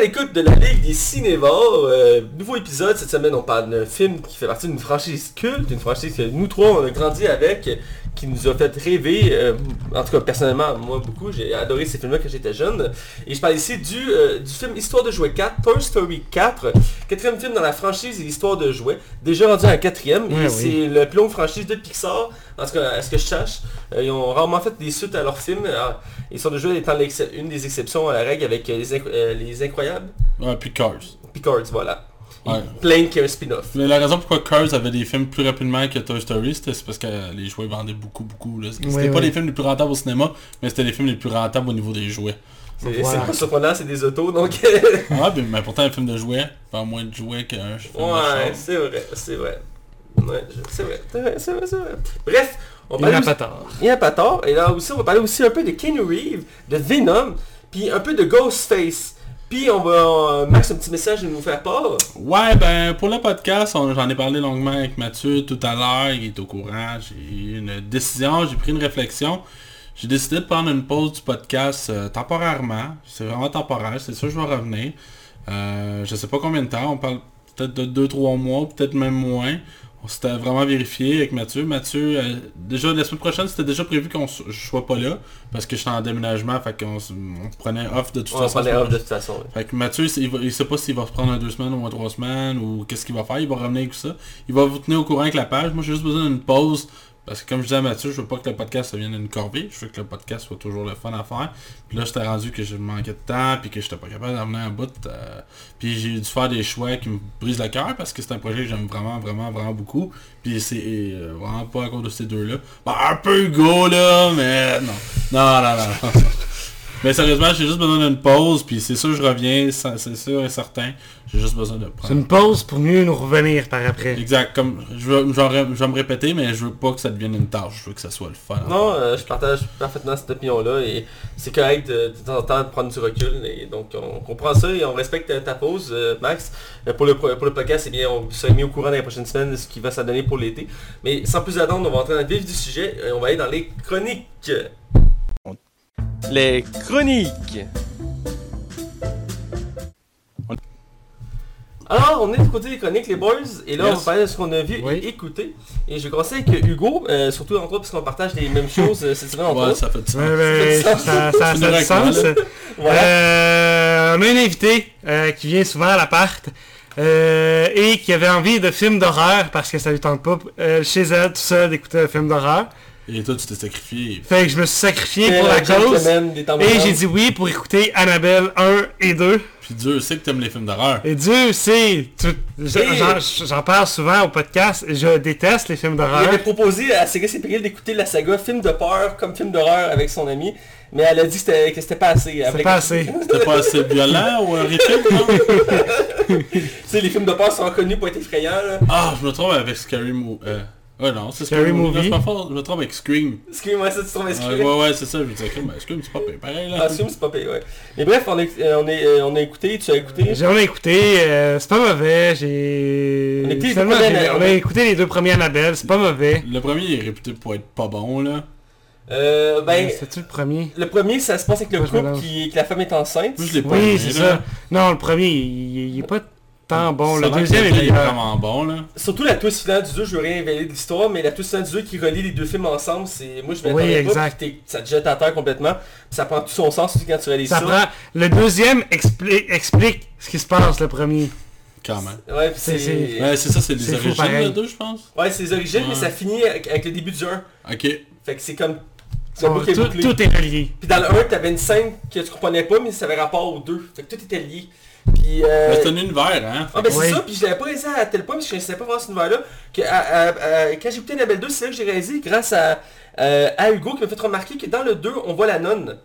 à de la Ligue des Cinévores. Euh, nouveau épisode, cette semaine on parle d'un film qui fait partie d'une franchise culte, une franchise que nous trois on a grandi avec, qui nous a fait rêver, euh, en tout cas personnellement moi beaucoup, j'ai adoré ces films-là quand j'étais jeune. Et je parle ici du, euh, du film Histoire de jouets 4, Toy Story 4, quatrième film dans la franchise et l'histoire de jouets, déjà rendu à quatrième, Ouais, et oui. c'est le plus longue franchise de Pixar, en tout cas à ce que je sache. Euh, ils ont rarement fait des suites à leurs films, Alors, Histoire de jouets étant une des exceptions à la règle avec les, Inc- euh, les Incroyables. Ouais, puis Cars. Voilà. Et Ouais. Plein qui est un spin-off. Mais la raison pourquoi Cars avait des films plus rapidement que Toy Story, c'était c'est parce que les jouets vendaient beaucoup, beaucoup. là. C'était Ouais, pas ouais. les films les plus rentables au cinéma, mais c'était les films les plus rentables au niveau des jouets. C'est Voilà. pas surprenant, c'est des autos, donc... Ah, mais, mais pourtant, un film de jouets vend moins de jouets qu'un film ouais, c'est vrai, c'est vrai. Ouais, c'est vrai, c'est vrai, c'est vrai. Bref, on Il parle n'a aussi- pas tort. Il n'y a pas tort. Et là aussi, on va parler aussi un peu de Keanu Reeves, de Venom, puis un peu de Ghostface. Puis on va... euh, Max, un petit message de nous faire part. Ouais, ben pour le podcast, j'en ai parlé longuement avec Mathieu tout à l'heure, il est au courant, j'ai eu une décision, j'ai pris une réflexion. J'ai décidé de prendre une pause du podcast euh, temporairement. C'est vraiment temporaire, c'est sûr que je vais revenir. Euh, je sais pas combien de temps, on parle peut-être de 2-3 mois, peut-être même moins. On s'était vraiment vérifié avec Mathieu. Mathieu, euh, déjà la semaine prochaine, c'était déjà prévu qu'on je sois pas là, parce que j'étais en déménagement, fait qu'on s- on prenait off de toute On façon. parler off de toute façon. ouais. Fait que Mathieu, il, va- il sait pas s'il va se prendre un deux semaines ou un trois semaines ou qu'est-ce qu'il va faire, il va revenir avec ça. Il va vous tenir au courant avec la page. Moi j'ai juste besoin d'une pause. Parce que comme je disais à Mathieu, je veux pas que le podcast devienne une corvée. Je veux que le podcast soit toujours le fun à faire. Puis là j'étais rendu que je manquais de temps puis que j'étais pas capable d'en venir à bout. euh, puis j'ai dû faire des choix qui me brisent le cœur parce que c'est un projet que j'aime vraiment, vraiment, vraiment beaucoup. Puis c'est euh, vraiment pas à cause de ces deux-là. Bah, un peu go là, mais non. Non, non, non. non. Mais sérieusement, j'ai juste besoin d'une pause, puis c'est sûr je reviens, c'est sûr et certain. J'ai juste besoin de C'est prendre. une pause pour mieux nous revenir par après. Exact, comme je vais, je me répéter, mais je veux pas que ça devienne une tâche, je veux que ça soit le fun. Non, euh, je partage parfaitement cette opinion-là et c'est correct de, de temps en temps de prendre du recul et donc on comprend ça et on respecte ta pause, euh, Max. Euh, Pour le, pour le podcast, eh bien, on sera mis au courant dans les prochaines semaines de ce qui va s'adonner pour l'été. Mais sans plus attendre, on va entrer dans le vif du sujet et on va aller dans les chroniques. Les chroniques. Alors, on est du côté des chroniques, les boys, et là, on va parler de ce qu'on a vu Oui. et écouté. Et je vais commencer avec Hugo, euh, surtout entre autres parce qu'on partage les mêmes choses euh, cette semaine entre Ouais, autres. ça fait du sens. Ouais, Ça a du sens. Voilà. Euh, on a un invité euh, qui vient souvent à l'appart euh, et qui avait envie de films d'horreur parce que ça lui tente pas euh, chez elle tout seul d'écouter un film d'horreur. Et toi, tu t'es sacrifié. Fait que je me suis sacrifié pour la cause et j'ai dit oui pour écouter Annabelle 1 et 2. Puis Dieu sait que t'aimes les films d'horreur. Et Dieu sait, j'en parle souvent au podcast, je déteste les films Il d'horreur. avait proposé à Sega Péril d'écouter la saga film de peur comme film d'horreur avec son ami, mais elle a dit que c'était- c'était pas assez. Voulait pas assez. C'était pas assez violent ou horrifique, non? Tu sais, les films de peur sont reconnus pour être effrayants. Là. Ah, je me trompe avec Scary Movie. Ouais, non, c'est Scary Movie. Je me trompe- je me trompe avec Scream. Excuse-moi, ça tu trouves Ouais, exclu. ouais, ouais, c'est ça, je me disais, mais Scream, c'est pas pire, pareil, là. Ah, Scream, c'est pas pire, ouais. Mais bref, on, est, euh, on, est, euh, on a écouté, tu as écouté? J'en ai écouté, euh, c'est pas mauvais, j'ai... On a écouté les Finalement, deux j'ai- premiers on a écouté les deux premiers Annabelle, c'est pas mauvais. Le premier est réputé pour être pas bon, là. Euh, ben, C'est-tu le premier? le premier, ça se passe avec le couple qui, que la femme est enceinte. Oui, c'est ça. Non, le premier, il, il est pas tant bon. Ça Le deuxième est vraiment bon, là. Surtout la twist finale du 2, je veux rien révéler de l'histoire, mais la twist finale du 2 qui relie les deux films ensemble, c'est... Moi, je Oui, m'attendais pas, exact. ça te jette à terre complètement. Ça prend tout son sens aussi quand tu réalises Ça ça. prend... Le deuxième expli- explique ce qui se passe, le premier. Quand même. Ouais, C'est- Ouais, ça, c'est les origines, le 2, je pense. Ouais, c'est les origines, mais ça finit avec, avec le début du 1. Ok. Fait que c'est comme... Boucle tout, tout est relié. Puis dans le 1, t'avais une scène que tu comprenais pas, mais ça avait rapport aux deux. Fait que tout était lié. Puis... Euh... Mais c'est un univers, hein. Ah ben c'est Oui. ça, puis je l'avais pas réalisé à tel point, parce que je ne savais pas voir cet univers-là, que à- à- à- quand j'ai écouté Annabelle 2, c'est là que j'ai réalisé, grâce à, euh, à Hugo, qui m'a fait remarquer que dans le 2, on voit la nonne.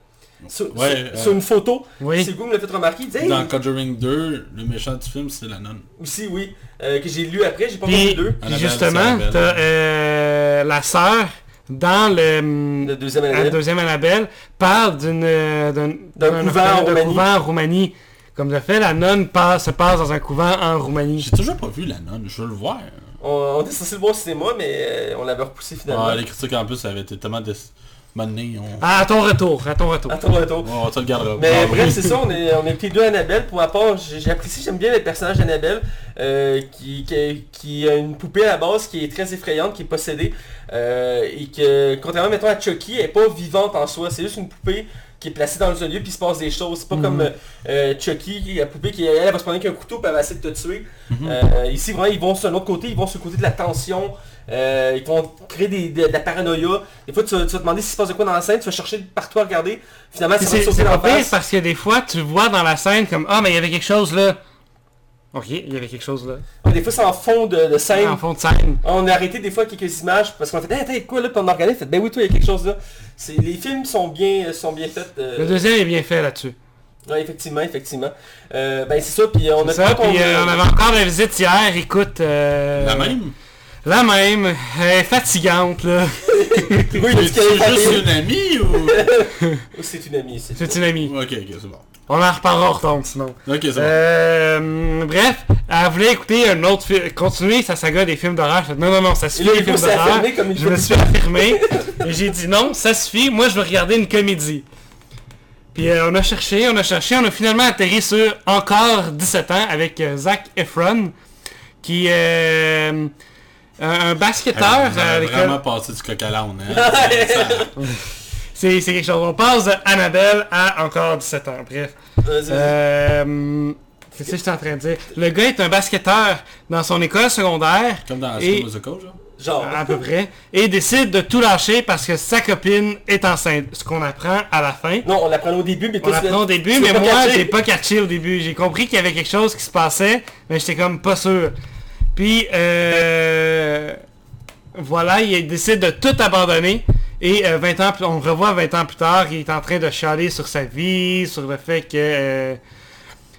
Sur, Ouais, sur- euh, sur une photo. Oui. C'est Hugo qui me l'a fait remarquer, il disait, hey, Dans Conjuring 2, le méchant du film, c'est la nonne. aussi oui, euh, que j'ai lu après, j'ai pas vu 2. puis Annabelle, justement, Annabelle. t'as euh, la sœur dans le... Le deuxième la année. deuxième Annabelle parle d'une d'un D'un couvent en Roumanie. Comme de fait, la nonne passe, se passe dans un couvent en Roumanie. J'ai toujours pas vu la nonne, je veux le voir. On, on était censé le voir au cinéma, mais euh, on l'avait repoussé finalement. Ah, les critiques en plus avaient été tellement dé- Maintenant, on... Ah, à ton retour, à ton retour. À ton retour. on te le gardera. Mais Ah, bref, oui. c'est ça, on est, on est les deux Annabelle. Pour ma part, apprécié, j'aime bien le personnage d'Annabelle, euh, qui, qui, qui a une poupée à la base qui est très effrayante, qui est possédée, euh, et que, contrairement mettons à Chucky, elle est pas vivante en soi, c'est juste une poupée qui est placée dans un lieu puis il se passe des choses. C'est pas comme euh, euh, Chucky, la poupée qui elle, elle va se prendre avec un couteau puis elle va essayer de te tuer. Euh, ici vraiment ils vont sur un autre côté, ils vont sur le côté de la tension. euh, ils vont créer des, de, de la paranoïa. Des fois, tu, vas- tu vas te demander s'il se passe de quoi dans la scène, tu vas chercher partout à regarder. Finalement, C'est c'est parce que des fois, tu vois dans la scène comme Ah, mais il y avait quelque chose là. Ok, il y avait quelque chose là. Ouais, Des fois, c'est en fond de, de scène. En fond de scène. On a arrêté des fois quelques images parce qu'on a fait hey, attends, quoi là Puis on a regardé, fait ben oui toi il y a quelque chose là. C'est les films sont bien sont bien faits. euh, Le deuxième est bien fait là-dessus. ouais, effectivement, effectivement. Euh, ben c'est ça, puis on a C'est ça, euh, on avait encore la visite hier, écoute... euh, La même? La même, elle est fatigante là. Oui, C'est juste une amie ou... Oh, C'est une amie, c'est C'est une amie. ok, ok, c'est bon. On en reparlera en retombe sinon. Ok, c'est bon. Euh, bref, elle voulait écouter un autre film, continuer sa saga des films d'horreur. Non, non, non, ça suffit là, les il films d'horreur. Je me suis affirmé. et j'ai dit non, ça suffit. Moi, je veux regarder une comédie. Puis euh, on a cherché, on a cherché, on a finalement atterri sur encore 17 ans avec euh, Zac Efron, qui est euh, un, basketteur l'école. vraiment passé du coq à l'âne, hein? C'est c'est quelque chose. On passe de Annabelle à encore 17 ans. Bref. Vas-y, vas-y. Euh, c'est ça que j'étais en train de dire. Le gars est un basketteur dans son école secondaire, Comme dans Et- School Musical, genre. Genre. à peu près, et décide de tout lâcher parce que sa copine est enceinte. Ce qu'on apprend à la fin. Non, on l'apprend au début, mais On l'apprend au début, mais moi, j'ai pas catché au début. J'ai compris qu'il y avait quelque chose qui se passait, mais j'étais comme pas sûr. Puis, euh, voilà, il décide de tout abandonner. Et euh, 20 ans, plus- on le revoit 20 ans plus tard, il est en train de chialer sur sa vie, sur le fait que... euh,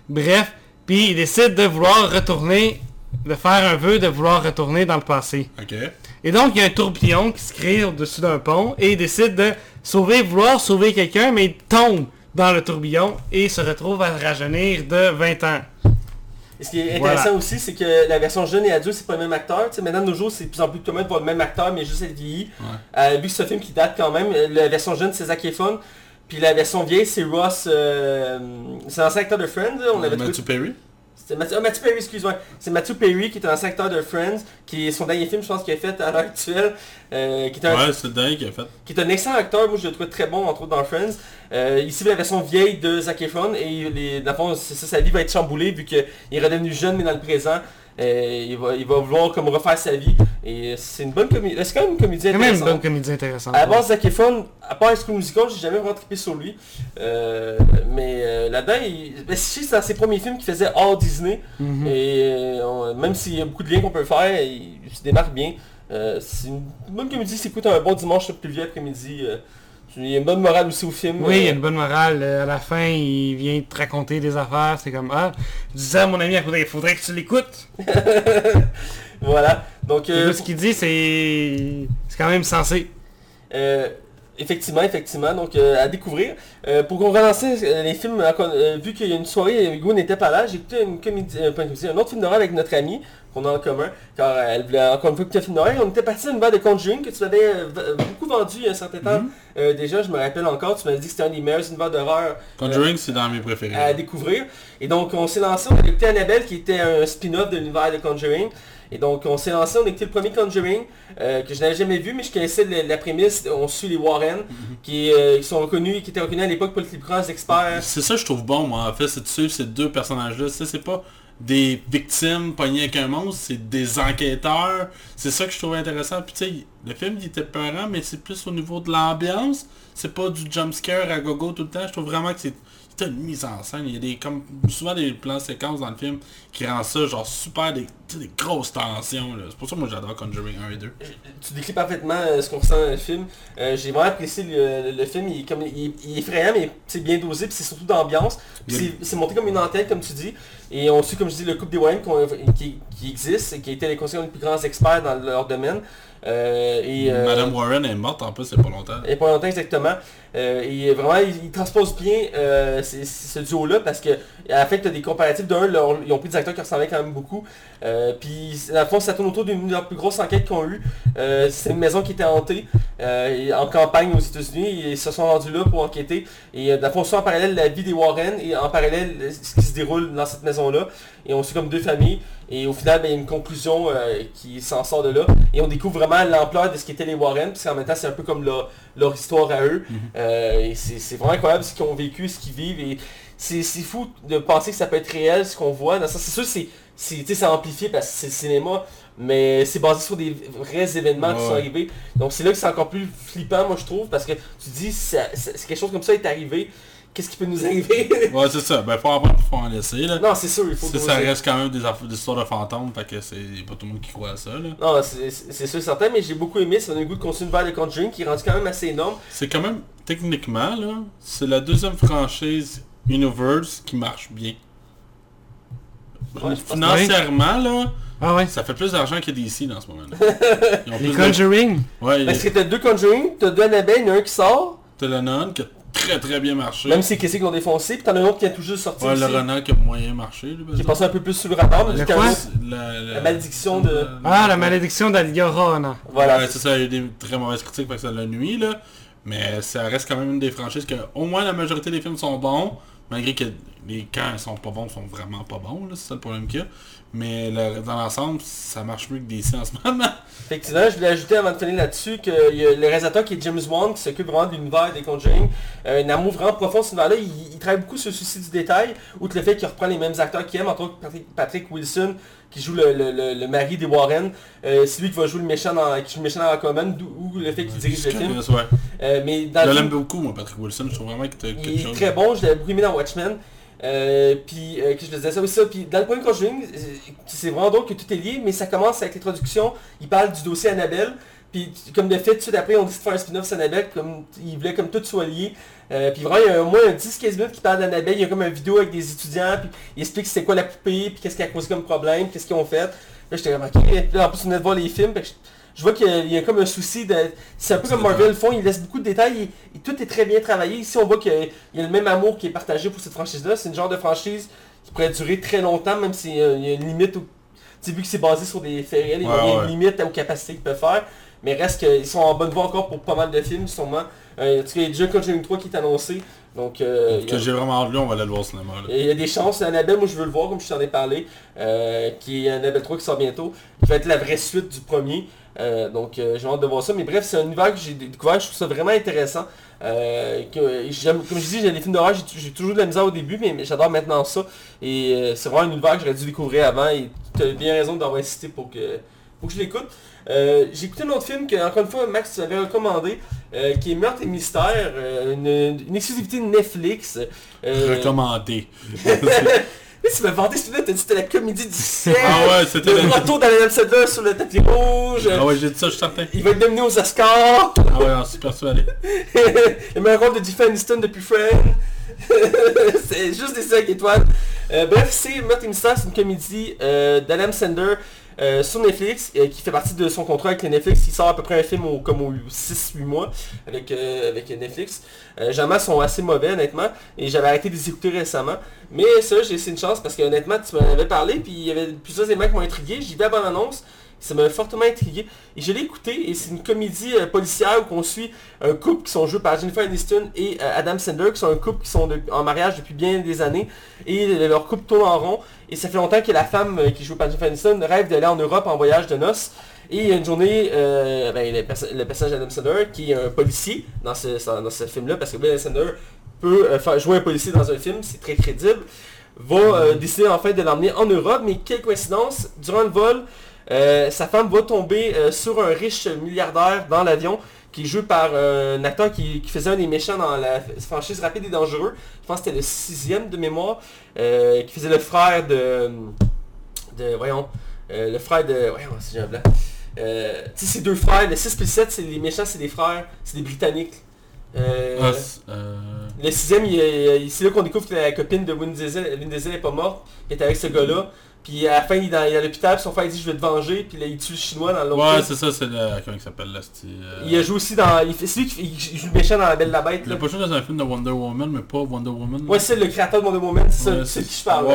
bref, puis il décide de vouloir retourner, de faire un vœu de vouloir retourner dans le passé. Et donc, il y a un tourbillon qui se crée au-dessus d'un pont et il décide de sauver, vouloir sauver quelqu'un, mais il tombe dans le tourbillon et se retrouve à rajeunir de 20 ans. Et ce qui est Voilà. intéressant aussi, c'est que la version jeune et adulte, c'est pas le même acteur. Maintenant, de nos jours, c'est de plus en plus commun de voir le même acteur, mais juste être vieilli. Ouais. Euh, vu que c'est un film qui date quand même, euh, la version jeune, c'est Zac Efron. Puis la version vieille, c'est Ross... euh, c'est l'ancien acteur de Friends. On avait Matthew Perry? C'était Matthew, ah, Matthew Perry, excuse-moi. C'est Matthew Perry qui est un ancien acteur de Friends, qui est son dernier film, je pense, qu'il a fait à l'heure actuelle. euh, qui, est un, Ouais, c'est le dernier qu'il a fait. qui est un excellent acteur, moi je le trouve très bon, entre autres dans Friends. Euh, ici, la version vieille de Zac Efron, et les, dans le fond, c'est ça, sa vie va être chamboulée, vu qu'il est redevenu jeune, mais dans le présent. Euh, il, va, il va vouloir comme refaire sa vie. Et c'est une bonne comédie. C'est quand même une comédie C'est quand même une intéressante. bonne comédie intéressante. À la base, Zac Efron, à part High School Musical, j'ai jamais vraiment trippé sur lui. Euh, mais euh, là-dedans, il... ben, c'est dans ses premiers films qu'il faisait hors Disney. Mhm. Et on- même s'il y a beaucoup de liens qu'on peut faire, il, il se démarque bien. C'est une bonne comédie, c'est écoute un bon dimanche pluvieux après-midi. Il y a une bonne morale aussi au film. Oui, il y a euh, une bonne morale. Euh, À la fin, il vient te raconter des affaires. C'est comme, ah, je disais à mon ami il faudrait que tu l'écoutes. Voilà. Donc, euh, ce qu'il dit, c'est c'est quand même sensé. Euh, effectivement, effectivement, donc euh, à découvrir. Pour qu'on relance les films, vu qu'il y a une soirée, Hugo n'était pas là, j'ai écouté une comédie, un autre film d'horreur avec notre amie, qu'on a en commun, car euh, elle voulait encore une fois un film d'horreur. On était parti d'une de Conjuring que tu m'avais euh, v- beaucoup vendu il y a un certain temps. Euh, déjà, je me rappelle encore, tu m'avais dit que c'était un des meilleurs univers d'horreur Conjuring, c'est dans mes préférés. à découvrir. Et donc on s'est lancé, on a écouté Annabelle qui était un spin-off de l'univers de Conjuring. Et donc on s'est lancé, on a écouté le premier Conjuring, euh, que je n'avais jamais vu, mais je connaissais la prémisse, on suit les Warren, qui, euh, qui sont reconnus, qui étaient reconnus à l'époque pour les plus grands experts. C'est ça que je trouve bon, moi, en fait, c'est de suivre ces deux personnages-là. C'est pas des victimes pognées avec un monstre, c'est des enquêteurs. C'est ça que je trouve intéressant. Puis tu sais, le film, il était peurant, mais c'est plus au niveau de l'ambiance. C'est pas du jumpscare à gogo tout le temps. Je trouve vraiment que c'est une mise en scène. Il y a des comme souvent des plans séquences dans le film qui rendent ça genre super des, des grosses tensions. C'est pour ça que moi j'adore Conjuring 1 et 2. Tu décris parfaitement euh, ce qu'on ressent dans le film. Euh, J'ai vraiment apprécié le, le film, il est, comme, il, il est effrayant, mais c'est bien dosé, puis c'est surtout d'ambiance. C'est monté comme une antenne, comme tu dis. Et on suit, comme je dis, le couple des Warren qu'on- qui, qui existe et qui étaient les conseillers les plus grands experts dans leur domaine. Euh, et, euh, Madame Warren est morte en plus, a pas longtemps. et pas longtemps exactement. Euh, et vraiment, ils, transposent bien euh, ce duo-là parce que à la fin, tu as des comparatifs. D'un, ils ont pris des acteurs qui ressemblaient quand même beaucoup. Euh, puis, à la fond, ça tourne autour d'une de leurs plus grosses enquêtes qu'ils ont eues. C'est une maison qui était hantée en campagne aux États-Unis. Ils se sont rendus là pour enquêter. Et dans le fond, en parallèle la vie des Warren et en parallèle ce qui se déroule dans cette maison-là. Et on suit comme deux familles. Et au final, ben, il y a une conclusion qui s'en sort de là. Et on découvre vraiment l'ampleur de ce qu'étaient les Warren, parce qu'en même temps, c'est un peu comme leur, leur histoire à eux. Euh, c'est vraiment incroyable ce qu'ils ont vécu, ce qu'ils vivent. Et c'est c'est fou de penser que ça peut être réel, ce qu'on voit. Dans C'est sûr, c'est amplifié parce que c'est le cinéma, mais c'est basé sur des vrais événements qui sont arrivés. Donc c'est là que c'est encore plus flippant, moi je trouve, parce que tu dis, ça- ça- si quelque chose comme ça est arrivé, qu'est-ce qui peut nous arriver? Ouais, c'est ça. Ben, faut en prendre, faut en laisser, là. Non, c'est sûr, il faut Ça, reste quand même des, histoires de fantômes, fait que c'est pas tout le monde qui croit à ça, là. Non, c'est c'est sûr certain, mais j'ai beaucoup aimé, ça m'a donné le goût de continuer vers le Conjuring qui est rendu quand même assez énorme. C'est quand même, techniquement, là, c'est la deuxième franchise Universe qui marche bien. Ouais, Financièrement, là, Ah ouais. ça fait plus d'argent que DC dans ce moment-là. Les plus de- Conjuring. Ouais, Parce que t'as deux Conjuring, t'as deux Annabelle, il y en a un qui sort, t'as le Nun qui a très très bien marché. même si qu'ils l'ont défoncé, puis t'en as un autre qui vient tout juste sortir Ouais, le Renan qui a moyen marché, lui, qui est exemple. passé un peu plus sous le radar, mais Le quoi? La, La malédiction de- Ah, la malédiction d'Algarona. Voilà. Ouais, ça, a eu des très mauvaises critiques parce que ça la nuit, là. Mais ça reste quand même une des franchises que au moins la majorité des films sont bons, malgré que les quand ils sont pas bons sont vraiment pas bons, là, c'est ça le problème qu'il y a. Mais le- dans l'ensemble, ça marche mieux que DC en ce moment. Effectivement, je voulais ajouter avant de finir là-dessus que le réalisateur qui est James Wan qui s'occupe vraiment de l'univers des Conjuring. Euh, un amour vraiment profond de cet univers-là. Il, il travaille beaucoup sur le souci du détail, outre le fait qu'il reprend les mêmes acteurs qu'il aime, entre autres Patrick, Patrick Wilson qui joue le, le- le- le mari des Warren. Euh, c'est lui qui va jouer le méchant dans, qui joue le méchant dans Aquaman, d'où- ou le fait qu'il dirige le film. Ouais. Euh, mais dans Je l'aime beaucoup, moi, Patrick Wilson. Je trouve vraiment que quelque il est chose. très bon, je l'avais beaucoup aimé dans Watchmen. Euh, puis euh, que je disais ça aussi. Puis dans le premier Conjuring, euh, c'est vraiment drôle que tout est lié, mais ça commence avec l'introduction. Il parle du dossier Annabelle. Puis comme de fait, tout de suite après, on décide de faire un spin-off sur Annabelle, comme il voulait comme tout soit lié. Euh, puis vraiment, il y a au moins un 10-15 minutes qui parle d'Annabelle. Il y a comme une vidéo avec des étudiants, puis il explique c'est quoi la poupée, puis qu'est-ce qui a causé comme problème, qu'est-ce qu'ils ont fait. Là, j'étais comme, ok. En plus, on venait de voir les films. Je, vois qu'il y a- il y a comme un souci de... C'est un peu comme Marvel le font, ils laissent beaucoup de détails et, et tout est très bien travaillé. Ici, on voit qu'il y a- le même amour qui est partagé pour cette franchise-là. C'est une genre de franchise qui pourrait durer très longtemps, même s'il y a il y a une limite. Au... Tu sais, vu que c'est basé sur des faits réels, il y a une limite aux capacités qu'ils peuvent faire. Mais reste qu'ils sont en bonne voie encore pour pas mal de films, sûrement. Euh, en tout cas, il y a déjà Conjuring 3 qui est annoncé. Donc, euh, Que a- j'ai vraiment lui, on va aller le voir au cinéma. Là. il y a des chances, Annabelle, moi je veux le voir comme je t'en ai parlé, euh, qui est Annabelle 3 qui sort bientôt, qui va être la vraie suite du premier. Euh, donc euh, j'ai hâte de voir ça. Mais bref, c'est un univers que j'ai découvert, je trouve ça vraiment intéressant. Euh, que, j'aime- comme je dis, j'ai les films d'horreur, j'ai toujours de la misère au début, mais, mais j'adore maintenant ça. Et c'est vraiment un univers que j'aurais dû découvrir avant et tu as bien raison d'avoir insisté pour que, pour que je l'écoute. J'ai écouté un autre film que, encore une fois, Max tu m'avais recommandé, qui est Meurtre et Mystère, une, une exclusivité de Netflix. Recommandé. mais tu m'as vanté celui-là, t'as dit que c'était la comédie du siècle. ah ouais, c'était Le le... retour d'Alan Sadler sur le tapis rouge. Ah ouais, j'ai dit ça, je suis certain. Il va être nominé aux Oscars. Ah ouais, on s'est persuadé. le meilleur rôle de Jennifer Aniston depuis Friends. c'est juste des 5 étoiles. Euh, bref, c'est Meurtre et Mystère, c'est une comédie euh, d'Adam Sandler euh, sur Netflix, euh, qui fait partie de son contrat avec Netflix. Il sort à peu près un film au, comme aux 6-8 mois avec, euh, avec Netflix. Jamais sont assez mauvais honnêtement, et j'avais arrêté de les écouter récemment. Mais ça, j'ai laissé une chance parce que honnêtement, tu m'en avais parlé, puis il y avait plusieurs éléments qui m'ont intrigué. J'y vais à bonne annonce. Ça m'a fortement intrigué. Et je l'ai écouté et c'est une comédie euh, policière où on suit un couple qui sont joués par Jennifer Aniston et euh, Adam Sandler, qui sont un couple qui sont en mariage depuis bien des années. Et leur couple tourne en rond. Et ça fait longtemps que la femme euh, qui joue par Jennifer Aniston rêve d'aller en Europe en voyage de noces. Et il y a une journée, ben, le, perso- le personnage d'Adam Sandler, qui est un policier dans ce, dans ce film-là, parce que Adam Sandler peut jouer un policier dans un film, c'est très crédible, va décider en fait de l'emmener en Europe, mais quelle coïncidence, durant le vol, euh, sa femme va tomber euh, sur un riche milliardaire dans l'avion qui est joué par euh, un acteur qui, qui faisait un des méchants dans la franchise Rapide et Dangereux. Je pense que c'était le sixième de mémoire, qui faisait le frère de... de voyons, le frère de... Voyons, si j'ai un blanc. Tu sais, ces deux frères, le 6 et le 7, c'est les méchants, c'est des frères, c'est des Britanniques. Ah, c'est-. Le sixième, c'est là qu'on découvre que la copine de Vin Diesel, Vin Diesel est pas morte, qu'elle est avec ce gars-là. Puis à la fin, il est dans, il est à l'hôpital, puis son frère il dit je vais te venger, puis là il tue le chinois dans l'autre. Ouais, c'est ça, c'est le... Comment il s'appelle là, c'est... euh, il a joué aussi dans. C'est lui qui il joue le méchant dans La Belle et la Bête. Il là. a pas joué dans un film de Wonder Woman, mais pas Wonder Woman. Ouais, c'est le créateur de Wonder Woman, c'est ça, Ouais, c'est de qui je parle. Ouais,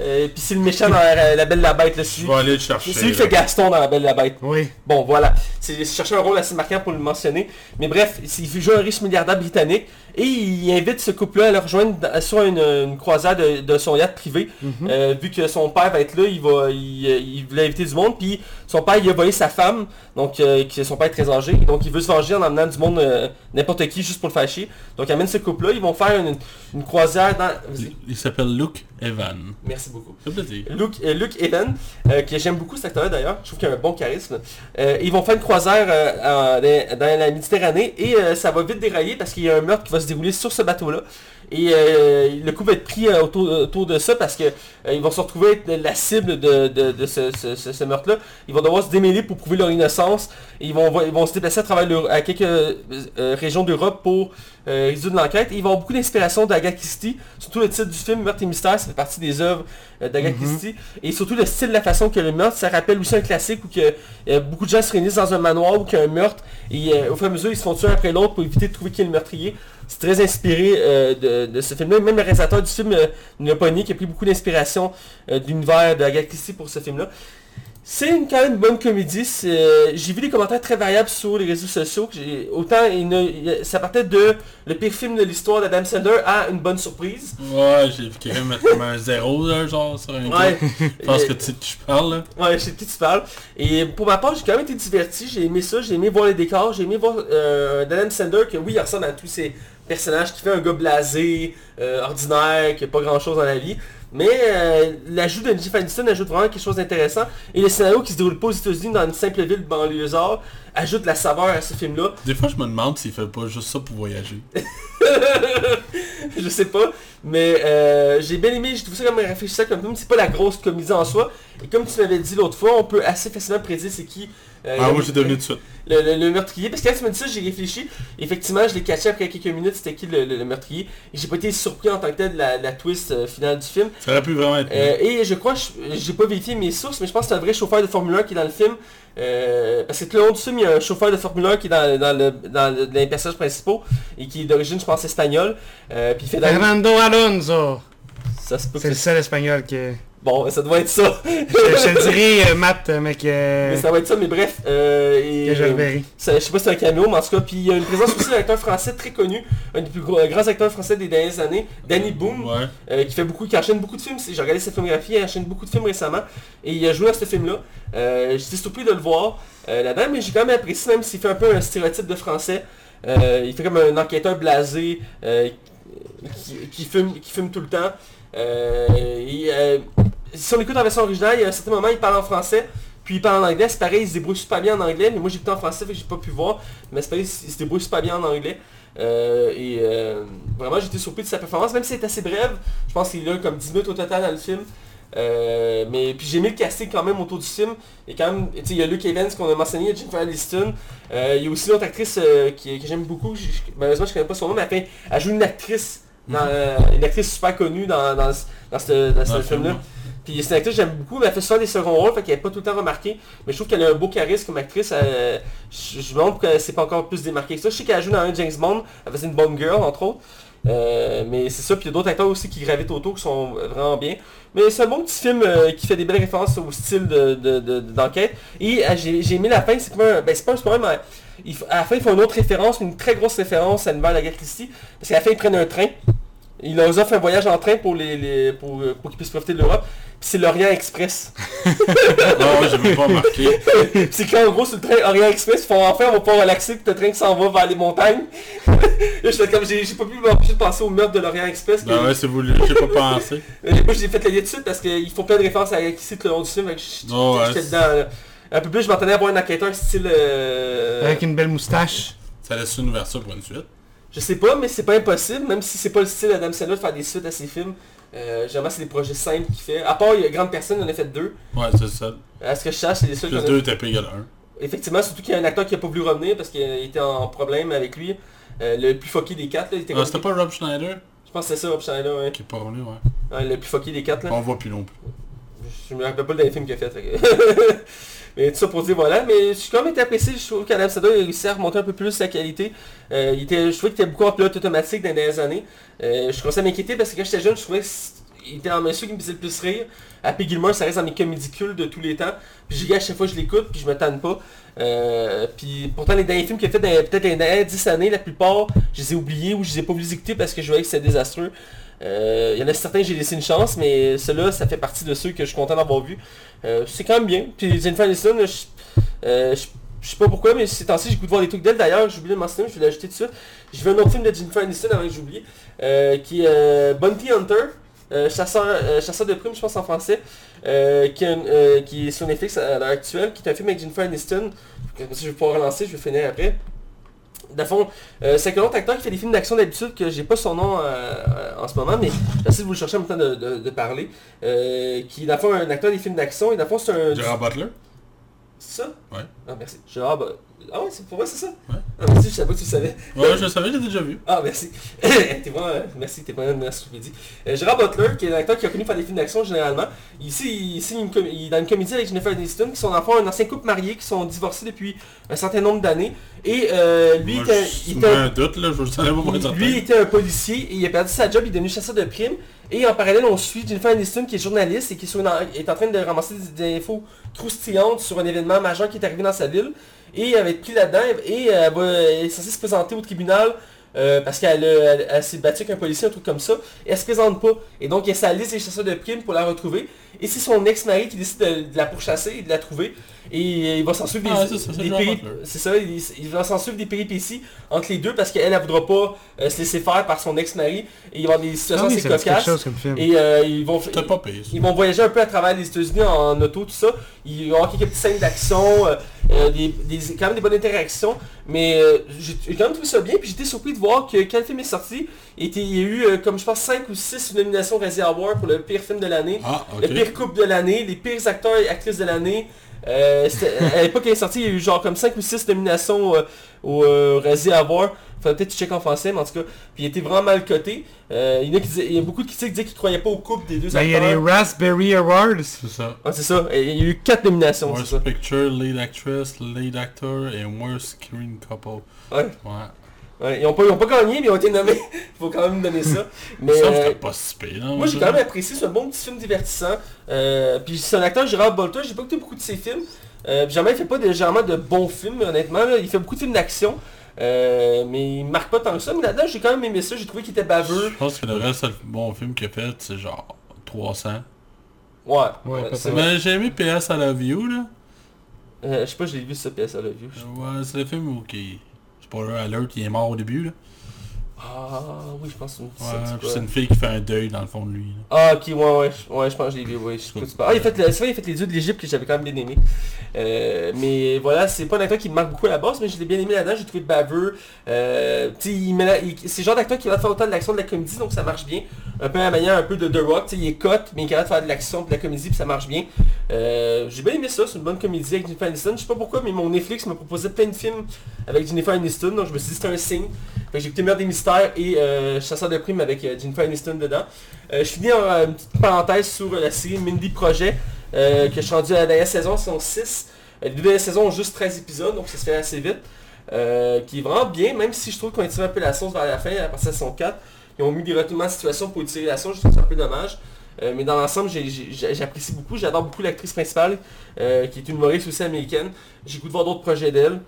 Euh, puis c'est le méchant dans La, La Belle et la Bête, là, c'est je lui. vais aller le chercher. C'est lui qui fait Gaston dans La Belle et la Bête. Oui. Bon, voilà. C'est je cherchais un rôle assez marquant pour le mentionner. Mais bref, il joue un riche milliardaire britannique et il invite ce couple-là à le rejoindre sur une, une croisade de, de son yacht privé. Mhm. Euh, vu que son père va être là, il va, il, il voulait inviter du monde. Puis son père, il a volé sa femme, donc euh, que son père est très âgé. Donc il veut se venger en emmenant du monde, euh, n'importe qui, juste pour le fâcher. Donc il amène ce couple-là. Ils vont faire une, une croisière dans... Il, s'appelle Luke Evan. Merci beaucoup. Luke, euh, Luke Evan, euh, que j'aime beaucoup cet acteur d'ailleurs, je trouve qu'il a un bon charisme. Ils vont faire une croisière dans, la Méditerranée et ça va vite dérailler parce qu'il y a un meurtre qui va se dérouler sur ce bateau-là. Et euh, le coup va être pris euh, autour, autour de ça parce que euh, ils vont se retrouver être la cible de, de- de ce, ce- ce- ce meurtre-là. Ils vont devoir se démêler pour prouver leur innocence. Et ils, vont, ils vont se déplacer à travers à quelques euh, régions d'Europe pour euh, résoudre l'enquête. Ils vont avoir beaucoup d'inspiration d'Agatha Christie. Surtout le titre du film Meurtre et Mystère, ça fait partie des œuvres euh, d'Agatha Mhm. Christie. Et surtout le style, la façon que le meurtre, ça rappelle aussi un classique où que, euh, beaucoup de gens se réunissent dans un manoir où qu'il y a un meurtre. Et euh, au fur et à mesure, ils se font tuer un après l'autre pour éviter de trouver qui est le meurtrier. C'est très inspiré euh, de, de ce film-là. Même le réalisateur du film euh, l'a nié, qui a pris beaucoup d'inspiration euh, de l'univers de Agatha Christie pour ce film-là. C'est une, quand même une bonne comédie. euh, J'ai vu des commentaires très variables sur les réseaux sociaux. que Autant il ne- il- ça partait de le pire film de l'histoire d'Adam Sandler à une bonne surprise. Ouais, j'ai vu quelqu'un mettre comme un zéro, là, genre, sur un Ouais. Je pense que tu sais de qui je parle, là. Ouais, je sais de qui tu parles. Et pour ma part, j'ai quand même été diverti, j'ai aimé ça, j'ai aimé voir les décors, j'ai aimé voir euh, Dan Sander que oui, il ressemble à tous ces personnages qui fait un gars blasé, euh, ordinaire, qui a pas grand chose dans la vie. Mais euh, l'ajout de Jennifer Aniston ajoute vraiment quelque chose d'intéressant. Et le scénario qui se déroule pas aux États-Unis dans une simple ville banlieusard ajoute la saveur à ce film-là. Des fois, je me demande s'il fait pas juste ça pour voyager. je sais pas, mais euh, j'ai bien aimé, j'ai trouvé ça comme réfléchissant comme film, c'est pas la grosse comédie en soi, et comme tu m'avais dit l'autre fois, on peut assez facilement prédire c'est qui euh, Ah, moi, j'ai devenu tout de suite. le, le- le meurtrier, parce que quand tu dit ça, j'ai réfléchi, effectivement je l'ai catché après quelques minutes, c'était qui le, le- le meurtrier, et j'ai pas été surpris en tant que tel de la, la twist euh, finale du film, Ça aurait pu vraiment être... euh, et je crois, je- j'ai pas vérifié mes sources, mais je pense que c'est un vrai chauffeur de Formule 1 qui est dans le film. Euh, parce que tout le long du film, il y a un chauffeur de Formule 1 qui est dans, dans, le, dans le- les personnages principaux et qui est d'origine, je pense, espagnole. Euh, puis il fait dans... Fernando Alonso. Ça se peut C'est que... le seul espagnol que... Bon, ça doit être ça. Je, je te dirais, euh, Matt, euh, mais que... mais ça va être ça, mais bref. Euh, et, je le verrai. ça- je sais pas si c'est un caméo, mais en tout cas, puis il y a une présence aussi d'un acteur français très connu, un des plus gros, euh, grands acteurs français des dernières années, Danny. Ouais. Euh, qui fait beaucoup, qui enchaîne beaucoup de films. J'ai regardé sa filmographie, il enchaîne beaucoup de films récemment. Et il a joué dans ce film-là. Euh, J'étais surpris de le voir euh, là-dedans, mais j'ai quand même apprécié, même s'il fait un peu un stéréotype de français. Euh, il fait comme un enquêteur blasé, euh, qui, qui fume, qui fume tout le temps. Euh, et, euh, si on écoute en version originale, il y a un certain moment, il parle en français. Puis il parle en anglais, c'est pareil, il se débrouille super bien en anglais, mais moi j'ai écouté en français, fait que j'ai pas pu voir. Mais c'est pareil, il se débrouille super bien en anglais. Euh, et euh, vraiment été surpris de sa performance, même si c'est assez brève. Je pense qu'il a comme 10 minutes au total dans le film. Euh, mais puis j'ai mis le casting quand même autour du film. Et quand même, tu sais, il y a Luke Evans qu'on a mentionné, il y a Jennifer Aniston. Il y a aussi une autre actrice qui, que j'aime beaucoup. Je- je- malheureusement je connais pas son nom, mais elle, joue une actrice. Dans, euh, une actrice super connue dans, dans, ce- dans ce, dans ce Dans le film-là. film, Puis c'est une actrice que j'aime beaucoup, mais elle fait souvent des seconds rôles, fait qu'elle n'est pas tout le temps remarquée. Mais je trouve qu'elle a un beau charisme comme actrice. elle- je, me demande pourquoi elle pas encore plus démarquée que ça. Je sais qu'elle a joué dans un James Bond, elle faisait une bonne girl entre autres. Euh, mais c'est ça, puis il y a d'autres acteurs aussi qui gravitent autour qui sont vraiment bien. Mais c'est un bon petit film euh, qui fait des belles références au style de- de- de- d'enquête. Et euh, j'ai j'ai aimé la fin, c'est comme un... Ben pas un mais à la fin ils font une autre référence, une très grosse référence à l'univers de Agatha Christie. Parce qu'à la fin ils prennent un train. Ils leur offrent un voyage en train pour, les, les- pour, pour qu'ils puissent profiter de l'Europe. Puis c'est l'Orient Express. Ouais, j'avais pas remarqué. c'est qu'en gros sur le train Orient Express, ils font enfin on va pouvoir relaxer, puis le train qui s'en va vers les montagnes. comme j'ai pas pu m'empêcher de penser au meurtre de l'Orient Express. Ben ouais, c'est voulu, j'ai pas pensé. Euh, Moi j'ai fait le lien de suite parce qu'ils font plein de références à tout le long du film. Oh, ouais, J'étais c'est- dedans. là. Un peu plus, je m'attendais à voir un enquêteur style... euh, Avec une belle moustache. Ça laisse une ouverture pour une suite. Je sais pas, mais c'est pas impossible, même si c'est pas le style d'Adam Sandler de faire des suites à ses films. Euh, généralement, c'est des projets simples qu'il fait. À part, il y a Grande Personne, il en a fait deux. Ouais, c'est ça. À ce que je sache, c'est les seuls a- 2 était égal à 1. Effectivement, surtout qu'il y a un acteur qui a pas voulu revenir parce qu'il était en problème avec lui. Euh, le plus fucké des quatre, là, il était Ah, c'était pas Rob Schneider? Je pense que c'est ça, Rob Schneider, ouais. qui est pas revenu, ouais. Ouais, le plus fucké des quatre, là. On voit plus non plus. Je me rappelle pas le dernier film qu'il a fait. fait mais tout ça pour dire voilà, mais je suis quand même été apprécié, je trouve qu'Adam Sandler a réussi à remonter un peu plus sa qualité. Euh, il était, je trouvais qu'il était beaucoup en pilote automatique dans les dernières années. Euh, je commençais à m'inquiéter parce que quand j'étais jeune, je trouvais qu'il était dans ceux qui me faisait le plus rire. Happy Gilmore, ça reste dans mes comédies cultes de tous les temps. Puis j'y à chaque fois je l'écoute, puis je me tanne pas. Euh, puis pourtant les derniers films qu'il a fait dans peut-être les dernières 10 années, la plupart, je les ai oubliés ou je les ai pas voulu écouter parce que je voyais que c'était désastreux. Euh, Il y en a certains j'ai laissé une chance, mais ceux-là, ça fait partie de ceux que je suis content d'avoir vu. Euh, c'est quand même bien. Puis Jennifer Aniston, je, euh, je, sais pas pourquoi, mais ces temps-ci, j'ai goût de voir des trucs d'elle. D'ailleurs, j'ai oublié de mentionner, je vais l'ajouter tout de suite. J'ai vu un autre film de Jennifer Aniston avant que j'oublie, qui est Bounty Hunter, chasseur, chasseur de primes, je pense en français, qui, qui est sur Netflix à l'heure actuelle, qui est un film avec Jennifer Aniston. Comme ça, je vais pouvoir relancer, je vais finir après. Le fond, euh, c'est un autre acteur qui fait des films d'action d'habitude que j'ai pas son nom euh, euh, en ce moment, mais j'essaie de vous le chercher en même temps de, de- de parler. Qui est dans le fond un acteur des films d'action et dans fond c'est un... Gerard Butler? C'est ça? Ouais. Ah merci. Bah... Ah ouais, c'est pour moi c'est ça? Ouais. Ah merci, je savais pas que tu le savais. Ouais, je le savais, j'ai déjà vu. Ah merci. t'es vraiment... euh, merci, t'es vraiment une encyclopédie. Euh, Gérard Butler, qui est un acteur qui a connu faire des films d'action généralement. Ici, il, signe une il est dans une comédie avec Jennifer Aniston, qui sont en fond un ancien couple marié, qui sont divorcés depuis un certain nombre d'années. Et euh, lui, Moi, était- je il était... un doute, là, je savais pas. Lui était un policier et il a perdu sa job, il est devenu chasseur de primes. Et en parallèle, on suit Jennifer Aniston qui est journaliste et qui est, en- train de ramasser des, infos croustillantes sur un événement majeur qui est arrivé dans sa ville. Et elle va être prise là-dedans et elle, va- elle est censée se présenter au tribunal euh, parce qu'elle elle, elle s'est battue avec un policier, un truc comme ça. Et elle se présente pas. Et donc il y des chasseurs de primes pour la retrouver. Et c'est son ex-mari qui décide de, de la pourchasser et de la trouver. Et il va s'en suivre Ah, des, c'est ça, il, il va s'en suivre des péripéties entre les deux parce qu'elle, elle voudra pas euh, se laisser faire par son ex-mari. Et il va y avoir des Ah situations assez cocasses. Et euh, ils vont... Ils vont voyager un peu à travers les États-Unis en auto, tout ça. Il va y avoir quelques petites scènes d'action, euh, des, des- quand même des bonnes interactions. Mais euh, j'ai quand même trouvé ça bien. Puis j'étais surpris de voir que quand le film est sorti, il, y a eu, euh, comme je pense, 5 ou 6 nominations Award pour le pire film de l'année. Ah. Le pire couple de l'année, les pires acteurs et actrices de l'année. Euh, à l'époque elle est sortie, il y a eu genre comme 5 ou 6 nominations euh, au euh, Razzie Award. Faudrait peut-être checker en français, mais en tout cas, puis il était vraiment mal coté. Euh, il, y a qui disaient- il y a beaucoup de critiques qui disaient qu'ils croyaient pas au couple des deux Ben, il y a les acteurs. Raspberry Awards. C'est ça. Ah, c'est ça, Et il y a eu 4 nominations, c'est Worst ça. Picture, Lead Actress, Lead Actor et Worst Screen Couple. Ouais. Ouais. Ouais, ils, ont pas, ils ont pas gagné, mais ils ont été nommés. faut quand même donner ça. Mais ça, euh, pas si pire. hein, moi j'ai quand même apprécié, c'est un bon petit film divertissant. Euh, puis c'est un acteur, Gérard Bolter, j'ai pas écouté beaucoup de ses films. Euh, puis jamais il fait pas de, bons films, honnêtement. là. Il fait beaucoup de films d'action. Euh, mais il marque pas tant que ça. Mais là-dedans, j'ai quand même aimé ça. J'ai trouvé qu'il était baveux. Je pense que le reste, le bon film qu'il a fait, c'est genre 300. Ouais. Ouais. Mais j'ai aimé PS à la View, là. Euh, je sais pas, je l'ai vu ça, PS à la vue. Ouais, c'est le film où qui... Spoiler alert, il est mort au début, là. Ah oui, je pense que c'est Ouais, une fille qui fait un deuil dans le fond de lui. là. Ah ok, ouais, ouais, je- ouais, je pense que je l'ai vu, ouais, je sais pas. Ah, il a fait, le- c'est vrai, il a fait les dieux de l'Égypte que j'avais quand même bien aimé. Euh, mais voilà, c'est pas un acteur qui me marque beaucoup à la base, mais je l'ai bien aimé là-dedans, j'ai trouvé baveux. Euh, c'est le genre d'acteur qui va faire autant de l'action de la comédie, donc ça marche bien. Un peu à la manière un peu de The Rock, il est cut, mais il est capable de faire de l'action de la comédie, puis ça marche bien. Euh, j'ai bien aimé ça, c'est une bonne comédie avec Jennifer Aniston. Je sais pas pourquoi, mais mon Netflix me proposait plein de films avec Jennifer Aniston, donc je me suis dit c'était un signe. J'ai écouté Mère des Mystères et euh, Chasseur de primes avec euh, Jennifer Aniston dedans. Euh, je finis en une petite parenthèse sur la série Mindy Project, que je suis rendu à la dernière saison, saison 6. Euh, les deux dernières saisons ont juste 13 épisodes, donc ça se fait assez vite. Qui est vraiment bien, même si je trouve qu'on a tiré un peu la sauce vers la fin, à partir de saison 4. Ils ont mis des retournements de situation pour tirer la sauce, je trouve ça un peu dommage. Mais dans l'ensemble, j'apprécie beaucoup. J'adore beaucoup l'actrice principale, qui est une humoriste aussi américaine. J'ai goût de voir d'autres projets d'elle.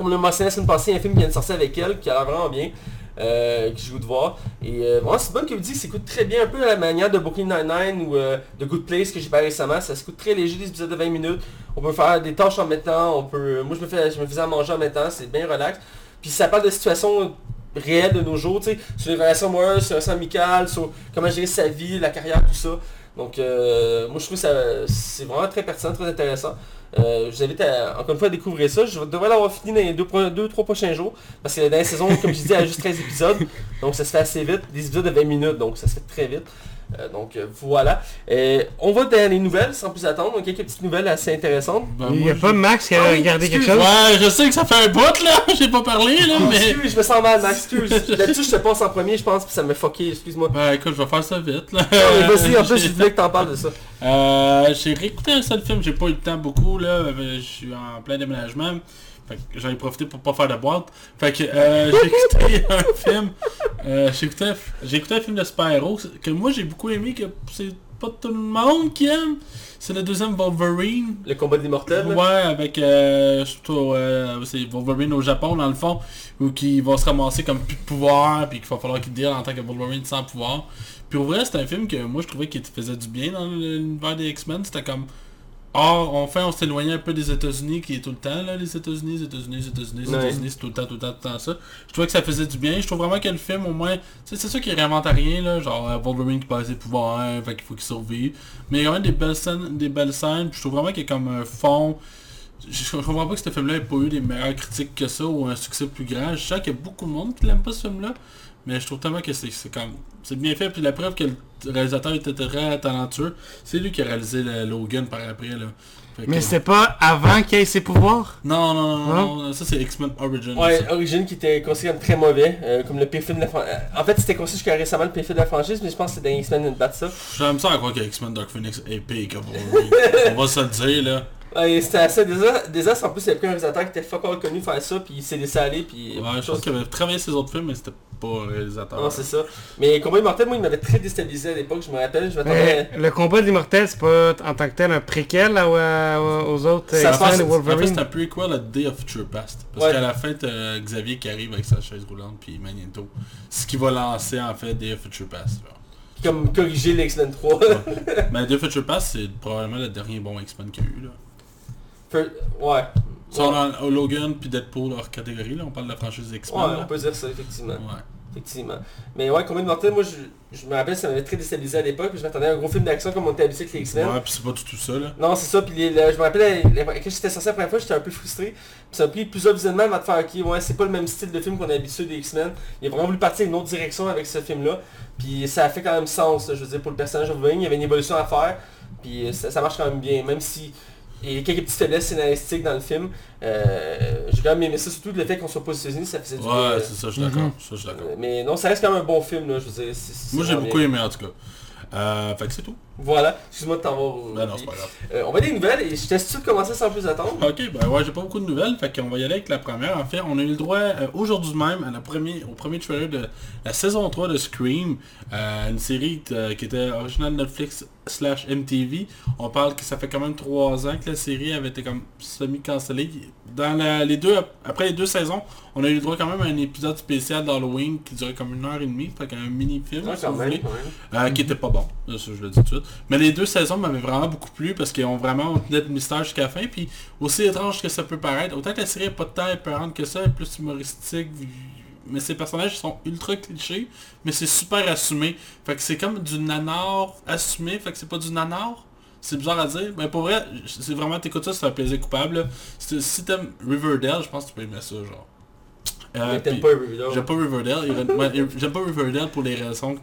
Comme le mentionné la semaine passée, un film qui vient de sortir avec elle, qui a l'air vraiment bien, euh, que j'ai goût de voir. Et euh, vraiment, c'est bonne comédie, ça s'écoute très bien, un peu à la manière de Brooklyn Nine-Nine ou euh, de Good Place que j'ai parlé récemment. Ça s'écoute très léger, des épisodes de 20 minutes. On peut faire des tâches en mettant, on peut... Moi, je me, fais, je me faisais à manger en mettant, c'est bien relax. Puis ça parle de situations réelles de nos jours, tu sais, sur les relations amoureuses, sur les relations amicales, sur comment gérer sa vie, la carrière, tout ça. Donc, euh, moi, je trouve que c'est vraiment très pertinent, très intéressant. Euh, je vous invite à, encore une fois à découvrir ça. Je devrais l'avoir fini dans les 2-3 prochains jours. Parce que la saison, comme je disais, a juste 13 épisodes. Donc ça se fait assez vite. Des épisodes de 20 minutes, donc ça se fait très vite. Euh, donc euh, voilà. Euh, on va dans les nouvelles sans plus attendre. Donc, quelques petites nouvelles assez intéressantes. Ben, Il n'y a pas Max qui a Ah regardé quelque chose? Ouais, je sais que ça fait un bout là, j'ai pas parlé là, Oh, mais... Excuse, je me sens mal, Max. Excuse. Là-dessus, je te passe en premier, je pense, puis ça m'a fucké. Excuse-moi. Ben écoute, je vais faire ça vite là. Non, mais Vas-y, en plus, J'ai- je voulais que t'en parles de ça. Euh, j'ai réécouté un seul film, j'ai pas eu le temps beaucoup là, je suis en plein déménagement. J'en ai profité pour pas faire de boîte. Fait que euh, j'ai écouté un film. Euh, j'ai écouté, un- j'ai écouté un film de super-héros que moi j'ai beaucoup aimé, que c'est pas tout le monde qui aime. C'est le deuxième Wolverine. Le combat des mortels. Ouais, avec euh, surtout, euh, c'est Wolverine au Japon dans le fond, où qui va se ramasser comme plus de pouvoir, puis qu'il va falloir qu'il deal en tant que Wolverine sans pouvoir. Puis au vrai, c'est un film que moi je trouvais qu'il faisait du bien dans l'univers des X-Men. C'était comme, or, enfin on s'éloignait un peu des États-Unis, qui est tout le temps là, les États-Unis, les États-Unis, les États-Unis, les. États-Unis, c'est tout le temps, tout le temps, tout le temps ça. Je trouvais que ça faisait du bien. Je trouve vraiment que le film, au moins, c'est sûr qu'il réinvente rien là, genre euh, Wolverine qui passe ses pouvoirs, hein, fait qu'il faut qu'il survive. Mais il y a quand même des belles scènes, des belles scènes. puis je trouve vraiment qu'il y a comme un fond. Je, comprends pas que ce film-là ait pas eu des meilleures critiques que ça ou un succès plus grand. Je sais qu'il y a beaucoup de monde qui l'aime pas ce film-là. Mais je trouve tellement que c'est c'est comme. C'est bien fait. Puis la preuve que le réalisateur était très talentueux, c'est lui qui a réalisé le Logan par après. Là. Fait que- Mais c'est pas avant qu'il ait ses pouvoirs? Non, non, non, Non? non, ça c'est X-Men Origins. Ouais, ça. Origin qui était considéré comme très mauvais, euh, comme le pire film de la franchise. En fait, c'était considéré jusqu'à récemment le pire film de la franchise, mais je pense que c'est dans X-Men une batte ça. J'aime ça à croire que X-Men Dark Phoenix est pire que. On va se le dire là. Ouais, c'était assez désastre. En plus, il y a pris un réalisateur qui était fuck all connu faire ça, puis il s'est laissé aller, puis... Ouais, je pense qu'il avait travaillé ses autres films, mais c'était pas un réalisateur. Non, c'est ça. Mais Combat Immortel, moi, il m'avait très déstabilisé à l'époque, je me rappelle. Je m'attendais... Mais le combat de l'immortel, c'est pas en tant que tel un préquel à- à- aux autres Ça euh, se passe- X-Men et En fait, Wolverine. c'est un prequel à Day of Future Past. Parce Ouais. qu'à la fin, t'as Xavier qui arrive avec sa chaise roulante puis Magneto. Ce qui va lancer en fait Day of Future Past. là. Comme corriger les X-Men 3. Mais Day of Future Past, c'est probablement le dernier bon X-Men qu'il y a eu. Là. Ouais. On a Logan puis Deadpool hors catégorie, là, on parle de la franchise X-Men. Ouais, là. on peut dire ça, effectivement. Ouais. Effectivement. Mais ouais, Combat Immortel, moi, je, je me rappelle, ça m'avait très déstabilisé à l'époque, puis je m'attendais à un gros film d'action comme on était habitué avec les X-Men. Ouais, puis c'est pas du tout ça là. Non, c'est ça, puis les- le- je me rappelle, quand j'étais sorti la première fois, j'étais un peu frustré. Puis ça a pris plusieurs visionnements avant de faire, ok, ouais, c'est pas le même style de film qu'on est habitué des X-Men. Il a vraiment voulu partir une autre direction avec ce film-là. Puis ça a fait quand même sens, là, je veux dire, pour le personnage de Wolverine, il y avait une évolution à faire. Puis ça, ça marche quand même bien, même si il y a quelques petites faiblesses scénaristiques dans le film. Euh, J'ai quand même aimé ça, surtout le fait qu'on soit pas aux États-Unis, ça faisait du bien. Ouais, euh, c'est ça, je suis d'accord. D'accord. euh, Mais non, ça reste quand même un bon film, là, je veux dire. c'est- c'est Moi j'ai beaucoup aimé en tout cas. Euh, fait que c'est tout. Voilà, excuse-moi de t'avoir... Ben non, c'est pas grave. Euh, on va des nouvelles et je t'ai sûr de commencer sans plus attendre. Ok, ben ouais, j'ai pas beaucoup de nouvelles, fait qu'on va y aller avec la première. En fait, on a eu le droit euh, aujourd'hui même à la premier, au premier trailer de la saison 3 de Scream, euh, une série qui était originale Netflix slash MTV. On parle que ça fait quand même 3 ans que la série avait été comme semi-cancellée. Dans la- les deux, après les deux saisons, on a eu le droit quand même à un épisode spécial d'Halloween qui durait comme une heure et demie, fait qu'un mini-film, Ouais, si quand vous même, voulez. quand même. Qui était pas bon, ça je le dis tout de suite. Mais les deux saisons m'avaient vraiment beaucoup plu parce qu'ils ont vraiment tenu le mystère jusqu'à la fin. Puis aussi étrange que ça peut paraître, autant que la série est pas tant épeurante que ça, elle est plus humoristique. Mais ces personnages sont ultra clichés, mais c'est super assumé. Fait que c'est comme du nanar assumé, fait que c'est pas du nanar. C'est bizarre à dire, mais pour vrai, c'est vraiment t'écoutes ça, c'est un plaisir coupable. Si t'aimes Riverdale, je pense que tu peux aimer ça, genre. Euh. J'aime pas Riverdale. J'aime pas Riverdale pour les raisons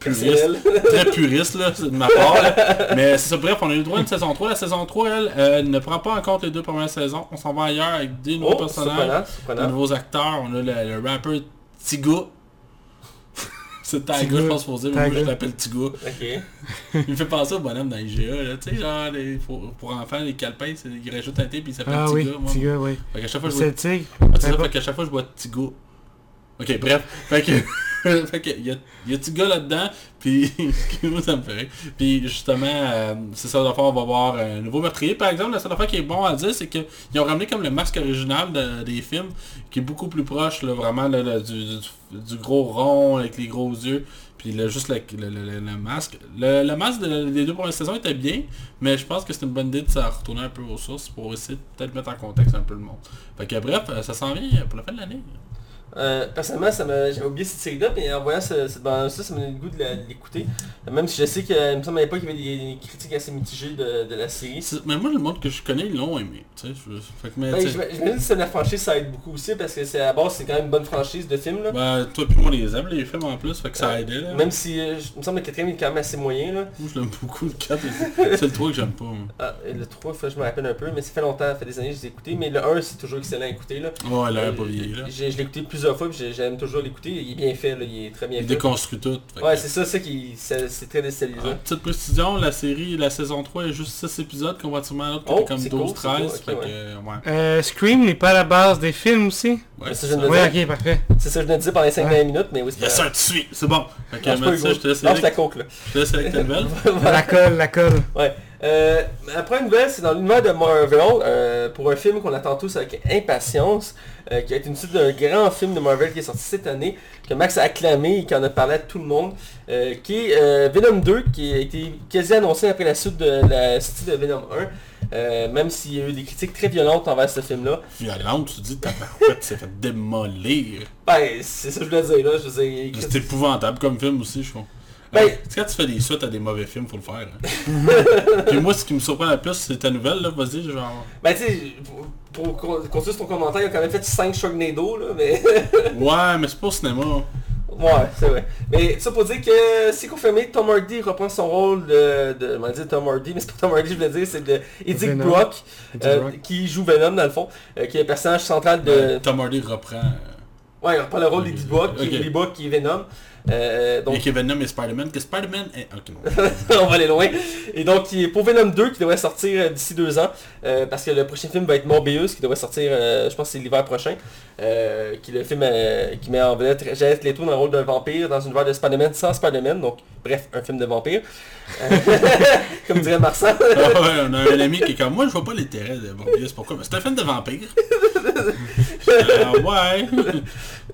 Personnel. Très puriste là, c'est de ma part. là. Mais c'est ça, bref, on a eu le droit à une saison 3. La saison 3, elle, euh, ne prend pas en compte les deux premières saisons. On s'en va ailleurs avec des nouveaux Oh, personnages, surprenant, des nouveaux acteurs. On a le, le rappeur Tiga. c'est Tiga, Tiga, je pense faut dire, mais moi Tiga. je l'appelle Tiga. Ok. Il me fait penser au bonhomme dans IGA, là. Tu sais, genre, les- pour, pour enfants, les calepins, c'est- ils rajoutent un thé puis il s'appelle Ah Tiga. oui, moi. gars, oui. Fait qu'à chaque fois, je C'est vois le tigre. ah, c'est ça, fait qu'à chaque fois je bois Tigo. Ok, bref. Fait que, fait que, y a, y a Tigo là-dedans, puis moi ça fait. Puis justement, euh, c'est ça, fois on va voir un nouveau meurtrier. Par exemple, la seule qui est bon à dire, c'est qu'ils ont ramené comme le masque original de- des films, qui est beaucoup plus proche, là, vraiment, là, là, du, du, gros rond avec les gros yeux. Puis le, juste le, le, le- le- masque. Le, masque de- des deux premières saisons était bien, mais je pense que c'est une bonne idée de s'en retourner un peu aux sources pour essayer de peut-être mettre en contexte un peu le monde. Fait que bref, euh, ça s'en vient pour la fin de l'année. Euh, personnellement, ça m'a- j'avais oublié cette série-là, mais en voyant ce- cette bande ça, ça m'a donné le goût de l'écouter. Même si je sais qu'il me semble à l'époque qu'il y avait des, des critiques assez mitigées de, de la série. Mais moi, le monde que je connais, ils l'ont aimé. Je... fait que, mais, Ben, J'imagine que c'est la franchise, ça aide beaucoup aussi, parce que c'est à base, c'est quand même une bonne franchise de films. Là. ben, toi puis moi, les aime, les films en plus, fait que ça a aidé. Là. Même si, euh, je- il me semble que le quatrième est quand même assez moyen. Là. Moi, je l'aime beaucoup, le 4. C'est le 3 que j'aime pas. Ah, le 3, faut que je me rappelle un peu, mais ça fait longtemps, ça fait des années que je les ai écoutés. Mais le 1, c'est toujours excellent à écouter. Là. Ouais, elle a Euh, pas vieilli, là. Je l'ai écouté plusieurs fois, puis j'ai- j'aime toujours l'écouter. Il est bien fait, là, il est très bien Il fait. déconstruit tout. que- Ouais, c'est ça, ça qui, c'est très déstabilisant. Ah, petite précision, la série, la saison 3 est juste 6 épisodes, comparativement à l'autre qui Oh, était comme c'est cool, 12-13. c'est cool, ouais. euh, ouais. Euh, Scream n'est pas à la base des films aussi? Ouais, ça, c'est je viens ça. dire. ok, parfait. C'est ça que je venais de dire pendant les 5 Ouais. dernières minutes, mais oui, c'est Yes, pas sir, tu suis. C'est bon. Fait que Non, c'est pas Mathieu, Hugo. je te laisse Non, avec, c'est la coke, là. je te laisse avec ta nouvelle. La colle, la colle. Ouais. Euh, la première nouvelle, c'est dans l'univers de Marvel, euh, pour un film qu'on attend tous avec impatience, euh, qui a été une suite d'un grand film de Marvel qui est sorti cette année, que Max a acclamé et qui en a parlé à tout le monde, euh, qui est Venom 2, qui a été quasi annoncé après la suite de la sortie de Venom 1, euh, même s'il y a eu des critiques très violentes envers ce film-là. Violente, tu dis, ta parouette s'est fait démolir. Ben, c'est ça que je voulais dire, là, je. C'est épouvantable comme film aussi, je trouve. Ben- quand tu fais des suites à des mauvais films, faut le faire. hein. Puis moi, ce qui me surprend le plus, c'est ta nouvelle, là, vas-y, genre... Ben, tu sais, pour, pour con- continuer ton commentaire, il a quand même fait 5 Sharknado, là, mais... Ouais, mais c'est pas au cinéma. Ouais, c'est vrai. Mais ça pour dire que c'est confirmé, Tom Hardy reprend son rôle de... de on dit Tom Hardy, mais c'est pas Tom Hardy, je voulais dire, c'est de Eddie Venom. Brock, Eddie euh, Brock. qui joue Venom dans le fond, euh, qui est le personnage central de... Ben, Tom Hardy reprend... Ouais, il reprend le rôle d'Eddie Brock, qui Ok. est Eddie Brock, qui est Venom. Euh, donc Et qui est Venom et Spider-Man, que Spider-Man est... Ok, on va aller loin. Et donc, pour Venom 2 qui devrait sortir euh, d'ici deux ans. euh, parce que le prochain film va être Morbius qui devrait sortir, euh, je pense que c'est l'hiver prochain. qui est le film qui met en vedette Jared Leto dans le rôle d'un vampire dans une univers de Spider-Man sans Spider-Man. Donc, bref, un film de vampire. Comme dirait Marsan. Ah ouais, on a un ami qui est comme moi, je vois pas l'intérêt de Morbius. Pourquoi? C'est un film de vampire. Ah ouais.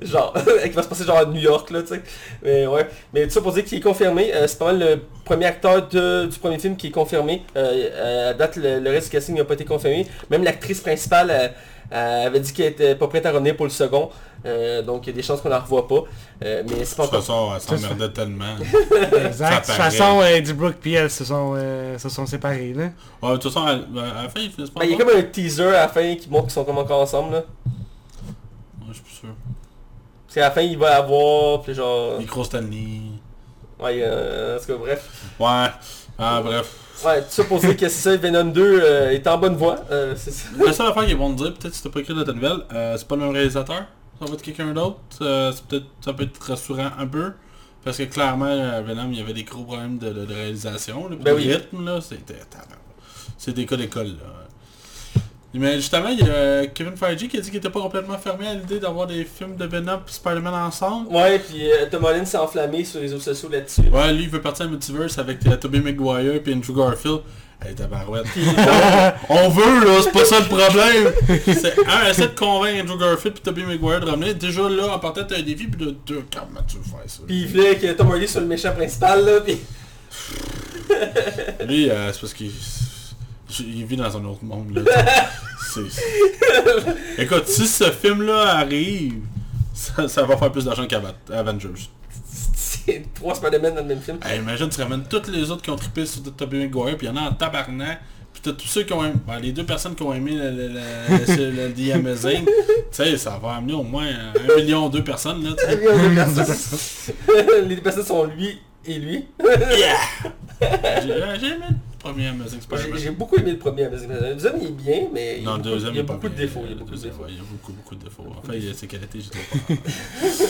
Genre, qui va se passer genre à New York là, tu sais. Mais ouais. Mais tout ça pour dire qu'il est confirmé. euh, c'est pas mal le premier acteur de- du premier film qui est confirmé. Euh, euh, à date, le, le reste du casting n'a pas été confirmé. Même l'actrice principale euh, euh, avait dit qu'elle était pas prête à revenir pour le second. Euh, donc il y a des chances qu'on la revoie pas. Euh, mais c'est De pas toute encore. façon, elle s'emmerdait tellement. Exact. De toute façon, euh, Eddie Brook et elle se sont, euh, se sont séparés, là. Ouais, de toute façon, ben, à la fin, il finissent pas Ben, il y a comme un teaser à la fin qui montre qu'ils sont comme encore ensemble là. Ouais, je suis plus sûr. Parce qu'à la fin il va avoir, puis genre... Micro Stanley. Ouais, euh, en tout cas, bref. Ouais. Ah, bref. Ouais, tout ça pour dire que c'est ça, Venom 2 euh, est en bonne voie. euh, c'est ça. La seule affaire qu'ils vont te dire, peut-être si t'as pas écrit dans ta nouvelle, euh, c'est pas le même réalisateur. Ça va être quelqu'un d'autre. c'est peut-être, ça peut être rassurant un peu. Parce que clairement, Venom, il y avait des gros problèmes de, de- de réalisation. Là, Ben de rythme, là, c'était... C'est des cas d'école, là. Mais justement, il y a Kevin Feige qui a dit qu'il était pas complètement fermé à l'idée d'avoir des films de Venom et Spider-Man ensemble. Ouais, puis euh, Tom Holland s'est enflammé sur les réseaux sociaux là-dessus. Ouais, lui, il veut partir à Multiverse avec euh, Tobey Maguire et Andrew Garfield. Hey, tabarouette. on veut, là, c'est pas ça le problème. C'est un, essaie de convaincre Andrew Garfield et Tobey Maguire de ramener. Déjà là, en partant, t'as un défi, puis de deux, comment tu veux faire ça? Puis il voulait que Tom Hardy soit le méchant principal, là, puis... Lui, euh, c'est parce qu'il il vit dans un autre monde. Là, C'est- Écoute, si ce film-là arrive, ça, ça va faire plus d'argent qu'Avengers. Trois Spider-Man dans le même film. Hey, imagine, tu ramènes tous les autres qui ont trippé sur Tobey Maguire, puis il y en a en tabarnak. Puis t'as tous ceux qui ont aimé, ben, les deux personnes qui ont aimé le, le, le, le- le The Amazing. tu sais, ça va amener au moins un million, deux personnes, là, tu sais. les deux personnes sont lui et lui. J'ai euh, j'ai aimé premier Amazing J'ai Spider-Man. j'ai beaucoup aimé le premier Amazing Spider-Man. Le deuxième il est bien, mais il y a Non, beaucoup, deuxième il y a est pas beaucoup de défauts. Il y a beaucoup de défauts. ouais, il y a beaucoup, beaucoup de défauts. Enfin, il y a ses qualités, j'ai trop pas.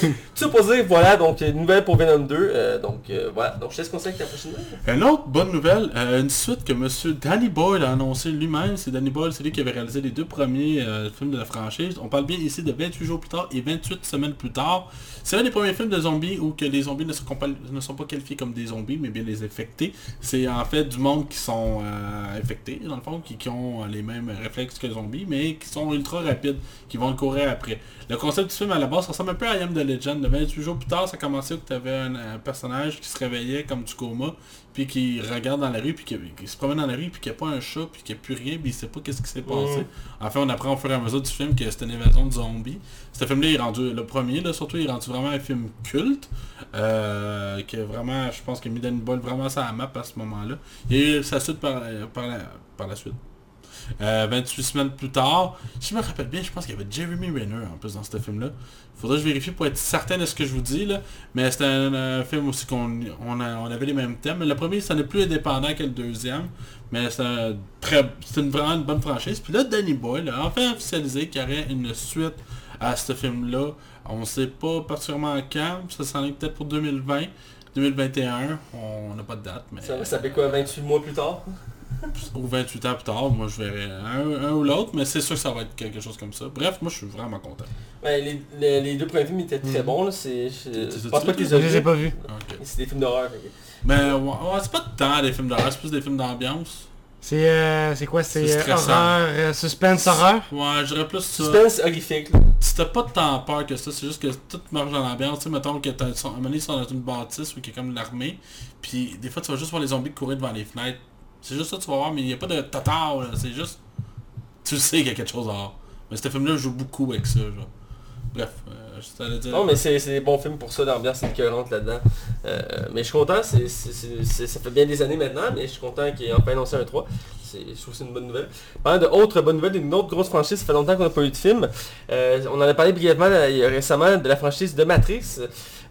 Tout pour dire, voilà, donc une nouvelle pour Venom 2. euh, donc euh, voilà, donc je te laisse conseiller avec ta prochaine nouvelle. Une autre bonne nouvelle, euh, une suite que monsieur Danny Boyle a annoncé lui-même. C'est Danny Boyle, c'est lui qui avait réalisé les deux premiers films de la franchise. On parle bien ici de 28 jours plus tard et 28 semaines plus tard. C'est un des premiers films de zombies où que les zombies ne sont, pas, ne sont pas qualifiés comme des zombies, mais bien les infectés. C'est en fait du monde qui sont euh, infectés, dans le fond, qui, ont les mêmes réflexes que les zombies, mais qui sont ultra rapides, qui vont le courir après. Le concept du film à la base ressemble un peu à I Am the Legend. De 28 jours plus tard, ça commençait où tu avais un, un personnage qui se réveillait comme du coma, puis qui regarde dans la rue, puis qui, qui se promène dans la rue, puis qu'il n'y a pas un chat, puis qu'il n'y a plus rien, puis il sait pas qu'est-ce qui s'est passé. Mm. Enfin, on apprend au fur et à mesure du film que c'était une invasion de zombies. Ce film-là il est rendu, le premier, là, surtout, il est rendu vraiment un film culte, euh, que vraiment, je pense que mis Danny Boyle vraiment ça à la map à ce moment-là. Il y a eu sa suite par, par, la, par la suite. Euh, 28 semaines plus tard, si je me rappelle bien, je pense qu'il y avait Jeremy Renner en plus dans ce film-là. Faudrait que je vérifie pour être certain de ce que je vous dis là. Mais c'était un, euh, film aussi qu'on on, avait les mêmes thèmes. Le premier, ça n'est plus indépendant que le deuxième. Mais c'est c'est une, vraiment une bonne franchise. Puis là, Danny Boyle a enfin officialisé qu'il y aurait une suite à ce film-là. On ne sait pas particulièrement quand. Ça s'en est peut-être pour 2020. 2021, on n'a pas de date, mais Ça va s'appeler quoi, 28 mois plus tard? Ou 28 ans plus tard, moi je verrai un, un ou l'autre, mais c'est sûr que ça va être quelque chose comme ça. Bref, moi je suis vraiment content. Ouais, les, les, les deux premiers films étaient très Mhm. bons, là. C'est, je, pense pas que les Je les ai pas vus. C'est des films d'horreur. fait Mais ouais, ouais, c'est pas tant des films d'horreur, c'est plus des films d'ambiance. C'est euh, c'est quoi? C'est euh, horreur, euh, suspense, horreur? Ouais, je dirais plus ça. Suspense horrifique. t'as pas tant peur que ça, c'est juste que tout marche dans l'ambiance. Tu sais, mettons que t'as un moment donné, ils sont dans une bâtisse où il y a comme l'armée. Puis des fois, tu vas juste voir les zombies courir devant les fenêtres. C'est juste ça tu vas voir, mais il n'y a pas de là. C'est juste... Tu sais qu'il y a quelque chose dehors. Mais ce film-là joue beaucoup avec ça, genre. Bref, euh, je t'allais dire... Non, mais c'est des bons films pour ça, l'ambiance est écœurante là-dedans. Euh, mais je suis content, c'est ça fait bien des années maintenant, mais je suis content qu'il ait enfin annoncé un 3. C'est- Je trouve que c'est une bonne nouvelle. Parlant de autre bonne nouvelle, d'une autre grosse franchise, ça fait longtemps qu'on n'a pas eu de film. Euh, on en a parlé brièvement récemment de la franchise de Matrix.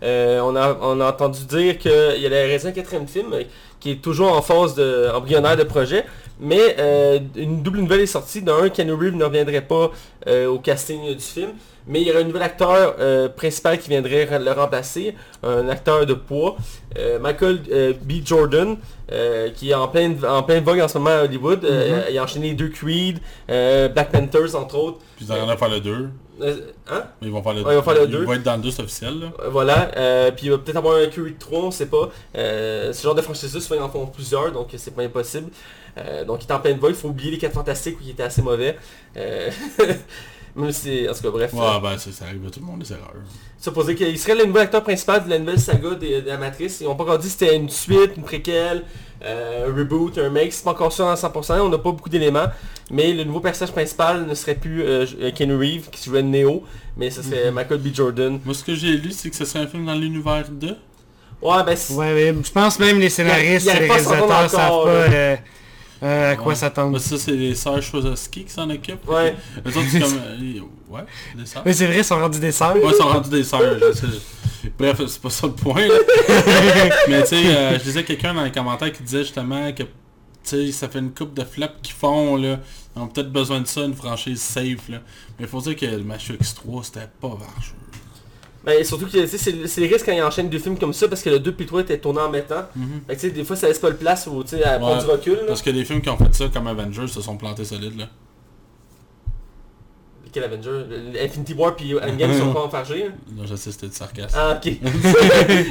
Euh, on, a, on a entendu dire qu'il y allait réaliser un quatrième film qui est toujours en phase de, embryonnaire de projet. Mais euh, une double nouvelle est sortie. D'un, Keanu Reeves ne reviendrait pas euh, au casting euh, du film. Mais il y aurait un nouvel acteur euh, principal qui viendrait le remplacer, un acteur de poids, Michael B. Jordan, qui est en pleine, en pleine vogue en ce moment à Hollywood. Euh, il a enchaîné les deux Creed, Black Panthers entre autres. Puis ils en ont faire le 2. Euh, hein? Ils vont faire le 2. Ouais, deux. Il va être dans le 2, c'est officiel, là. Voilà, euh, puis il va peut-être avoir un Creed 3, on sait pas. Euh, ce genre de franchise-là, souvent ils en font plusieurs, donc c'est pas impossible. Euh, donc il est en pleine vogue, il faut oublier les 4 fantastiques où il était assez mauvais. Euh, Même si, en tout cas, bref. Ouais, ben c'est- ça arrive à tout le monde, les erreurs. supposé qu'il serait le nouvel acteur principal de la nouvelle saga de, de la Matrice. Ils n'ont pas encore dit si c'était une suite, une préquelle, euh, un reboot, un make. C'est pas encore sûr à 100%. On n'a pas beaucoup d'éléments. Mais le nouveau personnage principal ne serait plus euh, Ken Reeves qui jouait Neo, mais ce serait Michael B. Jordan. Moi, ce que j'ai lu, c'est que ce serait un film dans l'univers de... Ouais, ben. Ouais, mais je pense même les scénaristes y a- et les réalisateurs savent pas. Euh, à quoi Ouais. s'attendre? Ben, ça, c'est les sœurs Chwazowski qui s'en occupent. Ouais. Eux autres, c'est comme... euh, ouais, des sœurs. Mais c'est vrai, ils sont rendus des sœurs. Ouais, ils sont rendus des sœurs. Bref, c'est pas ça le point. là. Mais tu sais, euh, je disais quelqu'un dans les commentaires qui disait justement que tu sais, ça fait une coupe de flops qui font là. Ils ont peut-être besoin de ça, une franchise safe là. Mais il faut dire que le match X3 c'était pas vargeux. Ben, surtout que c'est c'est les risques quand ils enchaînent deux films comme ça parce que le 2 puis le 3 étaient tournés en même temps. Fait que, tu sais, des fois ça laisse pas le place sais, à prendre Ouais, du recul. là. Parce que des films qui ont fait ça comme Avengers se sont plantés solides là. Quel Avenger Infinity War puis Endgame ils sont pas enfargés. là. Là, je sais c'était du sarcasme. Ah ok.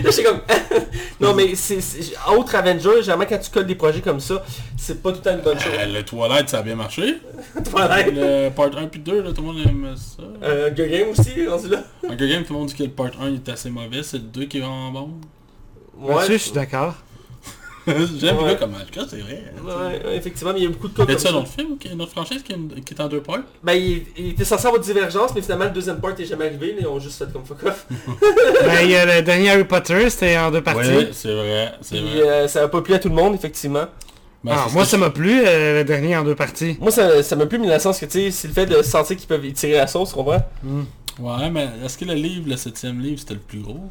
Là, j'étais comme... non mais c'est... Autre Avenger, généralement quand tu colles des projets comme ça, c'est pas tout le temps une bonne chose. Euh, le Twilight ça a bien marché. Twilight. Le part 1 puis 2 là, tout le monde aime ça. Euh, Game aussi, rendu là. Hunger Game, tout le monde dit que le part 1 il est assez mauvais, c'est le 2 qui est vraiment bon. Là-dessus, je suis d'accord. J'aime Ouais. bien comme match, c'est vrai. Ouais, ouais, effectivement, mais il y a beaucoup de cas Y comme ça. autre film, qui- une autre franchise qui est, qui est en deux parts? Ben, il, il était censé avoir Divergence, mais finalement le deuxième part est jamais arrivé, ils ont juste fait comme fuck off. ben, il y a le dernier Harry Potter, c'était en deux parties. Oui, c'est vrai, c'est vrai. euh, ça a pas plu à tout le monde, effectivement. Ben, Ah, moi, ça m'a plu, euh, le dernier en deux parties. Moi, ça, ça m'a plu, mais dans le sens que, tu sais, c'est le fait de sentir qu'ils peuvent y tirer la sauce, comprends? Hmm. je- Ouais, mais est-ce que le livre, le septième livre, c'était le plus gros?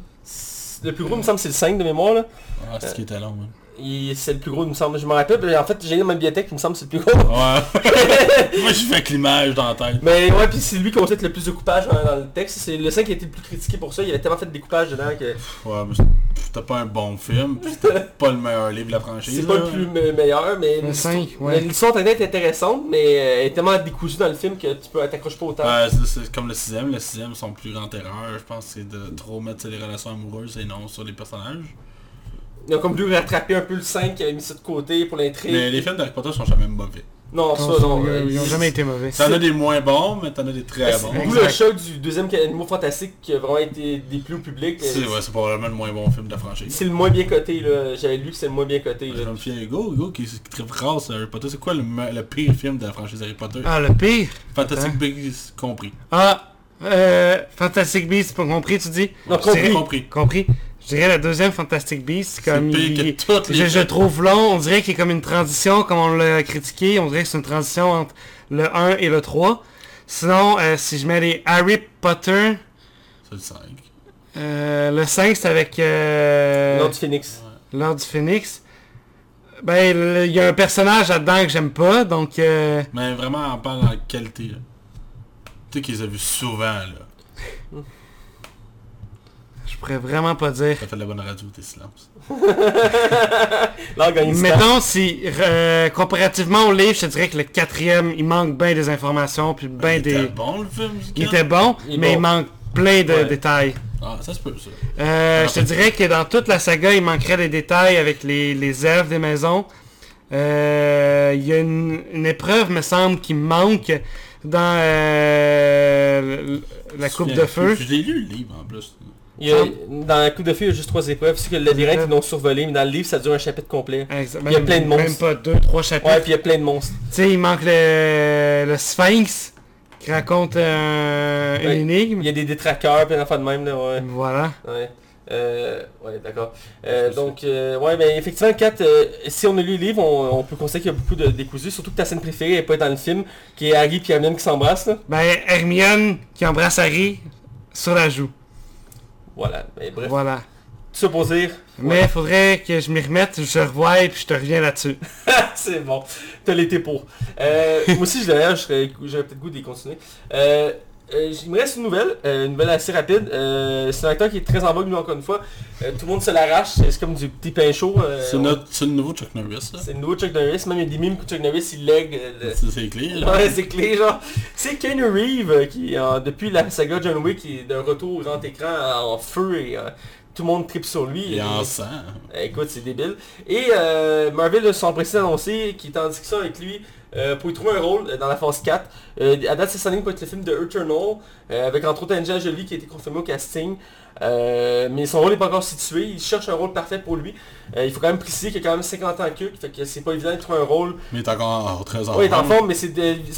Le plus gros, il me semble, c'est le 5 de mémoire, là. Ah, c'est ce qui était long, hein. Il- C'est le plus gros, il me semble. Je me rappelle, en fait, j'ai dans ma bibliothèque, il me semble, c'est le plus gros. Ouais. moi, j'ai fait avec l'image dans la tête. Mais ouais, puis c'est lui qui a fait le plus de coupage dans, dans le texte. C'est le 5 qui a été le plus critiqué pour ça. Il avait tellement fait de découpage dedans que Ouais, mais c'était pas un bon film, c'était pas le meilleur livre de la franchise. c'est pas le plus me- meilleur. Mais Le l'histoire- 5, ouais. l'histoire est intéressante, mais euh, elle est tellement décousue dans le film que tu peux t'accroches pas autant. Ouais, c'est- c'est comme le sixième. Le sixième, son plus grande erreur, je pense, c'est de trop mettre sur les relations amoureuses et non sur les personnages. Ils ont comme voulu rattraper un peu le 5 qui avait mis ça de côté pour l'intrigue. Mais les films d'Harry Potter sont jamais mauvais. Non, ça non. ils, euh, ils ont jamais été mauvais. T'en as des moins bons, mais t'en as des très bons. d'où Exact. le choc du deuxième animaux fantastique qui a vraiment été déplu au public. C'est Euh, ouais, c'est probablement le moins bon film de la franchise. C'est le moins bien coté là. J'avais lu que c'est le moins bien coté Je là. me Hugo, Hugo qui, qui tripe rare sur Harry Potter, c'est quoi le, me- le pire film de la franchise Harry Potter? Ah, le pire? Fantastic. Beasts compris. Ah, euh, Fantastic Beasts, pas compris, tu dis? Non. Compris. Compris. Je dirais le deuxième Fantastic Beasts, C'est comme pire il- que toutes les je, je trouve long, on dirait qu'il y a comme une transition, comme on l'a critiqué, on dirait que c'est une transition entre le 1 et le 3. Sinon, euh, si je mets les Harry Potter, C'est le 5. euh, le 5 c'est avec euh, Lord du Phoenix. Lord du Phoenix. Ben, il y a un personnage là-dedans que j'aime pas, donc... euh, Mais vraiment, en parlant de qualité, là. Tu sais qu'ils les a vus souvent, là. Pourrais vraiment pas dire. T'as fait de la bonne radio, t'es. Là. Mettons, si euh, comparativement au livre, je te dirais que le quatrième, il manque bien des informations, puis bien Il des... était bon, le film, Il était bon, Il mais bon. il manque plein de Ouais. détails. Ah, ça se peut, ça. Euh, Ah, je te dirais que dans toute la saga, il manquerait des détails avec les, les elfes des maisons. Euh, Il y a une, une épreuve, me semble, qui manque dans euh, la coupe de feu. Je l'ai lu, le livre, en plus. Il y a- dans la coupe de feu, il y a juste trois épreuves. C'est que le labyrinthe, ils l'ont survolé, mais dans le livre, ça dure un chapitre complet. Exact- Il y a plein de monstres. Même pas deux, trois chapitres. Ouais, puis il y a plein de monstres. Tu sais, il manque le, le Sphinx qui raconte euh, une Ouais. énigme. Il y a des détraqueurs, plein d'enfants de même, là, ouais. Voilà. Ouais. Euh, ouais, d'accord. Euh, donc, euh, ouais, mais effectivement, Kat, euh, si on a lu le livre, on, on peut constater qu'il y a beaucoup de décousus, surtout que ta scène préférée n'est pas dans le film, qui est Harry et Hermione qui s'embrassent. Ben, Hermione qui embrasse Harry sur la joue. Voilà, mais bref. Voilà. Tout ça pour dire, Mais faudrait que je m'y remette, je revoie et puis je te reviens là-dessus. c'est bon, t'as l'été pour. Euh, moi aussi, je d'ailleurs, j'aurais peut-être goût d'y continuer. Euh, euh, il me reste une nouvelle, euh, une nouvelle assez rapide. Euh, c'est un acteur qui est très en vogue, nous, encore une fois. Tout le monde se l'arrache, c'est comme du petit pain chaud. C'est notre- c'est le nouveau Chuck Norris, là. C'est le nouveau Chuck Norris, même il y a des mimes que Chuck Norris il lègue le- C'est clé. Ouais, c'est clé, genre. C'est Keanu Reeves euh, qui, depuis la saga John Wick, qui est d'un retour au grand écran en feu et tout le monde tripe sur lui. Et Et- en sang. Écoute, c'est débile. Et euh, Marvel a son précédent annoncé qui est en discussion avec lui euh, pour y trouver un rôle euh, dans la phase 4. Euh, à date, c'est pour être le film de Eternal, euh, avec entre autres Angela Jolie qui a été confirmée au casting. Mais son rôle n'est pas encore situé, il cherche un rôle parfait pour lui. Il faut quand même préciser qu'il a quand même 50 ans que, fait que c'est pas évident de trouver un rôle Mais il est encore en- très en oui, il est en forme, forme, mais c'est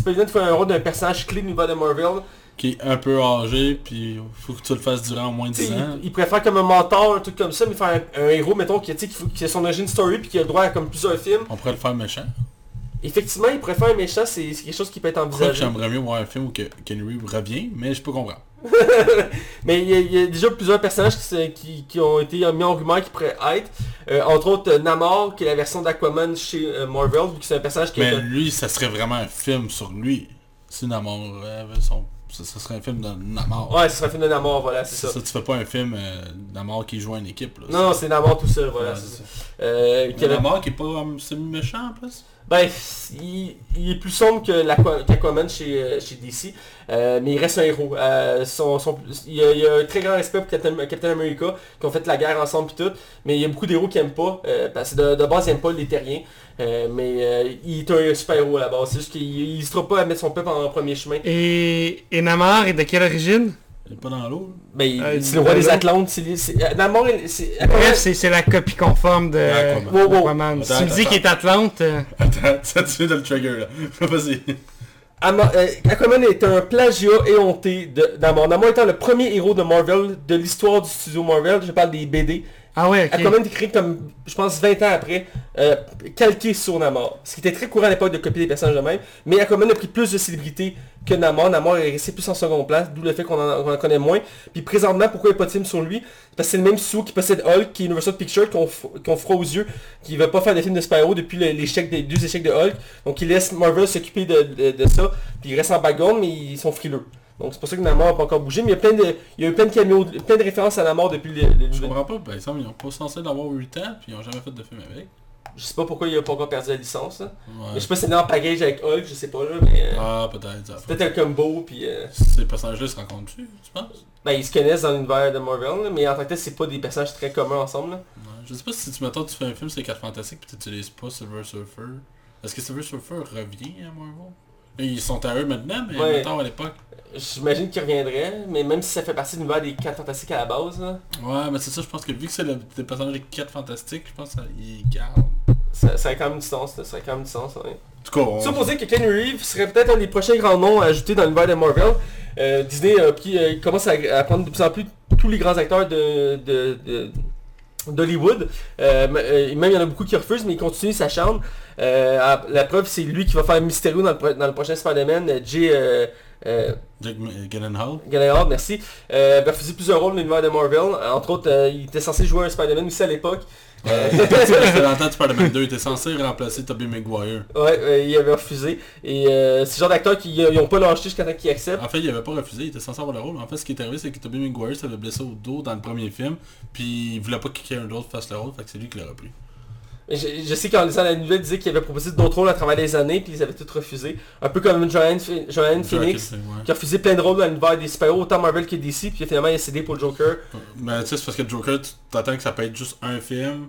pas évident de faire un rôle d'un personnage clé au niveau de Marvel. Qui est un peu âgé, puis faut que tu le fasses durant au moins Tu sais, 10 ans. il, il préfère comme un mentor, un truc comme ça, mais faire un, un héros, mettons, qui, qui a son origin story puis qui a le droit à comme plusieurs films. On pourrait le faire méchant. Effectivement, il préfère un méchant, c'est quelque chose qui peut être envisagé. j'aimerais mieux voir un film où que Ken Reeves revient, mais je peux comprendre. Mais il y, a, il y a déjà plusieurs personnages qui, qui- qui ont été mis en rumeur qui pourraient être. Euh, entre autres, euh, Namor, qui est la version d'Aquaman chez euh, Marvel, vu que c'est un personnage qui Mais est... lui, ça serait vraiment un film sur lui. Si Namor avait son... Ça serait un film de Namor. Ouais, ce serait un film de Namor, voilà, c'est ça. ça, tu fais pas un film euh, Namor qui joue une équipe. Là. Non, non, c'est Namor tout seul, voilà, Ouais, c'est ça. ça. Euh, qui avait- Namor qui est pas euh, semi-méchant en plus. Ben, il, est plus sombre que chez, euh, chez DC, euh, mais il reste un héros. Euh, il, y a, un très grand respect pour Captain, America, qui ont fait la guerre ensemble et tout, mais il y a beaucoup d'héros qui aiment pas, parce que de, base, ils aiment pas les terriens, mais il est un super héros à la base, c'est juste qu'il n'hésitera pas à mettre son peuple en premier chemin. Et, et Namor est de quelle origine? Il est pas dans l'eau. Ben, il- Euh, c'est le roi des Atlantes, c'est... c'est- euh, Namor, il- c'est... Bref, c'est c'est la copie conforme de Aquaman. Wow, wow. Aquaman. Si tu me dis qu'il est Atlante, euh, Attends, ça tu viens de le trigger là. Vas-y. Ama- euh, Aquaman est un plagiat éhonté de Namor. Namor étant le premier héros de Marvel, de l'histoire du studio Marvel, je parle des BD, ah ouais, ok. Aquaman est créé comme, je pense, 20 ans après, euh, calqué sur Namor. Ce qui était très courant à l'époque de copier des personnages de même. Mais Aquaman a pris plus de célébrité que Namor. Namor est resté plus en seconde place, d'où le fait qu'on en, connaît moins. Puis présentement, pourquoi il n'y a pas de film sur lui? Parce que c'est le même studio qui possède Hulk, qui est Universal Pictures, qu'on f- qu'on froid aux yeux, qui ne veut pas faire des films de Spyro depuis le- l'échec des deux échecs de Hulk. Donc il laisse Marvel s'occuper de, de- de ça. Puis il reste en background, mais ils sont frileux. Donc c'est pour ça que Namor n'a pas encore bougé. Mais il y a plein de, il y a eu plein de caméos, plein de références à Namor depuis le, le- Je comprends pas, par exemple, ils ont pas censé l'avoir 8 ans, puis ils ont jamais fait de film avec. Je sais pas pourquoi il a pas encore perdu la licence. là. Ouais. Mais je sais pas si c'est en package avec Hulk, je sais pas là, mais... euh, Ah, peut-être. Peut-être un combo, puis... euh, Ces personnages-là se rencontrent-tu, tu penses? Ben, ils se connaissent dans l'univers de Marvel, là, mais en tant que tel, c'est pas des personnages très communs ensemble. là. Ouais. Je sais pas si tu mettons, tu fais un film sur les 4 fantastiques pis tu utilises pas Silver Surfer. Est-ce que Silver Surfer revient à Marvel? Ils sont à eux maintenant, mais Ouais. mettons à l'époque. J'imagine qu'ils reviendraient, mais même si ça fait partie de l'univers des 4 fantastiques à la base, là, Ouais, mais c'est ça, je pense que vu que c'est le, des personnages des 4 fantastiques, je pense qu'ils gardent. Ça, ça a quand même du sens, ça a quand même du sens, ouais. En tout cas, on... Ça pour dire que Ken Reeves serait peut-être un des prochains grands noms à ajouter dans l'univers de Marvel. Euh, Disney a pris, euh, commence à, à prendre de plus en plus tous les grands acteurs de, de- de- d'Hollywood. Euh, euh, même il y en a beaucoup qui refusent, mais il continue sa chambre. Euh, la preuve, c'est lui qui va faire Mysterio dans le, dans le prochain Spider-Man. euh, Jay euh, euh, M- Gyllenhaal. Gyllenhaal, merci. Euh, il a refusé plusieurs rôles dans l'univers de Marvel. Euh, Entre autres, euh, il était censé jouer un Spider-Man aussi à l'époque. Euh, Ça fait longtemps que Spider-Man 2 était censé remplacer Tobey Maguire. ouais, euh, il avait refusé. Et euh, c'est le genre d'acteurs qui n'ont pas lâché jusqu'à temps qu'ils acceptent. En fait, il avait pas refusé, il était censé avoir le rôle. En fait, ce qui est arrivé, c'est que Tobey Maguire s'avait blessé au dos dans le premier film, puis il voulait pas que quelqu'un d'autre fasse le rôle, fait que c'est lui qui l'a repris. Je, je sais qu'en lisant la nouvelle, il disait qu'il avait proposé d'autres rôles à travers les années, puis ils avaient tous refusé. Un peu comme Joanne, Joaquin Phoenix, Ouais. qui a refusé plein de rôles dans l'univers des super-héros, autant Marvel que DC, puis finalement il a cédé pour le Joker. Mais tu sais, c'est parce que Joker, tu t'attends que ça peut être juste un film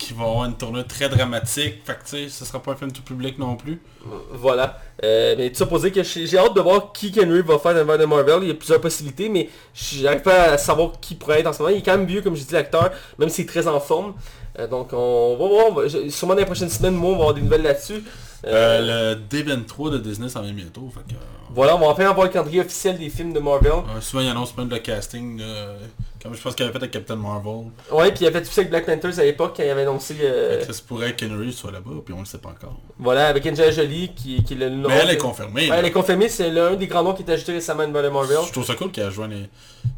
qui va avoir une tournure très dramatique, fait que tu sais, ce sera pas un film tout public non plus. Voilà. Euh, mais tout ça que j'ai hâte de voir qui Reeves va faire dans de Marvel. Il y a plusieurs possibilités, mais j'arrive pas à savoir qui pourrait être en ce moment. Il est quand même vieux, comme je dis, l'acteur, même s'il est très en forme. Euh, donc on va voir, sûrement dans les prochaines semaines, moi, on va avoir des nouvelles là-dessus. Euh, Euh, le D23 de Disney s'en vient bientôt, fait que... euh, Voilà, on va enfin avoir le calendrier officiel des films de Marvel. souvent, ils annoncent même le casting, comme je pense qu'il avait fait avec Captain Marvel. Ouais, puis il a fait tout ça avec Black Panthers à l'époque quand il avait annoncé... euh, ça se pourrait Reeves soit là-bas, puis on le sait pas encore. Voilà, avec Angela Jolie qui, qui est le nom. Mais elle est confirmée. Ouais, elle est confirmée, c'est l'un des grands noms qui est ajouté récemment à l'univers de Marvel. Je trouve ça cool qu'elle les...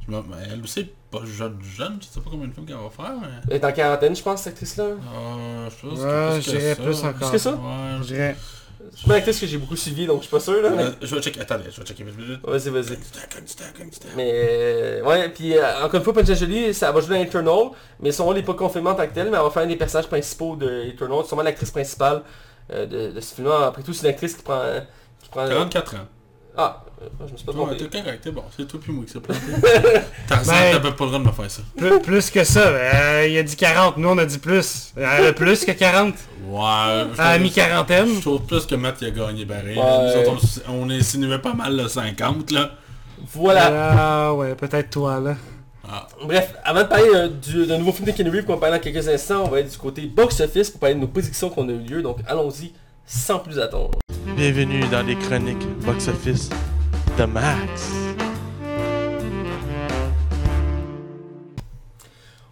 je me- mais Elle aussi est pas jeune jeune, je sais pas combien de films qu'elle va faire, mais... Elle est en quarantaine, je pense, cette actrice-là. Euh, je pense Ouais, que plus que dirais ça. plus encore. Plus que ça? Ouais, Je dirais. C'est pas une actrice que j'ai beaucoup suivi, donc je suis pas sûr, là. mais- je vais checker, attendez, je vais checker. Vas-y, vas-y. Mais euh, ouais, puis euh, encore une fois, Angela Jolie, ça va jouer dans Eternal, mais son rôle n'est pas confirmé en tant que tel, mais elle va faire un des personnages principaux de Eternal, sûrement l'actrice principale euh, de, de ce film Après tout, c'est une actrice qui prend... qui prend 44 ans. Ah, euh, je me suis pas trompé. t'es correct, t'es bon, c'est toi puis moi qui s'est planté. Tarzan, Ben- t'avais pas le droit de me faire ça. Plus, plus que ça, euh, il a dit 40, nous on a dit plus. A plus que 40. Ouais, À mi-quarantaine. Je trouve plus que Matt il a gagné barré. Ouais. Nous autres, on, on insinuait pas mal le 50 là. Voilà. Ah ouais, peut-être toi là. Ah. Bref, avant de parler euh, du- d'un nouveau film de Kenny Reeves qu'on va parler dans quelques instants, on va être du côté box-office pour parler de nos prédictions qu'on a eu lieu, donc allons-y sans plus attendre. Bienvenue dans les chroniques box-office de Max.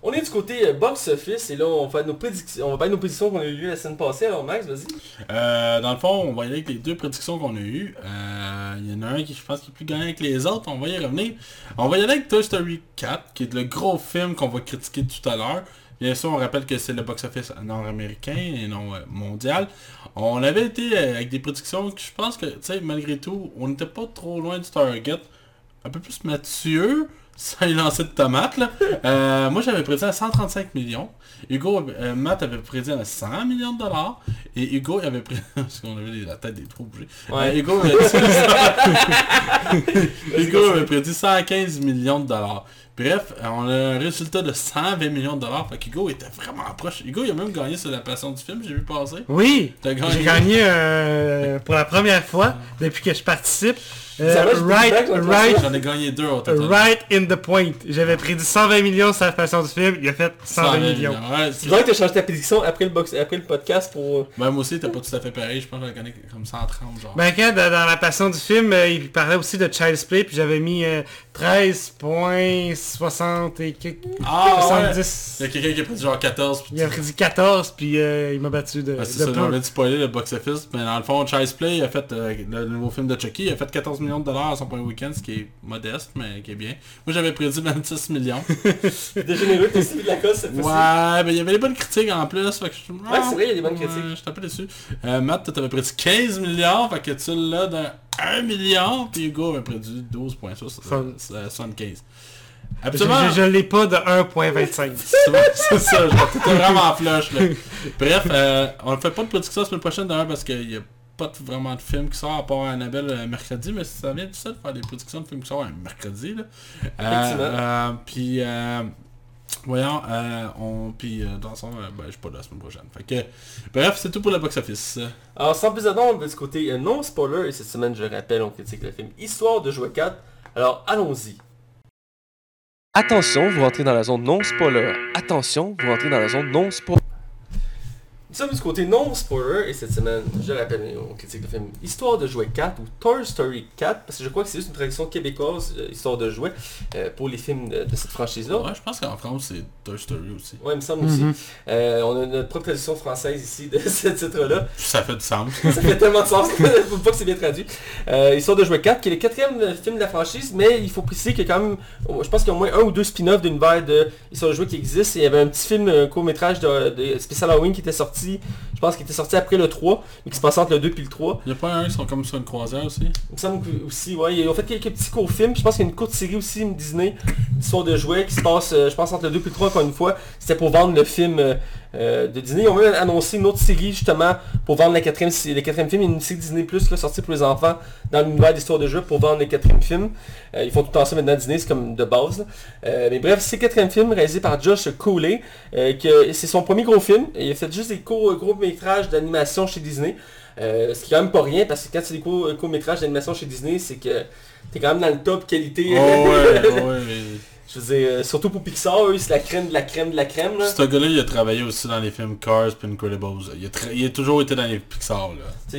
On est du côté euh, box-office et là on va, faire nos prédictions, on va parler de nos prédictions qu'on a eu lieu la semaine passée, alors Max, vas-y. Euh, dans le fond, on va y aller avec les deux prédictions qu'on a eues. Euh, Il y en a un qui je pense qui est plus gagnant que les autres, on va y revenir. On va y aller avec Toy Story 4, qui est le gros film qu'on va critiquer tout à l'heure. Bien sûr, on rappelle que c'est le box-office nord-américain et non euh, mondial. On avait été euh, avec des prédictions que je pense que, tu sais, malgré tout, on n'était pas trop loin du target. Un peu plus Mathieu, sans y lancer de tomates, là. Euh, moi, j'avais prédit à 135 millions. Hugo, euh, Matt avait prédit à 100 millions de dollars. Et Hugo il avait prédit... Parce qu'on avait la tête des trous bougés. Ouais. Euh, Hugo, avait. Hugo avait prédit 115 millions de dollars. Bref, euh, on a un résultat de 120 millions de dollars. Fait qu'Hugo était vraiment proche. Hugo, il a même gagné sur la passion du film, j'ai vu passer. Oui, j'ai gagné euh, pour la première fois depuis que je participe. Euh, right, J'en ai gagné deux au total. right in the point. J'avais prédit 120 millions sur la passion du film, il a fait 120 millions. Ouais, C'est vrai que tu as changé ta prédiction après le, box, après le podcast pour... Ben, moi aussi, t'es pas tout à fait pareil. Je pense que je la connais comme 130, genre. Ben quand dans, dans la passion du film, euh, il parlait aussi de Child's Play, puis j'avais mis euh, 13.60 et quelques- ah, ouais. 70. Il y a quelqu'un qui a prédit genre 14. puis Il a prédit 14, puis euh, il m'a battu de, c'est ça, on vient de spoiler le box-office. Mais dans le fond, Child's Play il a fait euh, le nouveau film de Chucky, il a fait 14 millions de dollars à son premier week-end, ce qui est modeste, mais qui est bien. Moi j'avais prédit 26 millions. T'es généreux, t'es suivi de la cause cette ouais, mais il y avait des bonnes critiques en plus. Fait que je... Ouais, c'est vrai, il y a des bonnes Ouais, critiques. J'étais un peu déçu. Euh, Matt, toi, t'avais prédit 15 millions, fait que tu l'as dans 1 million, puis Hugo avait prédit 12.75. Absolument. Je, je l'ai pas de 1.25. C'est ça, vraiment flush là. Bref, euh, on ne fait pas de prédiction la semaine prochaine d'ailleurs parce qu'il n'y a pas vraiment de film qui sort à part Annabelle euh, mercredi, mais ça vient du ça de faire des prédictions de films qui sortent un mercredi là. Euh, euh, puis euh, voyons, euh, on puis euh, dans son euh, ben je suis pas là la semaine prochaine. Fait que bref, c'est tout pour le box office. Alors sans plus attendre, on va du côté euh, non spoiler, et cette semaine je rappelle, on critique le film Histoire de jouer 4. Alors allons-y. Attention, vous rentrez dans la zone non spoiler. Attention, vous rentrez dans la zone non spoiler. Nous sommes du côté non spoiler et cette semaine, je rappelle, on critique le film Histoire de jouer 4 ou Toy Story 4 parce que je crois que c'est juste une traduction québécoise, euh, Histoire de jouer, euh, pour les films de, de cette franchise-là. Ouais, je pense qu'en France c'est Toy Story aussi. Ouais, il me semble aussi. Euh, on a notre propre traduction française ici de ce titre-là. Ça fait du sens. Ça fait tellement de sens, faut pas que c'est bien traduit. Euh, Histoire de jouer 4, qui est le quatrième film de la franchise, mais il faut préciser qu'il y a quand même, je pense qu'il y a au moins un ou deux spin-offs d'univers de Histoire de jouer qui existent. Et il y avait un petit film, un court-métrage de, de spécial Halloween qui était sorti, je pense qu'il était sorti après le 3, mais qui se passait entre le 2 et le 3. Il y a pas un qui sont comme sur une croisière aussi? Il me semble aussi, ouais, ils ont fait quelques petits courts films, puis je pense qu'il y a une courte série aussi Disney, Histoire de jouets, qui se passe, euh, je pense, entre le 2 et le 3, encore une fois. C'était pour vendre le film euh, de Disney. Ils ont même annoncé une autre série, justement, pour vendre la quatrième, le quatrième film. Une série Disney Plus, sortie pour les enfants, dans l'univers d'Histoire de jeux, pour vendre le quatrième film. Euh, ils font tout le temps ça maintenant, Disney, c'est comme de base. Euh, mais bref, c'est le quatrième film, réalisé par Josh Cooley, que c'est son premier gros film. Il a fait juste des courts, gros métrages d'animation chez Disney. Euh, ce qui est quand même pas rien parce que quand tu des courts, courts métrages d'animation chez Disney, c'est que t'es quand même dans le top qualité. Oh ouais, ouais. Je veux dire, euh, surtout pour Pixar, eux, c'est la crème de la crème de la crème. Là. Ce gars-là, il a travaillé aussi dans les films Cars et Incredibles. Il a, il a toujours été dans les Pixar, là.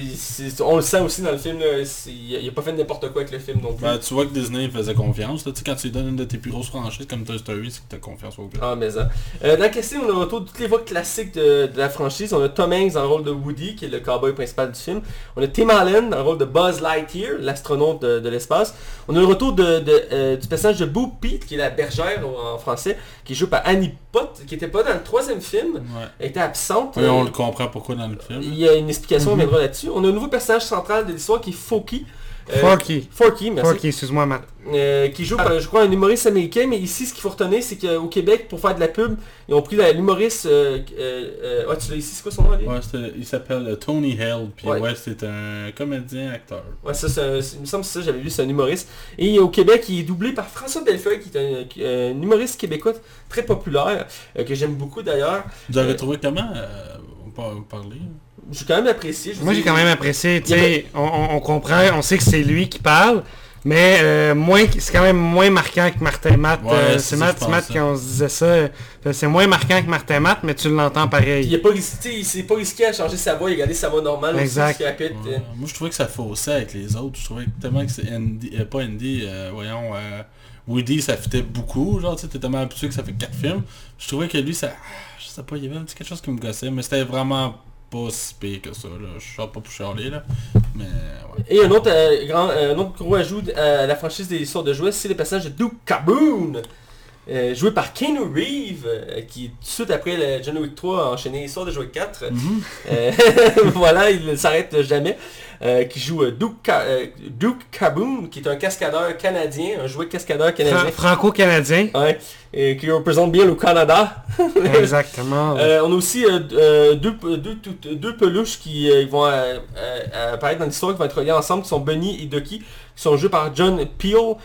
On le sent aussi dans le film, là, il a, il a pas fait n'importe quoi avec le film non plus. Ben, tu vois que Disney faisait confiance. Là. Tu Quand tu lui donnes une de tes plus grosses franchises comme Toy Story, c'est que t'as confiance au gars. Ah, mais ça. Euh, dans le casting, on a le retour de toutes les voix classiques de, de la franchise. On a Tom Hanks dans le rôle de Woody, qui est le cowboy principal du film. On a Tim Allen dans le rôle de Buzz Lightyear, l'astronaute de, de l'espace. On a le retour de, de, euh, du personnage de Boo Pete, qui est la bergère en français, qui joué par Annie Pot, qui était pas dans le troisième film. Ouais. Elle était absente. Oui, on Euh, le comprend pourquoi dans le film. Il y a une explication, on viendra là-dessus. On a un nouveau personnage central de l'histoire qui est Forky. Euh, Forky. Forky, merci. Forky, excuse-moi, Matt. Euh, qui joue par, je crois, un humoriste américain, mais ici, ce qu'il faut retenir, c'est qu'au Québec, pour faire de la pub, ils ont pris l'humoriste... Euh, euh, euh, ah, tu l'as ici, c'est quoi son nom, Ouais, il s'appelle euh, Tony Hale, puis Ouais. ouais, c'est un comédien acteur. Ouais, ça, c'est un- il me semble que c'est ça, j'avais vu, c'est un humoriste. Et au Québec, il est doublé par François Bellefeuille, qui est un, humoriste québécois très populaire, euh, que j'aime beaucoup d'ailleurs. Vous avez Euh, trouvé comment euh, on peut en parler J'ai quand même apprécié. Moi, j'ai quand même apprécié, tu sais, on, comprend, on sait que c'est lui qui parle, mais euh, moins, c'est quand même moins marquant que Martin Matt. Ouais, euh, c'est Matt, Matt quand on se disait ça, euh, c'est moins marquant que Martin Matt, mais tu l'entends Puis il pareil. a pas risqué, pas risqué à changer sa voix, il a gardé sa voix normale aussi, Exact. ce qui répète, euh, Ouais. Moi, je trouvais que ça faussait avec les autres. Je trouvais que tellement que c'est Andy, euh, pas Andy, euh, voyons, euh, Woody, ça fitait beaucoup. Genre, tu sais, t'es tellement habitué que ça fait 4 films. Je trouvais que lui, ça, je sais pas, il y avait un petit quelque chose qui me gossait, mais c'était vraiment pas si pire que ça. Là. Je sors pas pour Charlie, là. Mais, ouais. Et un autre, euh, grand, un autre gros ajout à la franchise des histoires de jouets, c'est le personnage de Duke Caboon, euh, joué par Keanu Reeves, euh, qui tout de suite après le John Wick 3 a enchaîné Histoire de jouets 4. Mhm. Euh, voilà, il ne s'arrête jamais. Euh, qui joue euh, Duke, Ca- euh, Duke Caboon, qui est un cascadeur canadien, un jouet cascadeur canadien. Franco-canadien. Ouais, et qui représente bien le Canada. Exactement. On a aussi deux, deux, deux peluches qui vont apparaître dans l'histoire, qui vont être reliés ensemble, qui sont Bunny et Ducky, qui sont joués par John Peel,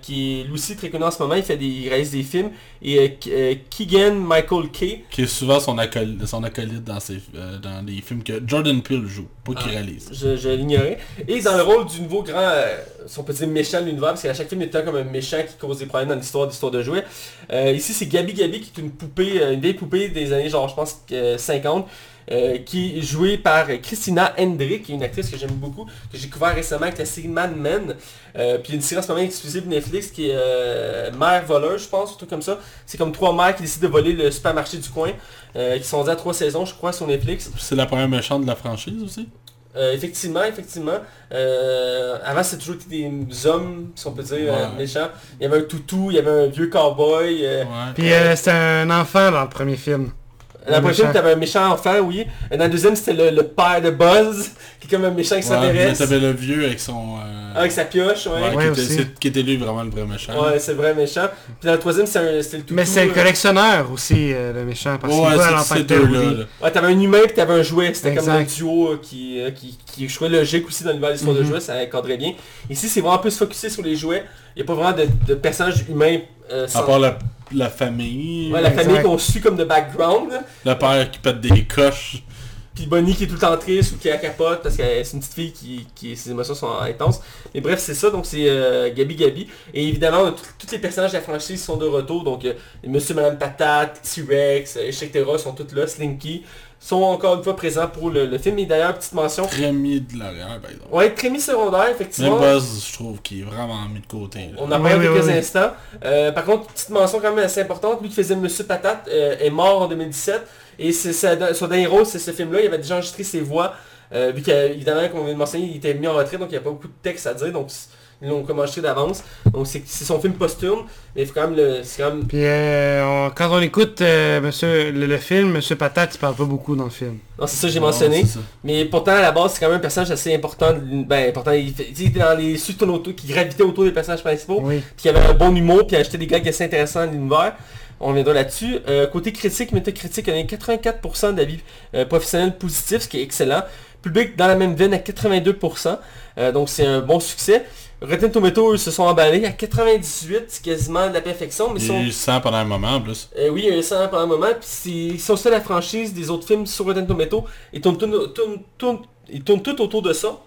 qui est lui aussi très connu en ce moment, il, fait des, il réalise des films, et euh, euh, Keegan Michael Kay, Qui est souvent son acolyte, son acolyte dans, ses, euh, dans les films que Jordan Peele joue, pas qu'il Ah. réalise. je, je l'ignorais, et dans le rôle du nouveau grand, euh, si on peut dire méchant de l'univers, parce qu'à chaque film il est comme un méchant qui cause des problèmes dans l'histoire d'histoire de jouets. Ici c'est Gabi Gabi qui est une poupée, une vieille poupée des années genre je pense euh, 50. Euh, qui est jouée par Christina Hendrick, qui est une actrice que j'aime beaucoup, que j'ai découvert récemment avec la série Mad Men. Euh, puis une série en ce moment exclusive Netflix qui est euh, Mère voleur, je pense, un truc comme ça. C'est comme trois mères qui décident de voler le supermarché du coin, euh, qui sont à trois saisons, je crois, sur Netflix. C'est la première méchante de la franchise aussi? Euh, effectivement, effectivement. Euh, avant, c'était toujours été des hommes, si on peut dire, euh, méchants. Il y avait un toutou, il y avait un vieux cowboy. euh, Ouais. Puis euh, c'était un enfant dans le premier film. Dans le premier film, t'avais un méchant enfant, oui. Et dans le deuxième, c'était le, le père de Buzz, qui est comme un méchant Ouais, mais extraterrestre. t'avais le vieux avec son... euh, avec sa pioche, ouais. ouais, Ouais, qui, était, aussi. c'est- qui était lui vraiment le vrai méchant. Ouais, c'est vrai méchant. Puis dans le troisième, c'était le tout. Mais c'est le collectionneur aussi, euh, le méchant, parce qu'il Ouais, va à c'est l'enfant ces de. Ouais, t'avais un humain puis t'avais un jouet. C'était comme un duo euh, qui, euh, qui, qui jouait logique aussi dans l'univers de l'histoire de Mhm. jouets, ça cadrait bien. Ici, c'est vraiment plus focusé sur les jouets. Il n'y a pas vraiment de, de personnages humains euh, À part la, la famille, Ouais, la Exact. famille qu'on suit comme de background. là. le père qui pète des coches. Puis Bonnie qui est tout le temps triste ou qui a capote parce que c'est une petite fille qui, qui ses émotions sont intenses. Mais bref, c'est ça, donc c'est euh, Gabi Gabi. Et évidemment, tous les personnages de la franchise sont de retour. Donc euh, Monsieur Madame Patate, T-Rex, etc. sont tous là, Slinky, sont encore une fois présents pour le, le film. Et d'ailleurs, petite mention. Rémi de l'arrière, par exemple. Ouais, mis secondaire, effectivement. Buzz, je trouve qu'il est vraiment mis de côté. là. On en parle oui, quelques oui, oui. instants. Euh, par contre, petite mention quand même assez importante, lui qui faisait Monsieur Patate euh, est mort en 2017. Et c'est sa- son dernier rôle, c'est ce film-là. Il avait déjà enregistré ses voix. euh, vu qu'évidemment, comme on vient de mentionner, il était mis en retraite, donc il n'y a pas beaucoup de texte à dire. Donc l'ont comme d'avance. Donc c'est c'est son film posthume. Mais il faut quand même le. C'est quand même. Puis euh, on- quand on écoute euh, monsieur, le, le film, Monsieur Patate, il parle pas beaucoup dans le film. Non, c'est ça que j'ai mentionné. ça. Mais pourtant, à la base, c'est quand même un personnage assez important. Ben, important. Il, était dans les suites autour, qui gravitaient autour des personnages principaux. Oui. puis il y avait un bon humour, puis il achetait des gags assez intéressants dans l'univers. On reviendra là-dessus. Euh, côté critique, Metacritic, on a 84% d'avis euh, professionnels positifs, ce qui est excellent. Public dans la même veine à 82%, euh, donc c'est un bon succès. Rotten Tomatoes, se sont emballés à 98, c'est quasiment de la perfection, mais Il ils y a sont... eu 100 pendant un moment en plus. Euh, oui, il y a eu ça pendant un moment, puis c'est- ils sont seuls la franchise des autres films sur Rotten Tomatoes. Ils tournent, tournent, tournent, tournent- ils tournent tout autour de ça.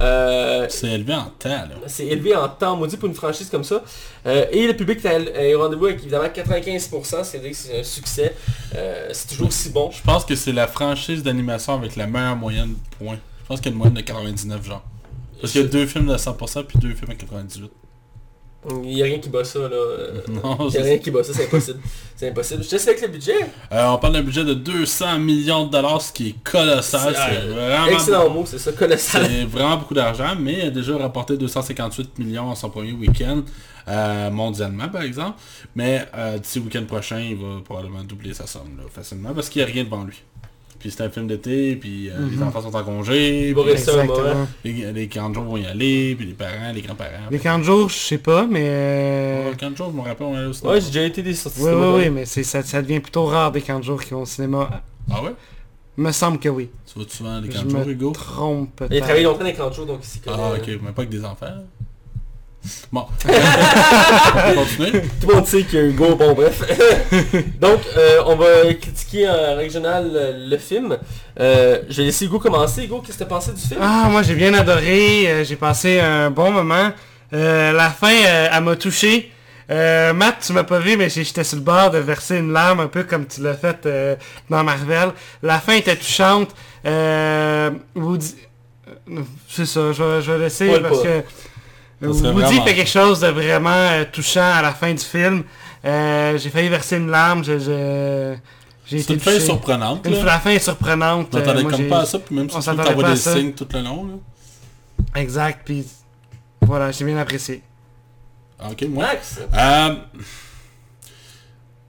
Euh, C'est élevé en temps là. c'est élevé en temps maudit pour une franchise comme ça. Euh, et le public est est au rendez-vous avec évidemment 95%, c'est-à-dire que c'est un succès. Euh, c'est toujours si bon. Je pense que c'est la franchise d'animation avec la meilleure moyenne de points. Je pense qu'il y a une moyenne de 99 genre. Parce qu'il y a deux films de 100% puis deux films à 98. Il n'y a rien qui bat ça là. Non, Il n'y a rien qui bat ça, c'est impossible. c'est impossible. Je te laisse avec le budget. Euh, on parle d'un budget de 200 millions de dollars, ce qui est colossal. C'est- euh, vraiment, Excellent mot, c'est ça, colossal. c'est vraiment beaucoup d'argent, mais il a déjà rapporté 258 millions en son premier week-end, euh, mondialement par exemple. Mais euh, d'ici le week-end prochain, il va probablement doubler sa somme là, facilement, parce qu'il n'y a rien devant lui. Puis c'est un film d'été, puis euh, les enfants sont en congé, puis. Exactement. les, les grands vont y aller, puis les parents, les grands-parents. Les camps de jour, je sais pas, mais... euh, Quand jours, je me rappelle, on allait au cinéma. Ouais, j'ai déjà été des sorties. Oui, oui, oui, mais ça, ça devient plutôt rare des camps de jour qui vont au cinéma. Ah ouais? Me semble que oui. Tu vas souvent les Je camps jours, me Hugo? trompe Il a travaillé longtemps dans les 30 jours, donc ici. Ah ok, mais pas avec des enfants. Bon. Continuez. Tout le monde sait qu'il y a Hugo, bon bref. Donc, euh, on va critiquer en règle générale le, film. Euh, je vais laisser Hugo commencer. Hugo, qu'est-ce que t'as pensé du film? Ah, moi j'ai bien adoré, euh, j'ai passé un bon moment. Euh, la fin, euh, elle m'a touché. Euh, Matt, tu m'as pas vu, mais j'étais sur le bord de verser une larme, un peu comme tu l'as fait euh, dans Marvel. La fin était touchante. Euh, Woody... euh, C'est ça, je vais, je vais laisser Ouais, parce pas. que... Woody vraiment- fait quelque chose de vraiment euh, touchant à la fin du film. Euh, j'ai failli verser une larme, je- je- j'ai C'est été une fin surprenante. Une- Là. La fin est surprenante. On euh, n'attendait moi, comme j'ai- pas à ça, puis même si tu s'attendait t'envoies des ça. signes tout le long. Là. Exact, puis voilà, j'ai bien apprécié. Ok, moi. Max? Euh,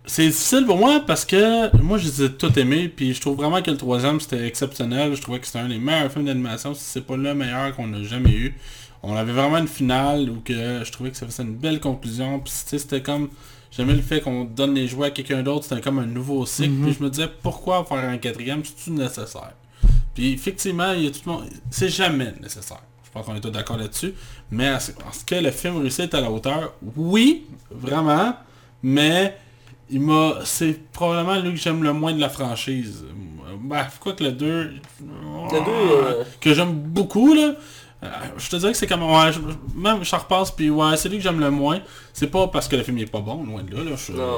c'est difficile pour moi parce que moi je les ai tous aimés puis je trouve vraiment que le troisième c'était exceptionnel. Je trouvais que c'était un des meilleurs films d'animation, si c'est pas le meilleur qu'on a jamais eu. On avait vraiment une finale où que je trouvais que ça faisait une belle conclusion. Puis c'était comme. J'aimais le fait qu'on donne les jouets à quelqu'un d'autre, c'était comme un nouveau cycle. Puis je me disais pourquoi faire un quatrième, c'est-tu nécessaire? Puis effectivement, il y a tout le monde. C'est jamais nécessaire. Je pense qu'on est tous d'accord là-dessus. Mais est-ce que le film réussit à la hauteur? Oui, vraiment. Mais il m'a. C'est probablement lui que j'aime le moins de la franchise. Bref, quoi que le 2. Le deux, euh, Que j'aime beaucoup là. Euh, je te dirais que c'est comme... Ouais, je- même je repasse puis ouais, c'est lui que j'aime le moins. C'est pas parce que le film est pas bon, loin de là.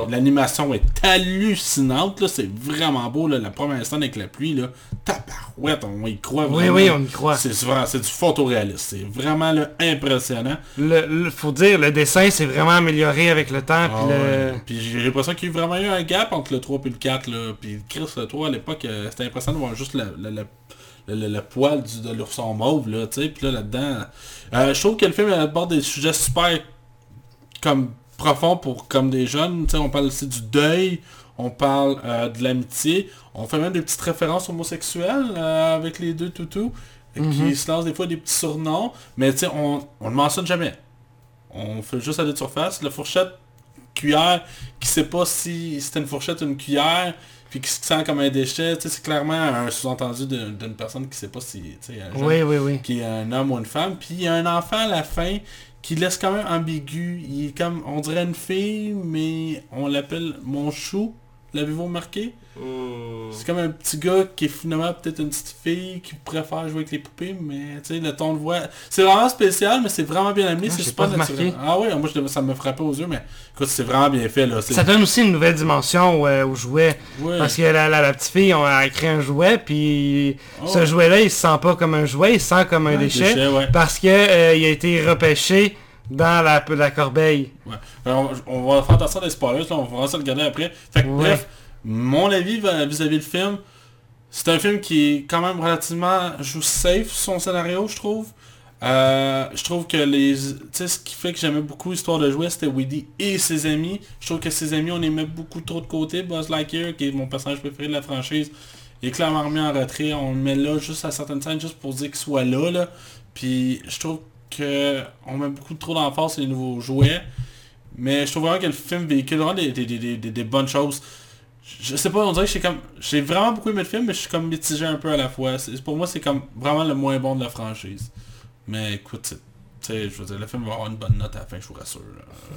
L'animation est hallucinante, là. C'est vraiment beau, là. La première scène avec la pluie, là. Tabarouette, on y croit Oui, vraiment. oui, on y croit. C'est vraiment- c'est du photoréaliste. C'est vraiment là, impressionnant. Le, le- faut dire, le dessin s'est vraiment amélioré avec le temps. Ah puis le- ouais. Puis j'ai l'impression qu'il y a vraiment eu un gap entre le 3 et le 4 là. Puis Chris le 3 à l'époque, euh, c'était impressionnant de voir juste le, le- le- le poil du, de l'ourson mauve là, tu sais. Puis là là-dedans. euh, je trouve que le film aborde des sujets super comme profonds pour comme des jeunes. Tu sais, on parle aussi du deuil. on parle euh, de l'amitié, on fait même des petites références homosexuelles euh, avec les deux toutous, qui se lancent des fois des petits surnoms, mais tu sais, on, on le mentionne jamais. On fait juste aller de surface. La fourchette cuillère, qui sait pas si c'était une fourchette ou une cuillère, puis qui se sent comme un déchet, tu sais, c'est clairement un sous-entendu d'une personne qui sait pas si, tu sais, un jeune Oui, oui, oui. qui est un homme ou une femme. Puis il y a un enfant à la fin qui laisse quand même ambigu. Il est comme, on dirait une fille, mais on l'appelle mon chou. L'avez-vous remarqué? Hmm. C'est comme un petit gars qui est finalement peut-être une petite fille qui préfère jouer avec les poupées, mais tu sais, le ton de voix... C'est vraiment spécial, mais c'est vraiment bien amené, Ah, c'est super naturel. Ah oui, moi je- ça me frappait aux yeux, mais écoute, c'est vraiment bien fait là. Ça donne aussi une nouvelle dimension euh, au jouet. Ouais. Parce que la, la, la petite fille, on a créé un jouet, puis Oh. ce jouet-là, il se sent pas comme un jouet, il se sent comme un Ouais, déchet. déchet, ouais. Parce que euh, il a été repêché dans la, la corbeille. Ouais. Alors, on, on va faire attention des spoilers, là, on va se le regarder après. Fait que, Ouais. bref, mon avis vis-à-vis du film, c'est un film qui est quand même relativement joue safe son scénario, je trouve. Euh, je trouve que les. Tu sais, ce qui fait que j'aimais beaucoup l'histoire de jouer, c'était Woody et ses amis. Je trouve que ses amis, on les met beaucoup trop de côté. Buzz Lightyear, qui est mon personnage préféré de la franchise, est clairement remis en retrait. On le met là juste à certaines scènes, juste pour dire qu'il soit là. là. Puis je trouve que on met beaucoup trop d'emphase sur les nouveaux jouets. Mais je trouve vraiment que le film véhicule vraiment des, des, des, bonnes choses. Je sais pas, on dirait que j'ai vraiment beaucoup aimé le film, mais je suis comme mitigé un peu à la fois. Pour moi, c'est comme vraiment le moins bon de la franchise. Mais écoute, sais, je veux dire, le film va avoir une bonne note à la fin, je vous rassure.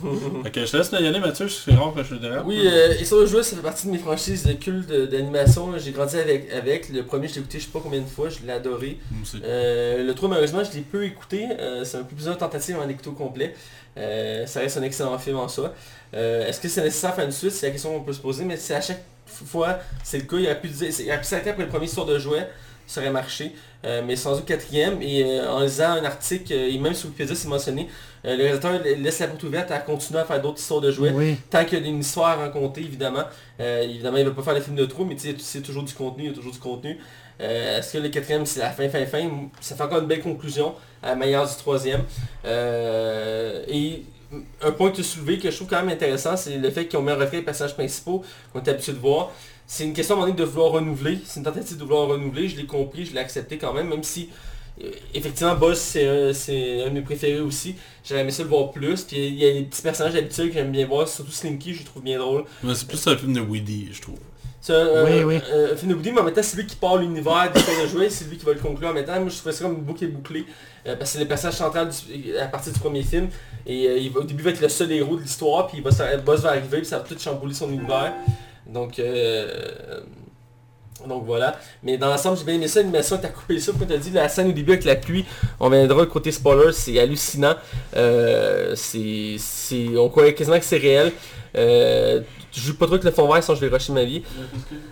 fait que je te laisse y aller, Mathieu, c'est rare que je dérape. Oui, euh, et sur le jeu, ça fait partie de mes franchises de culte d'animation. J'ai grandi avec, avec. Le premier, je l'ai écouté je sais pas combien de fois, je l'ai adoré. Euh, le 3, malheureusement, je l'ai peu écouté. Euh, c'est un peu plusieurs tentatives en écouter au complet. Ça reste un excellent film en soi. Est-ce que c'est nécessaire de faire une suite? C'est la question qu'on peut se poser, mais c'est à chaque fois, c'est le cas. Il aurait pu, dire, il aurait pu s'arrêter après le premier tour de jouet, ça aurait marché. Euh, mais sans doute quatrième, et euh, en lisant un article, euh, et même sur Wikipédia, c'est mentionné, le réalisateur laisse la porte ouverte à continuer à faire d'autres histoires de jouets. Oui. Tant qu'il y a une histoire à raconter, évidemment. Évidemment, il ne va pas faire le film de trop, mais c'est toujours du contenu, il y a toujours du contenu. Euh, Est-ce que le quatrième, c'est la fin, fin, fin? Ça fait encore une belle conclusion, à la meilleure du troisième. Euh, et un point que tu as soulevé, que je trouve quand même intéressant, c'est le fait qu'ils ont mis en retrait les personnages principaux qu'on est habitué de voir. C'est une question à un moment donné de vouloir renouveler. C'est une tentative de vouloir renouveler. Je l'ai compris, je l'ai accepté quand même, même si euh, effectivement Boss c'est un, c'est un de mes préférés aussi. J'aurais aimé ça le voir plus. Puis il y a des petits personnages habituels que j'aime bien voir, surtout Slinky, je le trouve bien drôle. Mais c'est plus un film de Woody, je trouve. C'est un, Oui, oui. un film de Woody, mais en même temps c'est lui qui part l'univers des films de jouer, c'est lui qui va le conclure en même temps. Moi je trouvais ça comme une boucle bouclée. euh, parce que c'est le personnage central du- à partir du premier film. Et euh, il va, au début il va être le seul héros de l'histoire, puis il va, boss va arriver, puis ça va tout chambouler son univers. Donc euh, donc voilà. Mais dans l'ensemble, j'ai bien aimé ça, l'animation, t'as coupé ça, comme t'as dit, la scène au début avec la pluie, on viendra côté spoiler, c'est hallucinant. Euh, c'est, c'est, on croyait quasiment que c'est réel. Euh, je joue pas trop avec le fond vert, sinon je vais rusher ma vie.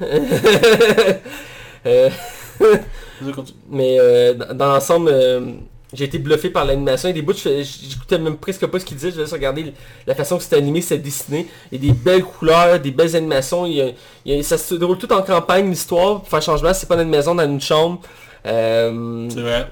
Euh, mais euh, dans, dans l'ensemble, euh, j'ai été bluffé par l'animation. Et des bouts, j'écoutais même presque pas ce qu'il disait. Je laisse regarder la façon que c'était animé, c'était dessiné. Il y a des belles couleurs, des belles animations. Il y a- il y a- ça se déroule tout en campagne, l'histoire. Pour faire changement, c'est pas dans une maison, dans une chambre. Euh, C'est vrai.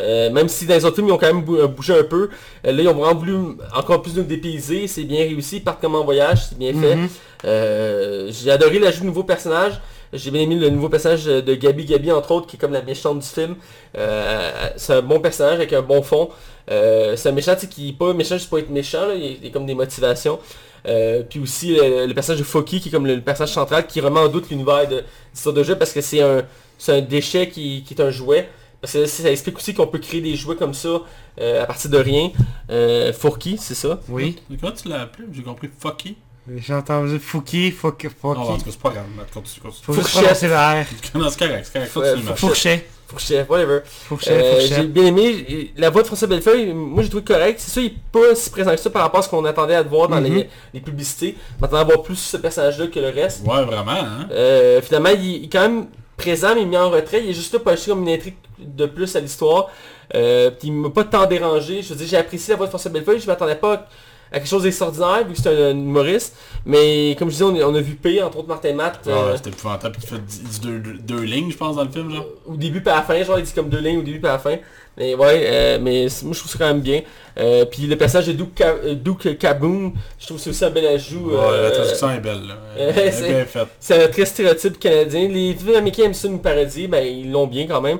euh, même si dans les autres films, ils ont quand même bou- bougé un peu. euh, là, ils ont vraiment voulu encore plus nous dépayser. C'est bien réussi. Ils partent comme en voyage, c'est bien fait. Mhm. Euh, j'ai adoré l'ajout de nouveaux personnages. J'ai bien aimé le nouveau personnage de Gabi Gabi, entre autres, qui est comme la méchante du film. Euh, c'est un bon personnage avec un bon fond. Euh, c'est un méchant tu sais, qui est pas méchant juste pour être méchant, là. Il, y a- il a comme des motivations. Euh, puis aussi le, le personnage de Foki, qui est comme le, le personnage central, qui remet en doute l'univers de l'histoire de jeu, parce que c'est un, c'est un déchet qui, qui est un jouet. Parce que ça explique aussi qu'on peut créer des jouets comme ça euh, à partir de rien. Euh, c'est ça? Oui. Comment tu l'as appelé? J'ai compris Fucky. J'ai entendu Fouki, Fouki, Non, en tout Fouki. cas, c'est pas grave. Continue, continue. Faut juste Fourchette. prononcer le R. Non, c'est correct, c'est correct. Continue. Fourchet. Fourchet, whatever. Fourchet, Euh, j'ai Fourchet. bien aimé la voix de François Bellefeuille, moi j'ai trouvé correct. C'est sûr, il est pas si présent que ça par rapport à ce qu'on attendait à le voir dans Mhm. les, les publicités. On attendait à voir plus ce personnage-là que le reste. Ouais, vraiment, hein. Euh, finalement, il, il est quand même présent, mais il est mis en retrait. Il est juste là pour ajouter comme une intrigue de plus à l'histoire. Euh, puis il m'a pas tant dérangé. Je veux dire, j'ai apprécié la voix de François Bellefeuille. Je m'attendais pas à quelque chose d'extraordinaire vu que c'est un, un humoriste. Mais comme je disais, on, a- on a vu P, entre autres Martin Matt, Ah, euh, c'était épouvantable. Puis fait dix- deux, deux, deux lignes, je pense, dans le film, genre. au début puis à la fin, genre il dit comme deux lignes au début puis à la fin. Mais ouais, euh, mais moi je trouve ça quand même bien. Euh, puis le passage de Duke, Ka- Duke Kaboom, je trouve c'est aussi un bel ajout. Ouais, euh, la traduction est belle, c'est- bien faite. C'est un très stéréotype canadien. Les américains aiment ça nous paradis, ben ils l'ont bien quand même.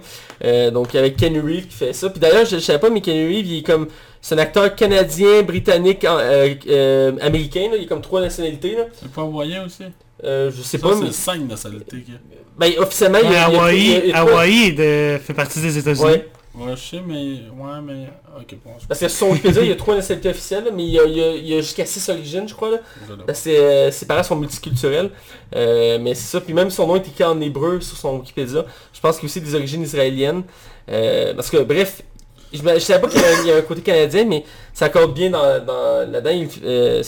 Donc avec Kenny Reeves qui fait ça. Puis d'ailleurs, je, je savais pas, mais Kenny Reeves, il est comme... C'est un acteur canadien, britannique, euh, euh, américain. Là. Il est comme trois nationalités. C'est pas hawaïen aussi? Euh, je sais Ça, pas, c'est mais... le 5 nationalité. qui- Ben, officiellement, il y a... il y a- Hawaï, il y a- il y a- Hawaï de- fait partie des États-Unis. Ouais. Ouais, je sais, mais... Ouais, mais... Ok, bon, je Parce que sur son Wikipédia, il y a trois nationalités officielles, mais il y a, il y a- il y a jusqu'à six origines, je crois. Là. Parce que euh, ses parents sont multiculturels. Euh, mais c'est ça. Puis même son nom est écrit en hébreu sur son Wikipédia. Je pense qu'il y a aussi des origines israéliennes. Euh, parce que bref, je, me- je savais pas qu'il y, a un- côté canadien, mais ça accorde bien dans, dans- là-dedans. Euh,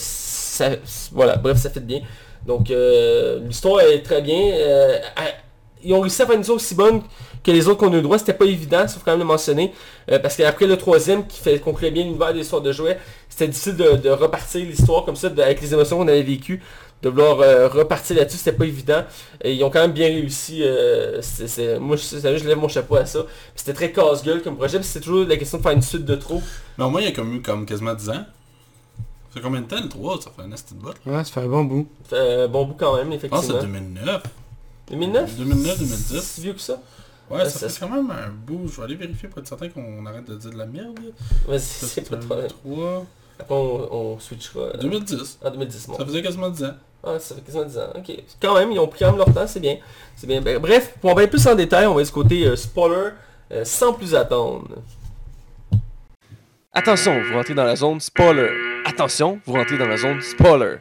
voilà, bref, ça fait bien. Donc euh, l'histoire est très bien. Euh, ils ont réussi à faire une histoire aussi bonne que les autres qu'on a eu droit. C'était pas évident, sauf quand même le mentionner. Parce qu'après le troisième qui fait concluait bien l'univers des histoires de jouets, c'était difficile de, repartir l'histoire comme ça avec les émotions qu'on avait vécues. De vouloir euh, repartir là-dessus, c'était pas évident. Et ils ont quand même bien réussi. euh, c'est- c'est- moi, je, lève mon chapeau à ça. C'était très casse-gueule comme projet. C'était toujours la question de faire une suite de trop. Mais au moins, il y a comme eu comme quasiment 10 ans. Ça fait combien de temps le 3 Ça fait un de botte. Ouais, ça fait un bon bout. Fait, euh, bon bout quand même, Je pense que c'est effectivement. 2009. 2009 2009, Si 2010. vieux que ça Ouais, Ouais, ça ça- fait quand même un bout. Je vais aller vérifier pour être certain qu'on arrête de dire de la merde. Vas-y, c'est pas de problème. 3... Après, on, on switchera. euh, 2010. En 2010, bon. Ça faisait quasiment 10 ans. Ah, ça fait quasiment 10 ans. Ok. Quand même, ils ont pris quand même leur temps, c'est bien. C'est bien. Ben, bref, pour en aller plus en détail, on va aller du côté euh, spoiler, euh, sans plus attendre. Attention, vous rentrez dans la zone spoiler. Attention, vous rentrez dans la zone spoiler.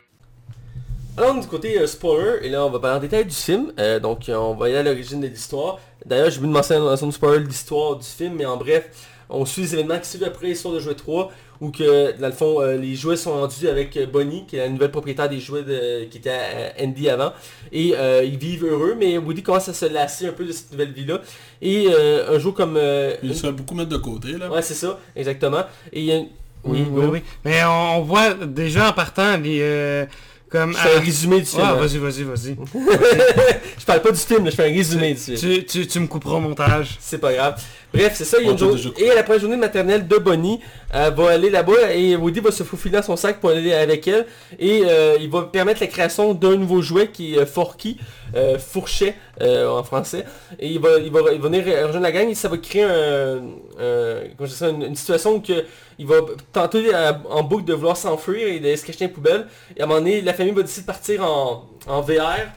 Alors, du côté euh, spoiler, et là, on va parler en détail du film. Euh, donc, euh, on va aller à l'origine de l'histoire. D'ailleurs, j'ai voulu mentionner dans la zone spoiler l'histoire du film, mais en bref, on suit les événements qui suivent après l'histoire de Jouet 3, où que, dans le fond, euh, les jouets sont rendus avec euh, Bonnie, qui est la nouvelle propriétaire des jouets de- qui était à Andy avant. Et euh, ils vivent heureux, mais Woody commence à se lasser un peu de cette nouvelle vie-là. Et euh, un jour comme... euh, Il se fait beaucoup mettre de côté, là. Ouais, c'est ça, exactement. Et il y a une- Oui, oui, oui. Mais on, voit déjà en partant les... euh, comme... Je fais un ah, résumé du film. ah, hein. vas-y, vas-y, vas-y. je parle pas du film, là, je fais un résumé du film. Tu, tu, tu me couperas au montage. C'est pas grave. Bref, c'est ça, il y a une journée-. Et à la première journée de maternelle de Bonnie, elle va aller là-bas et Woody va se faufiler dans son sac pour aller avec elle. Et euh, il va permettre la création d'un nouveau jouet qui est euh, Forky, euh, Fourchet euh, en français. Et il va, il, va, il va venir rejoindre la gang et ça va créer un, comment ça, une, une situation où que il va tenter euh, en boucle de vouloir s'enfuir et de se cacher dans les poubelles. Et à un moment donné, la famille va décider de partir en, en VR.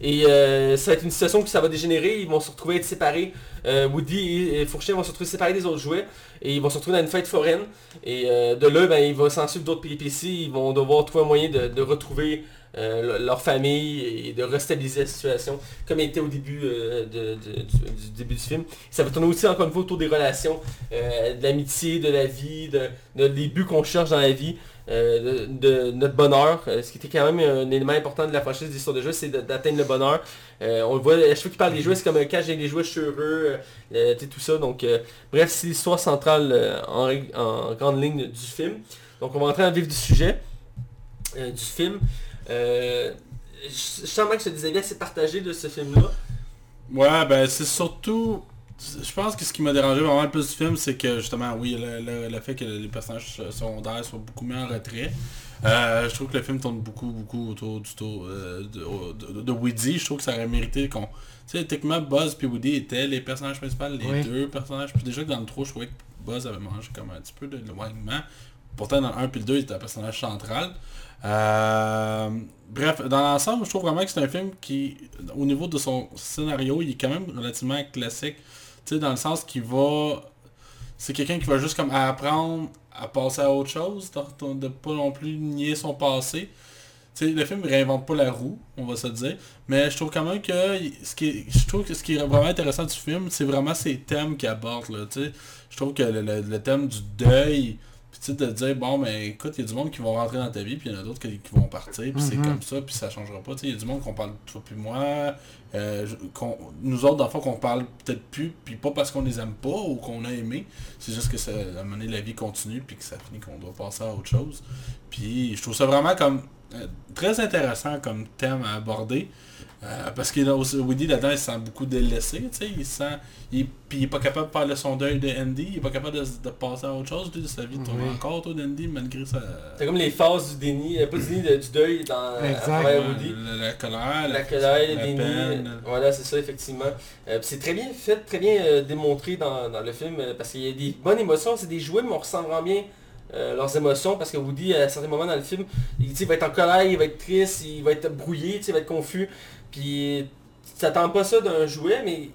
Et euh, ça va être une situation où ça va dégénérer, ils vont se retrouver à être séparés. Euh, Woody et, et Fourchet vont se retrouver séparés des autres jouets et ils vont se retrouver dans une fête foraine. Et euh, de là, ben, il va s'en suivre d'autres péripéties, ils vont devoir trouver un moyen de, retrouver le- leur famille et de restabiliser la situation comme elle était au début de- du, début du film. Ça va tourner aussi encore une fois autour des relations, de l'amitié, de la vie, de- des buts qu'on cherche dans la vie. Euh, de, notre bonheur, euh, ce qui était quand même un élément important de la franchise d'histoire de jeu, c'est d'atteindre le bonheur. Euh, on le voit, à chaque fois qu'il parle des jouets, c'est comme quand j'ai des jouets, je suis heureux, tout ça. Donc, bref, c'est l'histoire centrale en, grande ligne du film. Donc, on va entrer dans le vif du sujet du film. Je sens que des avis assez partagés de ce film-là. Ouais, ben c'est surtout... Je pense que ce qui m'a dérangé vraiment le plus du film, c'est que justement, oui, le, le- le fait que les personnages secondaires soient beaucoup mis en retrait. Euh, je trouve que le film tourne beaucoup, beaucoup autour du tour euh, de, de- de Woody. Je trouve que ça aurait mérité qu'on... Tu sais, techniquement, Buzz et Woody étaient les personnages principaux, les Oui. deux personnages. Puis déjà que dans le 3, je trouvais que Buzz avait mangé comme un petit peu de l'éloignement. Pourtant, dans le 1 puis le 2, il était un personnage central. Euh, bref, dans l'ensemble, je trouve vraiment que c'est un film qui, au niveau de son scénario, il est quand même relativement classique. Dans le sens qu'il va... C'est quelqu'un qui va juste comme apprendre à passer à autre chose, de, de pas non plus nier son passé. Le film ne réinvente pas la roue, on va se dire. Mais je trouve quand même que ce qui est, je trouve que ce qui est vraiment intéressant du film, c'est vraiment ces thèmes qu'il aborde. Je trouve que le- le thème du deuil, Puis tu sais, de te dire, bon, mais écoute, il y a du monde qui vont rentrer dans ta vie, puis il y en a d'autres qui, qui vont partir, puis c'est Mhm. comme ça, puis ça changera pas. Tu sais, il y a du monde qu'on parle, toi puis moi, euh, nous autres, dans le qu'on parle peut-être plus, puis pas parce qu'on les aime pas ou qu'on a aimé, c'est juste que ça, à un moment donné, la vie continue, puis que ça finit qu'on doit passer à autre chose. Puis je trouve ça vraiment comme euh, très intéressant comme thème à aborder. Euh, parce que là, Woody là-dedans il se sent beaucoup délaissé, tu sais, il se sent. Il, puis il est pas capable de parler son deuil de Andy, il est pas capable de, de passer à autre chose, lui, de sa vie tourne Oui. encore toi d'Andy malgré sa. C'est comme les phases du déni, euh, pas du déni, de- du deuil dans à Exact. Woody. la, la colère, La colère, le la déni, peine. voilà c'est ça effectivement. Euh, c'est très bien fait, très bien euh, démontré dans, dans le film euh, parce qu'il y a des bonnes émotions, c'est des jouets mais on ressent vraiment bien euh, leurs émotions parce que Woody à certains moments dans le film, il, il va être en colère, il va être triste, il va être brouillé, tu sais, il va être confus. Puis tu t'attends pas ça d'un jouet mais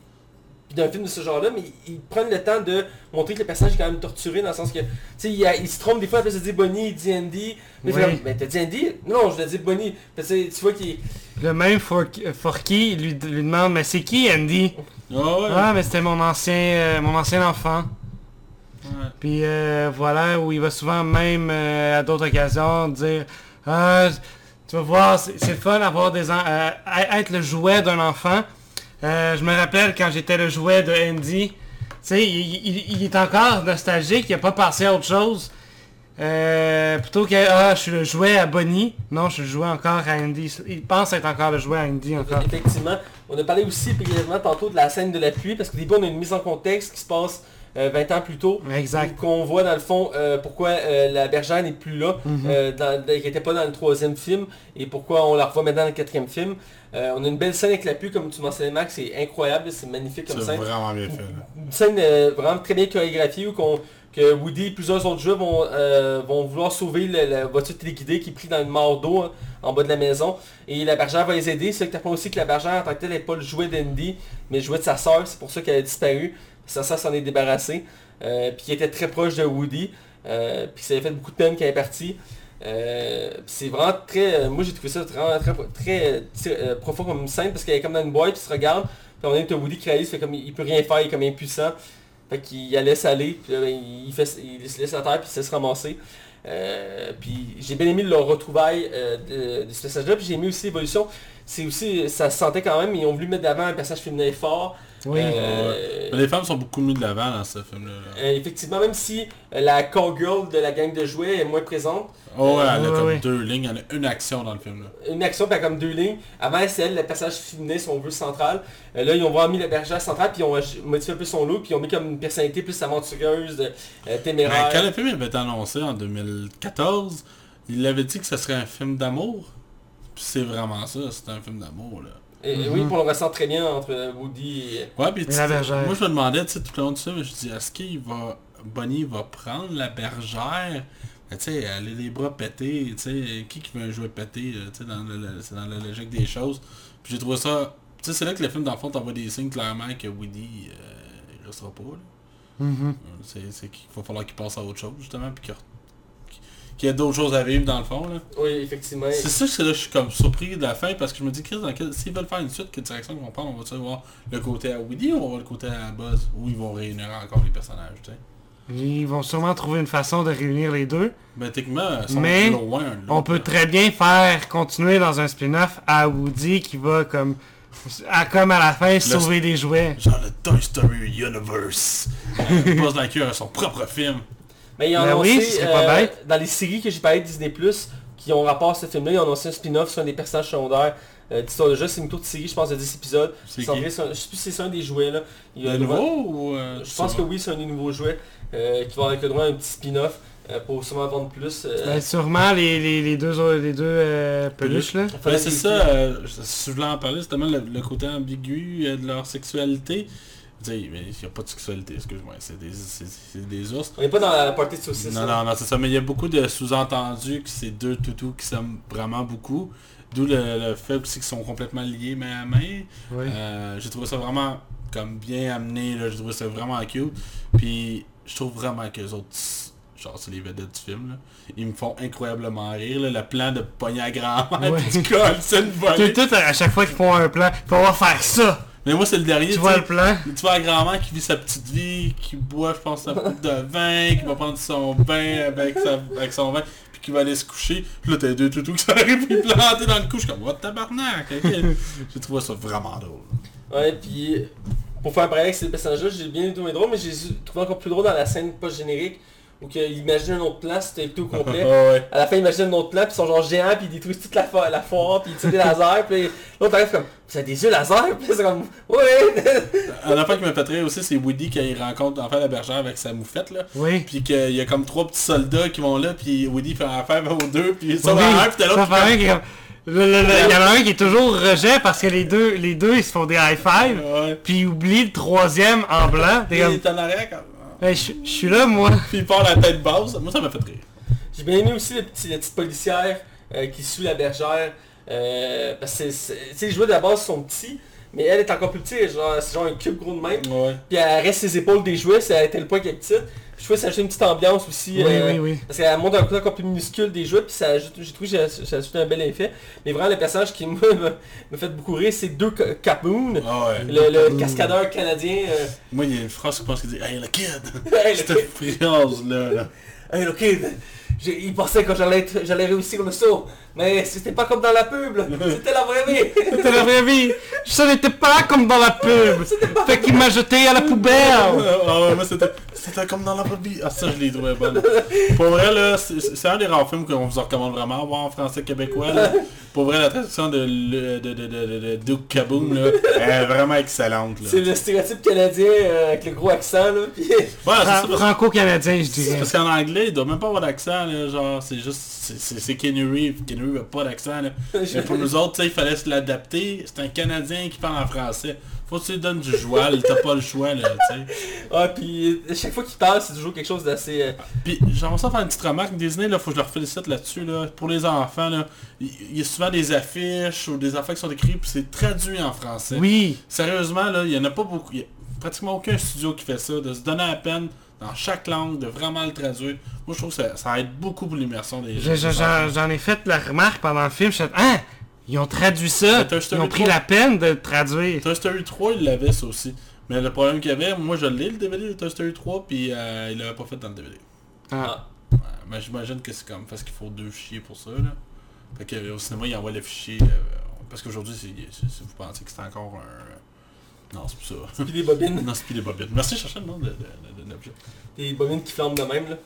d'un film de ce genre-là, mais ils prennent le temps de montrer que le personnage est quand même torturé dans le sens que, tu sais, il, se trompe des fois, après il se dit Bonnie, il dit Andy. Mais Oui. mais t'as dit Andy? Non, je l'ai dit Bonnie. Fait que, tu vois qu'il Le même Forky, Forky lui, lui demande mais c'est qui Andy? Ah ouais. Ah mais c'était mon ancien euh, mon ancien enfant. ouais. Puis euh, voilà où il va souvent même euh, à d'autres occasions dire ah, tu vas voir c'est fun d'avoir des euh, être le jouet d'un enfant. Euh, je me rappelle quand j'étais le jouet de Andy. Tu sais, il, il- est encore nostalgique, il a pas passé à autre chose. Euh, plutôt que ah, je suis le jouet à Bonnie. Non, je suis le jouet encore à Andy. Il pense être encore le jouet à Andy encore. Effectivement. On a parlé aussi brièvement tantôt de la scène de la pluie, parce que fois on a une mise en contexte qui se passe euh, 20 ans plus tôt. Exact. Qu'on voit dans le fond euh, pourquoi euh, la bergère n'est plus là, euh, dans- qui n'était pas dans le troisième film, et pourquoi on la revoit maintenant dans le quatrième film. Euh, on a une belle scène avec la pluie, comme tu mentionnais Max, c'est incroyable, c'est magnifique comme C'est scène. vraiment bien fait. là. Une scène euh, vraiment très bien chorégraphiée où qu'on- que Woody et plusieurs autres jeux vont, euh, vont vouloir sauver le- la voiture téléguidée qui est prise dans le mort d'eau hein, en bas de la maison. Et la bergère va les aider. C'est que tu apprends aussi que la bergère en tant que telle n'est pas le jouet d'Andy, mais le jouet de sa sœur. C'est pour ça qu'elle a disparu. Sœur s'en est débarrassée. Euh, puis qui était très proche de Woody. Euh, puis ça avait fait beaucoup de peine quand elle est partie. Euh, c'est vraiment très... euh, moi j'ai trouvé ça vraiment très, très euh, profond comme scène parce qu'elle est comme dans une boîte, puis se regarde. Puis on est Woody qui réalise, fait comme il, peut rien faire, il est comme impuissant. Fait qu'il la laisse aller, puis ben, il, fait, il se laisse à terre, puis il se laisse ramasser. Puis j'ai bien aimé leur retrouvaille de, ce personnage-là, puis j'ai aimé aussi l'évolution. C'est aussi, ça se sentait quand même, ils ont voulu mettre d'avant un personnage féminin fort. Oui. Euh, Mais les femmes sont beaucoup mis de l'avant dans ce film-là. là. euh, effectivement, même si euh, la cowgirl de la gang de jouets est moins présente, Oh ouais, elle a Ouais, comme ouais. deux lignes, elle a une action dans le film. Là. une action, puis elle a comme deux lignes. Avant, c'est elle, le personnage féminin, si on veut, central. Euh, là, ils ont vraiment mis la bergère centrale, puis ils ont modifié un peu son look, puis ils ont mis comme une personnalité plus aventureuse, Ben, téméraire. quand le film avait été annoncé en 2014, il avait dit que ce serait un film d'amour. Puis c'est vraiment ça, c'est un film d'amour là. Et, et Mhm. oui, pour le ressent très bien entre Woody et... Ouais, la bergère. moi je me demandais, tu sais, tout le long de ça, je dis, est-ce qu'il va, Bonnie va prendre la bergère? Mais tu sais, elle a les bras pétés, tu sais, qui qui veut un jouet pété, là, tu sais, dans le, dans la logique des choses? Puis j'ai trouvé ça, tu sais, c'est là que le film, dans le fond, t'envoie des signes clairement que Woody, euh, il restera pas, là. Mhm. Euh, C'est, c'est qu'il va falloir qu'il passe à autre chose, justement, puis qu'il, qu'il y ait d'autres choses à vivre, dans le fond, là. Oui, effectivement. C'est ça que c'est là que je suis comme surpris de la fin parce que je me dis Chris, dans quel... s'ils veulent faire une suite, quelle direction ils vont prendre, on va voir le côté à Woody ou on va voir le côté à Buzz? Où ils vont réunir encore les personnages, tu sais? Ils vont sûrement trouver une façon de réunir les deux. Ben techniquement, Mais loin. là. On peut très bien faire continuer dans un spin-off à Woody qui va comme à, comme à la fin sauver des jouets. Genre le Toy Story Universe. Euh, Buzz Lightyear a son propre film. Mais ils ont Ben oui, annoncé, ce serait pas euh, bête. dans les séries que j'ai parlé de Disney+, qui ont rapport à ce film-là, ils ont annoncé un spin-off sur un des personnages secondaires euh, d'Histoire de jeu. C'est une courte série, je pense, de 10 épisodes. C'est Je sais plus si c'est un des jouets, là. Il y a Le le droit- nouveau ou... euh, Je pense que oui, c'est un des nouveaux jouets euh, qui vont avec le droit à un petit spin-off pour sûrement vendre plus. euh, Ben, sûrement les, les, les deux, autres- les deux euh, peluches là. Ben, c'est ça, euh, je, si je voulais en parler, c'est tellement le, le côté ambigu euh, de leur sexualité. Tu sais, mais il n'y a pas de sexualité, excuse-moi, c'est des, des ours. On n'est pas dans la partie de saucisse. Non, là. non, non, c'est ça, mais il y a beaucoup de sous-entendus que c'est deux toutous qui s'aiment vraiment beaucoup. D'où le, le fait aussi qu'ils sont complètement liés main à main. Oui. Euh, j'ai trouvé ça vraiment comme bien amené, là, j'ai trouvé ça vraiment cute. Puis je trouve vraiment que les autres, genre c'est les vedettes du film, là, ils me font incroyablement rire. là, le plan de pogner à grand-mère, Ouais. colles, c'est une Tout, volée. tout, à chaque fois qu'ils font un plan, il faut avoir faire ça. Mais moi, c'est le dernier. Tu vois sais. le plan? Tu vois la grand-mère qui vit sa petite vie, qui boit, je pense, sa coupe de vin, qui va prendre son bain avec, sa- avec son vin, puis qui va aller se coucher. Puis là, t'as deux toutous qui s'arrivent puis plantés dans le cou. Je suis comme, what tabarnak? J'ai trouvé ça vraiment drôle. Ouais, puis pour faire pareil avec ces personnages-là, j'ai bien trouvé drôle, mais j'ai trouvé encore plus drôle dans la scène post-générique, où qu'il imagine un autre plan, c'était tout complet. ouais. À la fin, il imagine un autre plan, puis ils sont genre géants, puis ils détruisent toute la, fo- la foire, puis ils tirent des lasers, puis l'autre arrive comme, avez des yeux laser, puis c'est comme, ouais! Un enfant qui me fait rire aussi, c'est Woody quand il rencontre enfin la bergère avec sa moufette, là. Oui. Puis qu'il y a comme trois petits soldats qui vont là, puis Woody fait affaire aux deux, puis ça va un, puis t'as l'autre qui fait comme- Il y en a un qui est toujours rejet parce que les deux, les deux ils se font des high five, Ouais. puis ils oublient le troisième en blanc. Comme, il est en arrière quand... Hey, je suis là moi. Puis il part la tête basse. Moi, ça m'a fait rire. J'ai bien aimé aussi la petite policière euh, qui suit la bergère, euh, parce que, tu sais, les jouets de la base sont petits, mais elle est encore plus petite, genre, c'est genre un cube gros de même, Ouais. puis elle reste ses épaules des jouets, c'est à tel point qu'elle est petite. Je trouve que ça ajoute une petite ambiance aussi. Oui, euh, oui, oui. Parce qu'elle montre un côté encore plus minuscule des jouets, puis ça ajoute, j'ai trouvé que ça ça ajoute un bel effet. Mais vraiment, le personnage qui me, me fait beaucoup rire, c'est deux Ca- Capoon, Ah ouais. le, le cascadeur canadien. euh, Moi, il y a une phrase qui pense qu'il dit Hey le kid! hey, le Cette phrase-là. là. Hey, le kid, il pensait que j'allais être- j'allais réussir le saut, mais c'était pas comme dans la pub, là. c'était la vraie vie. C'était la vraie vie. Ça n'était pas comme dans la pub. Fait qu'il m'a jeté à la poubelle. Ah ouais, moi c'était, c'était comme dans la vraie vie. Ah ça je l'ai trouvé bonne. Pour vrai là, c'est, c'est un des rares films qu'on vous recommande vraiment à voir en français québécois là. Pour vrai la traduction de, de, de, de, de, de Duke Kaboom là, est vraiment excellente là. C'est le stéréotype canadien euh, avec le gros accent, là. Puis... Ouais, c'est ça, Fran- parce- Franco-canadien, je dirais. Parce qu'en anglais, il doit même pas avoir d'accent, là, genre, c'est juste, c'est- Kenny Reeves, Kenny Reeves a pas d'accent, là. Mais pour nous autres, tu sais, il fallait se l'adapter, c'est un Canadien qui parle en français. Faut que tu lui donnes du joual, t'as pas le choix, là, tu sais. Ah, puis chaque fois qu'il parle, c'est toujours quelque chose d'assez... euh, Puis j'aimerais ça faire une petite remarque, Disney, là, faut que je leur félicite là-dessus, là. Pour les enfants, là, il y a souvent des affiches ou des affaires qui sont écrites, puis c'est traduit en français. Oui. Sérieusement, là, il y en a pas beaucoup, il y a pratiquement aucun studio qui fait ça, de se donner la peine dans chaque langue, de vraiment le traduire. Moi, je trouve que ça, ça aide beaucoup pour l'immersion des enfants. J'en ai fait la remarque pendant le film. Je suis hein, ils ont traduit ça. Ils ont pris 3. la peine de le traduire. Toy Story 3, il l'avait ça aussi. Mais le problème qu'il y avait, moi je l'ai le DVD de Toy Story 3, puis euh, il l'avait pas fait dans le DVD. Ah. Ouais, mais j'imagine que c'est comme parce qu'il faut deux fichiers pour ça là. Fait que euh, au cinéma il envoie le fichier. euh, parce qu'aujourd'hui c'est- vous pensez que c'est encore un. Non, c'est pas ça. puis des bobines. non, c'est plus des bobettes. Merci de chercher le nom de, de, de- de l'objet. Des bobines qui flambent de même, là.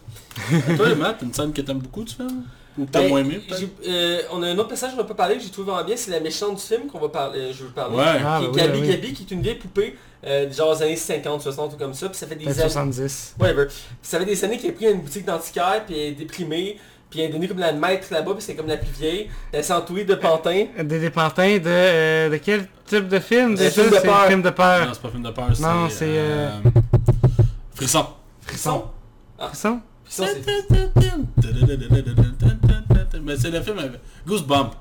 Toi Matt, une scène que t'aimes beaucoup du film Ou que t'as Ben, moins aimé peut-être? euh, on a un autre passage qu'on n'a pas parlé que j'ai trouvé vraiment bien, c'est la méchante du film qu'on va parler, euh, je veux parler. Ouais. Ah, qui est oui, Gabi oui. Gabi, qui est une vieille poupée, euh, genre des années 50, 60 ou comme ça, puis ça fait des années... 70. Whatever. Ça fait des années qu'elle a pris une boutique d'antiquaire, puis elle est déprimée, puis elle est devenue comme la maître là-bas, puis c'est comme la plus vieille. Elle s'est entourée de pantins. Des dépantins de, euh, de quel type de film? Un déjà? film de C'est peur. un film de peur. Non, c'est pas un film de peur, c'est... Non, c'est, euh, Frisson. Frisson. Frisson? Puis ça, c'est... Mais c'est le film avec Goosebump.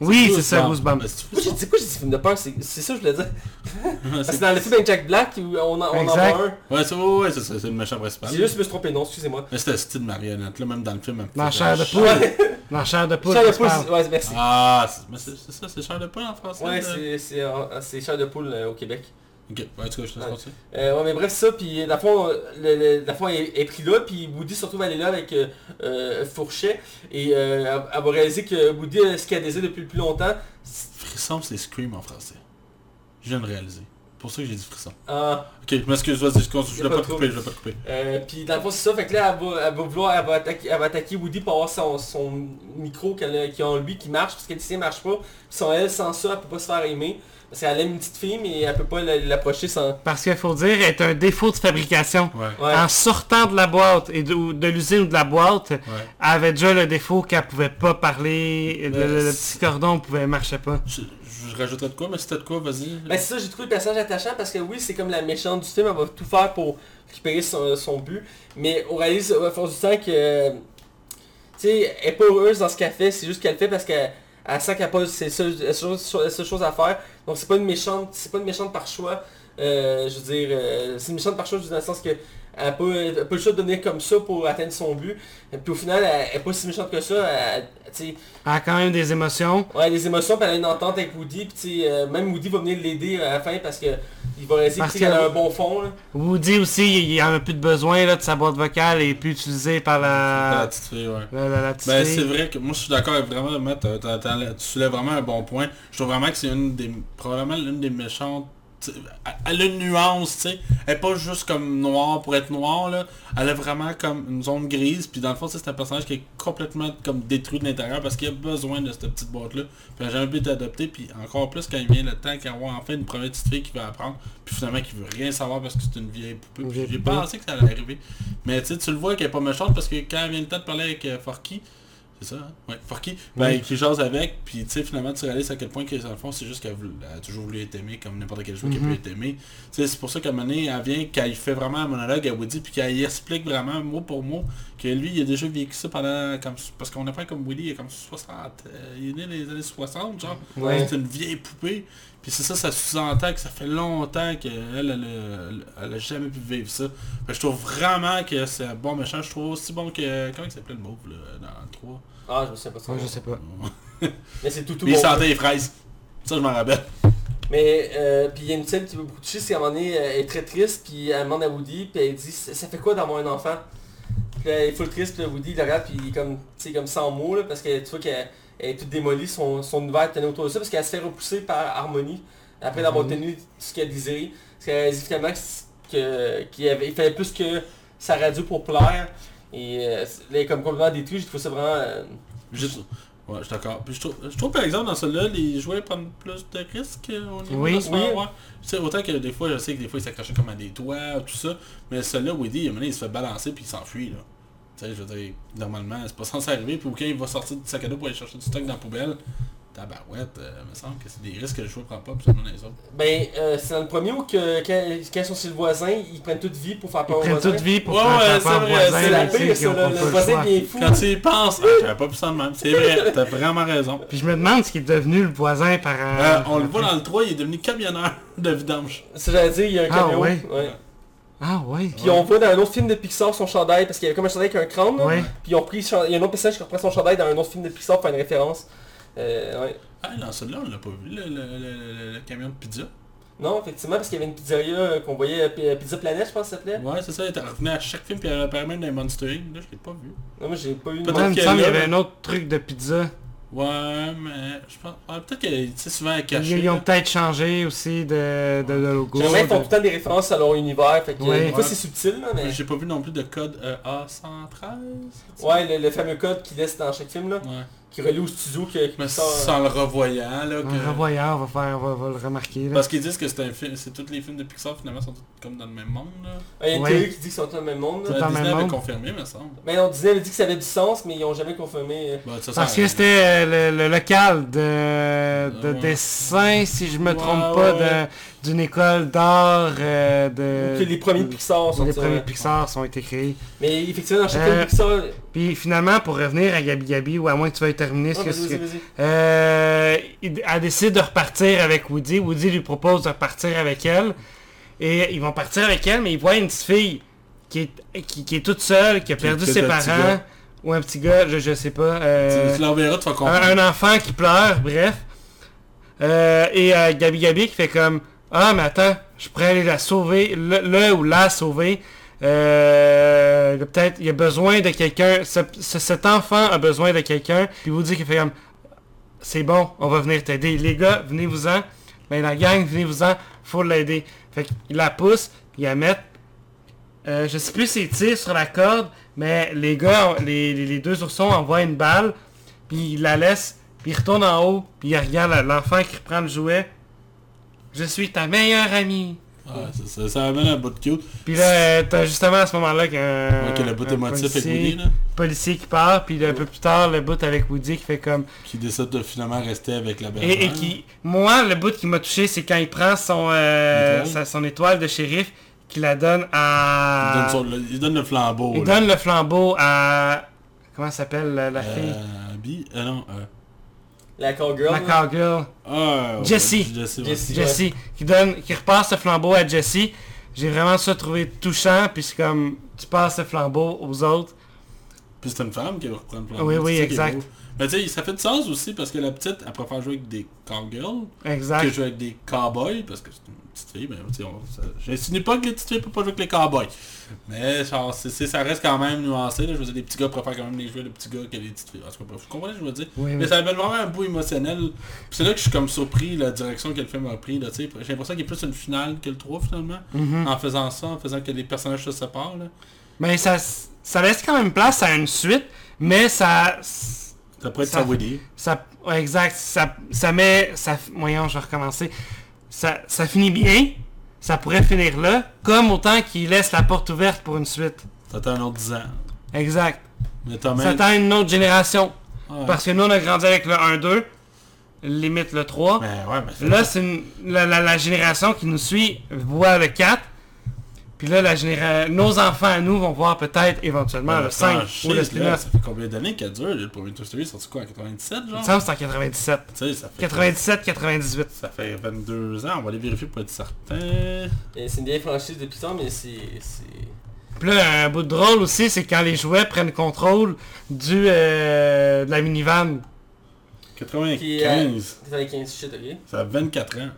Oui, c'est ça, Goosebump. Mais c'est Pourquoi j'ai dit, pourquoi j'ai dit film de peur? C'est ça que je voulais dire. C'est- dans le film avec Jack Black, où on, en- on en voit un. Ouais, c'est ouais, ouais, c'est ça, c'est le méchant principal. J'ai juste me trompé, non, excusez-moi. Mais c'était le style marionnette, là, même dans le film. Dans chair de poule. Dans Chair de poule, chair de poule, ouais, merci. Ah, c'est ça, c'est chair de poule en français. Ouais, c'est- euh, c'est chair de poule euh, au Québec. Ok, ouais, cas, je te laisse. Euh, ouais, mais bref, ça, puis la fois, le, le- la fois elle est pris là, puis Woody se retrouve aller là avec euh, euh, Fourchet, et euh, elle, va réaliser que Woody a ce qu'elle désire depuis le plus longtemps. Frisson, c'est Scream en français. Je viens de réaliser. Pour ça que j'ai dit frisson. Ah, Ok, je m'excuse, vas-y, je vais pas couper, je vais pas te couper. euh, puis dans le fond c'est ça, fait que là elle va, elle va vouloir, elle va attaquer, elle va attaquer Woody pour avoir son, son micro qu'elle a, qui a en lui qui marche, parce qu'elle sien marche pas. Puis son elle sans ça, elle peut pas se faire aimer. Parce qu'elle aime une petite fille mais elle peut pas la- l'approcher sans... Parce qu'il faut dire, est un défaut de fabrication. Ouais. Ouais. En sortant de la boîte et de, de l'usine ou de la boîte, Ouais. elle avait déjà le défaut qu'elle pouvait pas parler, le, petit cordon pouvait marchait pas. Je, rajouterais de quoi, mais c'était de quoi, vas-y. Ben c'est ça, j'ai trouvé le personnage attachant parce que oui, c'est comme la méchante du film, elle va tout faire pour récupérer son, son but. Mais on réalise à force du temps que... Tu sais, elle est pas heureuse dans ce qu'elle fait, c'est juste qu'elle le fait parce qu'elle elle sent qu'elle pas seules, la seule, chose à faire. Donc c'est pas une méchante, c'est pas une méchante par choix. Euh, je veux dire, euh, c'est une méchante par choix dans le sens que elle pas le choix de devenir comme ça pour atteindre son but. Et puis au final, elle, elle est pas si méchante que ça. Elle, a quand même des émotions. ouais, les émotions, puis elle a une entente avec Woody. Puis euh, même Woody va venir l'aider à la fin parce que il va essayer qu'elle que- a un bon fond. Là. Woody aussi, il en a plus de besoin là, de sa boîte vocale et plus utilisée par La la, petite fille, ouais. la, la- Ben c'est vrai que moi je suis d'accord avec vraiment t'as- tu soulèves vraiment un bon point. Je trouve vraiment que c'est une des probablement l'une des méchantes. Elle a une nuance, tu sais. Elle est pas juste comme noire pour être noire là. Elle a vraiment comme une zone grise. Puis dans le fond c'est un personnage qui est complètement comme détruit de l'intérieur parce qu'il a besoin de cette petite boîte là. Puis elle a jamais pu adoptée. Puis encore plus quand il vient le temps qu'il voit enfin une première petite fille qui va apprendre. Puis finalement qui veut rien savoir parce que c'est une vieille poupée. Puis J'ai pensé que ça allait arriver. Mais tu sais, tu le vois qu'elle est pas méchante parce que quand elle vient le temps de parler avec euh, Forky, c'est ça, hein? Ouais, Forky, ben, Oui. qui jase avec, puis tu sais, finalement, tu réalises à quel point que, dans le fond, c'est juste qu'elle a toujours voulu être aimée comme n'importe quel joueur qui Mhm. peut être aimé. Tu sais, c'est pour ça qu'à un moment donné, elle vient, qu'elle fait vraiment un monologue à Woody, puis qu'elle explique vraiment, mot pour mot, que lui, il a déjà vécu ça pendant, comme, parce qu'on a pas comme Woody, il a comme 60, euh, il est né dans les années 60, genre. Ouais. C'est une vieille poupée. Puis c'est ça, ça sous-entend que ça fait longtemps qu'elle, elle, elle, elle a jamais pu vivre ça. Fait que je trouve vraiment que c'est un bon méchant. Je trouve aussi bon que... Comment il s'appelait le mauve, là, dans le 3 Ah, je sais pas ça. Ouais, je sais pas. Mais c'est tout tout Il bon. sentait les fraises. Ça, je m'en rappelle. Mais, euh, puis il y a une scène qui m'a beaucoup touché, c'est qu'à un moment donné, elle est très triste, puis elle demande à Woody, puis elle dit, ça fait quoi d'avoir un enfant? Puis là, elle est full triste, puis Woody il la regarde, puis il est comme, tu sais, comme sans mots, là, parce que tu vois qu'elle elle est toute démolie, son, son univers tenait autour de ça, parce qu'elle se fait repousser par Harmony, après d'avoir tenu ce qu'elle désirait. Parce qu'elle dit finalement qu'il avait- il fallait plus que sa radio pour plaire, et euh, là, elle est comme complètement détruite, j'ai trouvé ça vraiment... euh, Juste... Ouais, je suis d'accord. Puis je trouve, je trouve par exemple dans celui-là, les joueurs prennent plus de risques euh, au niveau Oui. de ce Oui. ouais. Tu sais, autant que des fois, je sais que des fois, ils s'accrochaient comme à des toits, tout ça. Mais celui-là, Woody, à un moment donné, il se fait balancer puis il s'enfuit, là. Tu sais, je veux dire, normalement, c'est pas censé arriver. Puis quand il va sortir du sac à dos pour aller chercher du stock dans la poubelle, tabarouette, euh, me semble que c'est des risques que le joueur prend pas, puis seulement les autres. Ben, euh, c'est dans le premier où que, quand, quand ils sont chez le voisin, ils prennent toute vie pour faire Ils peur au prennent voisin. toute vie pour Ouais, faire ouais, faire c'est peur aux vrai, voisins, C'est la pire, ça, le, le voisin bien fou. Quand tu y penses, ah, j'avais pas pu ça de même. C'est vrai, t'as vraiment raison. Puis je me demande ce qui est devenu le voisin par... Euh, euh, on le voit dans le 3, il est devenu camionneur de vidange. Ça j'allais dire, il y a un Ah, caméo. ouais? ouais. Ah ouais. Puis on voit dans un autre film de Pixar son chandail, parce qu'il y avait comme un chandail avec un crâne. Ouais. Puis ils ont pris, il y a un autre personnage qui reprend son chandail dans un autre film de Pixar pour faire une référence. Euh, ouais. Ah, dans celui-là, on l'a pas vu, le, le, le, le- le camion de pizza. Non, effectivement, parce qu'il y avait une pizzeria euh, qu'on voyait, euh, Pizza Planet, je pense que ça s'appelait. Ouais, c'est ça, il revenait à chaque film, puis il apparaît même dans les Monster Inc. Là, je l'ai pas vu. Non, moi j'ai pas eu de Peut-être qu'il y avait un autre truc de pizza. Ouais, mais je pense... ah, peut-être que, sais, souvent, est Ils, ils ont peut-être changé aussi de, de, de logo. Qu'ils font tout le temps des références à leur univers, fait que Ouais. des fois Ouais. c'est subtil, là, mais... J'ai pas vu non plus de code euh, A113. Ouais, le, le fameux code qu'ils laissent dans chaque film, là, Ouais. Qui relie au studio, qui, qui Mais sort... sans le revoyant, là. En Que... revoyant, on va, faire, on va, on va le remarquer. Là. Parce qu'ils disent que c'est un film, c'est tous les films de Pixar finalement sont tous comme dans le même monde là. Ah, Il y a une Ouais. théorie qui dit qu'ils sont dans le même monde, là. dans le Disney même avait monde. confirmé, me semble. Mais on Disney avait dit que ça avait du sens, mais ils ont jamais confirmé. Bah, ça, Parce que c'était euh, le, le local de, de Ouais. dessin, si je me Ouais, trompe ouais, pas, ouais. de- d'une école d'art euh, de... que les premiers Pixar sont les premiers Pixar sont été créés. Mais effectivement, dans chaque Euh, Pixar... Puis finalement, pour revenir à Gabi Gabi, ou à moins que tu veuilles terminer ce que vas-y, ce que-. Euh, elle décide de repartir avec Woody. Woody lui propose de repartir avec elle. Et ils vont partir avec elle, mais ils voient une petite fille qui est, qui, qui est toute seule, qui a perdu ses parents. Ou un petit gars, je, je sais pas. euh, Tu, tu l'enverras, tu vas comprendre. un, un enfant qui pleure, bref. Euh, et Gabi Gabi qui fait comme Ah mais attends, je pourrais aller la sauver, le, ou la sauver. Euh, Peut-être il a besoin de quelqu'un. ce- ce- cet enfant a besoin de quelqu'un. Puis vous dit qu'il fait comme C'est bon, on va venir t'aider. Les gars, venez-vous-en. Ben la gang, venez-vous-en, faut l'aider. Fait qu'il la pousse, il la met. Euh, je sais plus s'il tire sur la corde, mais les gars, les- les deux oursons envoient une balle, puis il la laisse, puis il retourne en haut, puis il regarde l'enfant qui reprend le jouet. Je suis ta meilleure amie. Ça, ça, ça amène un bout de cute. Puis là, t'as justement à ce moment-là qu'un Ouais, que le bout émotif avec policier, Woody, là. policier qui part, puis un peu plus tard, le bout avec Woody qui fait comme... Qui décide de finalement rester avec la belle Et, et qui... Moi, le bout qui m'a touché, c'est quand il prend son, euh, Étoile. sa- son étoile de shérif, qu'il la donne Il à... donne, son- le, il donne le flambeau. Il là. donne le flambeau à... Comment elle s'appelle la, la fille? Euh, Bi... Euh, non, euh... La cowgirl. La cowgirl. Ah, ouais, Jessie. Jessie, ouais. Jessie. Jessie. Qui donne, qui repasse le flambeau à Jessie. J'ai vraiment ça trouvé touchant, puis c'est comme, tu passes le flambeau aux autres. Puis c'est une femme qui reprend le plan. Oui, oui, exact. Mais tu sais, ça fait du sens aussi parce que la petite, elle préfère jouer avec des cowgirls que jouer avec des cowboys parce que c'est une petite fille. Mais tu sais, on- ça- j'insinue pas que les petites filles peuvent pas jouer avec les cowboys. Mais genre, ça reste quand même nuancé. Là. Je veux dire, les petits gars préfèrent quand même les jouer de petits gars que les petites filles. En tout cas, bref, vous comprenez ce que je veux dire? Oui, Mais ça avait vraiment un bout émotionnel. C'est là que je suis comme surpris la direction que le film a pris. Tu. J'ai l'impression qu'il y a plus une finale que le 3 finalement. Mhm. En faisant ça, en faisant que les personnages se séparent. Là. Mais ça, ça laisse quand même place à une suite, mais ça... Ça pourrait être Ça- ça, Woody. Ça, ouais, exact, ça, ça met, ça, voyons, je vais recommencer. Ça, ça finit bien, ça pourrait finir là, comme autant qu'il laisse la porte ouverte pour une suite. T'attends un autre 10 ans. Exact. Mais t'as Ça même... attend une autre génération. Ouais. Parce que nous, on a grandi avec le 1-2, limite le 3. Mais ouais, mais c'est Là, c'est une- la, la- la génération qui nous suit voit le 4. Puis là, la généra- nos enfants à nous vont voir peut-être éventuellement le 5 ou le spin-off. ça fait combien d'années qu'elle dure le premier Toy Story? Sorti quoi en 97 Il genre me semble que c'est en 97. Tu sais, ça fait 97-98. ça fait 22 ans, on va aller vérifier pour être certain. Et C'est une vieille franchise depuis temps, mais c'est... Puis là, un bout de drôle aussi, c'est quand les jouets prennent contrôle du, euh, de la minivan. 95, Qui est, euh, C'est avec 15 shit, ok. ça a 24 ans.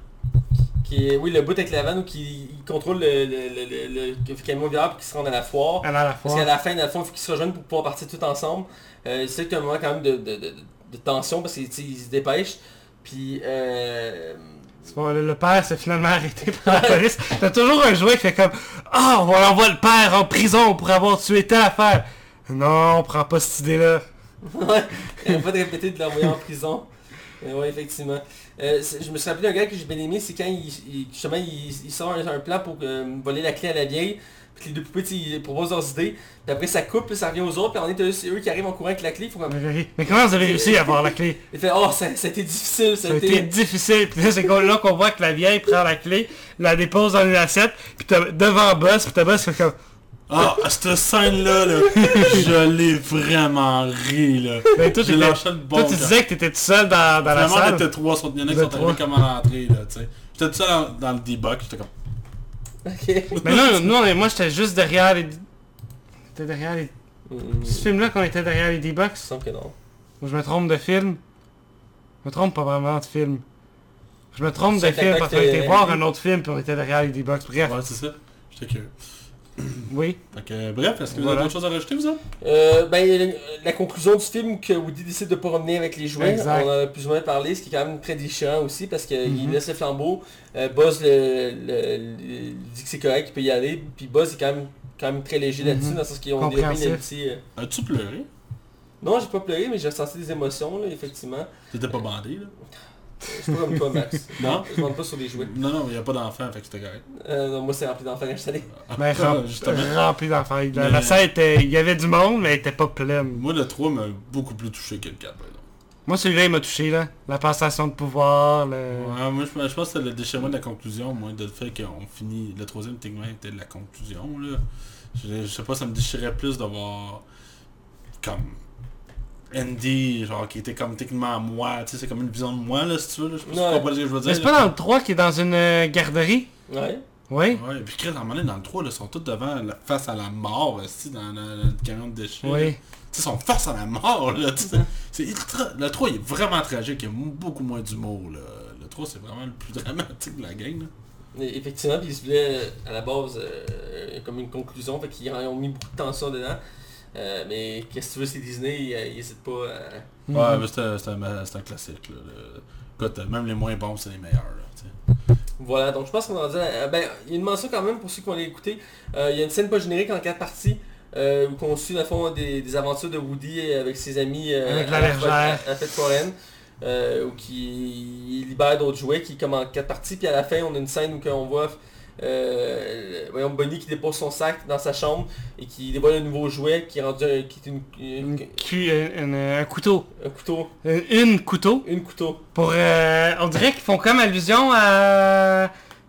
Qui est, oui, le bout avec la vanne où qui il contrôle le, le, le, le, le camion virable pour qu'il se rende à la foire. À la Parce qu'à la fin, dans le fond, il faut qu'ils se rejoignent pour pouvoir partir tout ensemble. Euh, c'est qu'il y a un moment quand même de, de, de, de tension parce qu'ils se dépêchent. Puis, euh... Bon, le, père s'est finalement arrêté par la police. T'as toujours un jouet qui fait comme Ah, on envoie le père en prison pour avoir tué telle affaire. Non, on prend pas cette idée-là. ouais, il n'y a pas de répéter de l'envoyer en prison. Euh, ouais, effectivement. Euh, je me suis rappelé d'un gars que j'ai bien aimé, c'est quand il, il- justement il, il sort un, un plan pour euh, voler la clé à la vieille, puis les deux poupées, ils proposent leurs idées, puis après ça coupe, puis ça revient aux autres, puis on est c'est eux qui arrivent en courant avec la clé, comme... Mais comment vous avez réussi à avoir la clé? Il fait, oh, ça, ça a été difficile, ça, Ça a été difficile. Puis là, c'est là qu'on voit que la vieille prend la clé, la dépose dans une assiette, puis devant Boss, puis t'as Boss fait comme Ah, cette scène-là, là, je l'ai vraiment ri, là. Ben, toi, J'ai t'étais- lâché le bon Toi, tu disais que t'étais tout seul dans, dans la Vraiment, on salle. était trois, sur- il y en a qui sont êtes arrivés trois. comme à l'entrée, là, tu sais. J'étais tout seul dans, dans le debug, j'étais comme... Ok. Mais là, nous, on moi, j'étais juste derrière les... J'étais derrière les... Hmm, Ce film-là qu'on était derrière les semble que non. Ou je me trompe de film Je me trompe pas vraiment de film. Je me trompe de film parce qu'on était voir un autre film puis on était derrière les D-Box. Bref, Ouais, c'est ça. J'étais curieux. oui. Que, bref, est-ce que vous Voilà. avez d'autres choses à rajouter, vous autres? Euh, ben, la, conclusion du film que Woody décide de pas revenir avec les jouets, Exact. on en a plus ou moins parlé, ce qui est quand même très déchirant aussi parce qu'il Mhm. laisse le flambeau, euh, Buzz le, le- le- dit que c'est correct, qu'il peut y aller, puis Buzz est quand même, quand même très léger là-dessus, Mhm. dans le sens qu'ils ont Compréhensif. amitié. euh. As-tu pleuré? Non, j'ai pas pleuré, mais j'ai ressenti des émotions, là, effectivement. T'étais pas bandé, là? Je suis pas comme toi, Max. Non? Je monte pas sur les jouets. Non, non, il n'y a pas d'enfant, fait que c'était correct. Euh, non, moi, c'est rempli d'enfants quand je suis allé. Mais Ah, rem- justement. rempli d'enfants. La, Mais- la salle était... Il y avait du monde, mais elle était pas pleine. Moi, le 3 m'a beaucoup plus touché que le 4, par exemple. Moi, celui-là, il m'a touché, là. La passation de pouvoir, le... Ouais, moi, je, je pense que c'est le déchirement de la conclusion, moi, de le fait qu'on finit... Le troisième, techniquement, était de la conclusion, là. Je, je sais pas, ça me déchirait plus d'avoir... Comme... Andy, genre, qui était comme techniquement moi, tu sais, c'est comme une vision de moi, là, si tu veux, là. Je sais pas Ouais. ce que je veux dire. Mais c'est pas dans le 3 qui est dans une euh, garderie? Ouais. Oui. Ouais, puis Chris, à un moment donné, dans le 3, là, ils sont tous devant, face à la mort, aussi, dans, le- le camion de déchets. Oui. Tu sais, ils sont face à la mort, là, tu sais. C'est ultra... Le 3, il est vraiment tragique, il y a beaucoup moins d'humour, là. Le 3, c'est vraiment le plus dramatique de la gang, là. Effectivement, puis ils se voulaient à la base euh, comme une conclusion, fait qu'ils ont mis beaucoup de tension dedans. Euh, mais qu'est-ce que tu veux, c'est Disney, ils, euh, ils hésitent pas à... Mhm. Ouais, mais c'est un, c'est un- classique, là. Écoute, même les moins bons, c'est les meilleurs, là. Voilà, donc je pense qu'on en dit... euh, ben, il y a une mention quand même pour ceux qui vont l'écouter. Euh, il y a une scène pas générique en quatre parties. Euh, où on suit le fond des, des aventures de Woody avec ses amis euh, Avec la à à- à fête foraine. Euh, où qui il libère d'autres jouets qui comme en quatre parties. Puis à la fin, on a une scène où on voit euh, voyons, Bonnie qui dépose son sac dans sa chambre et qui dévoile un nouveau jouet qui est rendu un, qui est une, une- Une cu- une- un couteau. un couteau. Une, couteau? Une couteau. Pour, euh, on dirait qu'ils font comme allusion à,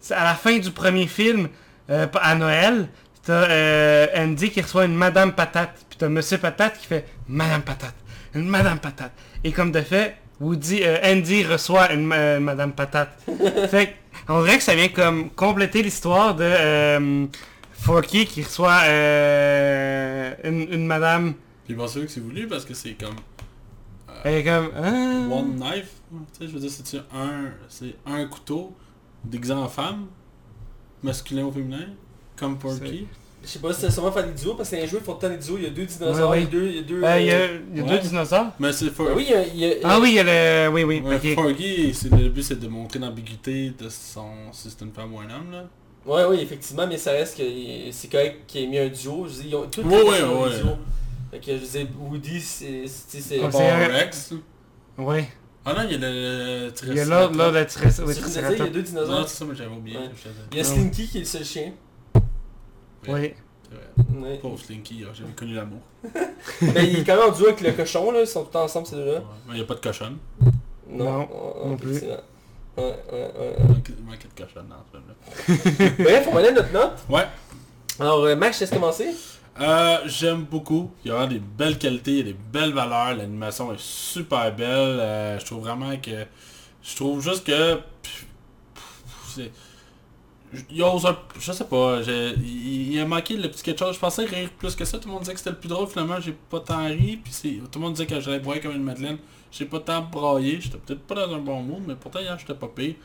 à la fin du premier film, euh, à Noël. T'as euh, Andy qui reçoit une Madame Patate. Puis t'as Monsieur Patate qui fait Madame Patate. Une Madame Patate. Et comme de fait, Woody, euh, Andy reçoit une Madame Patate. fait On dirait que ça vient comme compléter l'histoire de euh, Forky qui reçoit euh, une, une madame. Puis vrai que c'est voulu parce que c'est comme Elle est comme... ah. one knife. Tu sais, je veux dire, c'est un, c'est un couteau déguisé en femme, masculin ou féminin, comme Porky. Je sais pas si c'est sûrement faire des duos, parce que c'est un jeu, il faut tout le temps des duos, il y a deux dinosaures, Ouais, il y a deux... Il y a deux Euh, Il y a, euh, il y a Ouais. deux dinosaures. Mais c'est for... ben oui, il y a... il y a- Ah oui, il y a le... Oui, oui, Ouais, ok. Porky, c'est le but c'est de montrer l'ambiguïté de son si c'est une femme ou un homme là. Ouais, oui, effectivement, mais ça reste que c'est correct qu'il ait mis un duo. Je dis, ils ont tous Ouais, les ouais, ont ouais. des duos. Fait que je disais, Woody, c'est... c'est- c'est- Comme Bon, c'est Rex. Oui. Ah non, il y a le Il y a là, là, le il y a deux Non, dinosaures. c'est ça, mais j'avais oublié. Ouais. je. Il y a Slinky qui est le seul chien. Oui. Ouais. Pauvre Slinky, ah, j'avais connu l'amour. Mais il est quand même en duo avec le cochon, là. Ils sont tout le temps ensemble, ces deux-là. Ouais. Mais il n'y a pas de cochonne. Non, non plus. effectivement. Ouais, ouais, ouais. Il manque- de cochonne dans ce film-là. Bref, on va aller notre note. Ouais. Alors, euh, Max, je te laisse commencer. Euh, j'aime beaucoup. Il y a vraiment des belles qualités, il y a des belles valeurs. L'animation est super belle. Euh, je trouve vraiment que... Je trouve juste que... pff, pff, c'est... Il a un... Je sais pas, il, a manqué le petit quelque chose. Je pensais rire plus que ça. Tout le monde disait que c'était le plus drôle. Finalement, j'ai pas tant ri. Puis tout le monde disait que j'allais broyer comme une madeleine. J'ai pas tant braillé. J'étais peut-être pas dans un bon mood, mais pourtant hier, j'étais pas pire.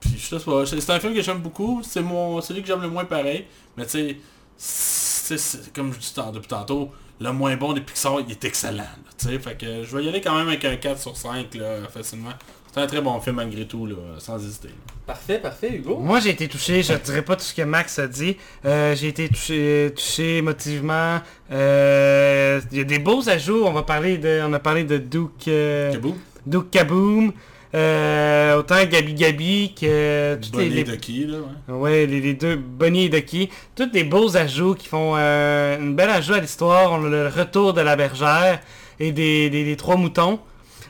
Puis je sais pas, c'est un film que j'aime beaucoup. C'est mon... C'est lui que j'aime le moins pareil. Mais tu sais... comme je dis tant- depuis tantôt, le moins bon des Pixar, il est excellent. tu sais, fait que je vais y aller quand même avec un 4 sur 5 là, facilement. C'est un très bon film malgré tout, là, sans hésiter. Parfait, parfait, Hugo. Moi j'ai été touché, je dirais pas tout ce que Max a dit. Euh, j'ai été touché, touché émotivement. Euh, Il y a des beaux ajouts, on va parler de. On a parlé de Duke. euh, Kaboo, Duke Kaboom. Euh, autant Gabi Gabi que toutes Bonnie les- Ducky, là, ouais. Ouais, les, les deux, Bonnie et Ducky. Tous des beaux ajouts qui font euh, une belle ajout à l'histoire. On a le retour de la bergère et des, des- des trois moutons.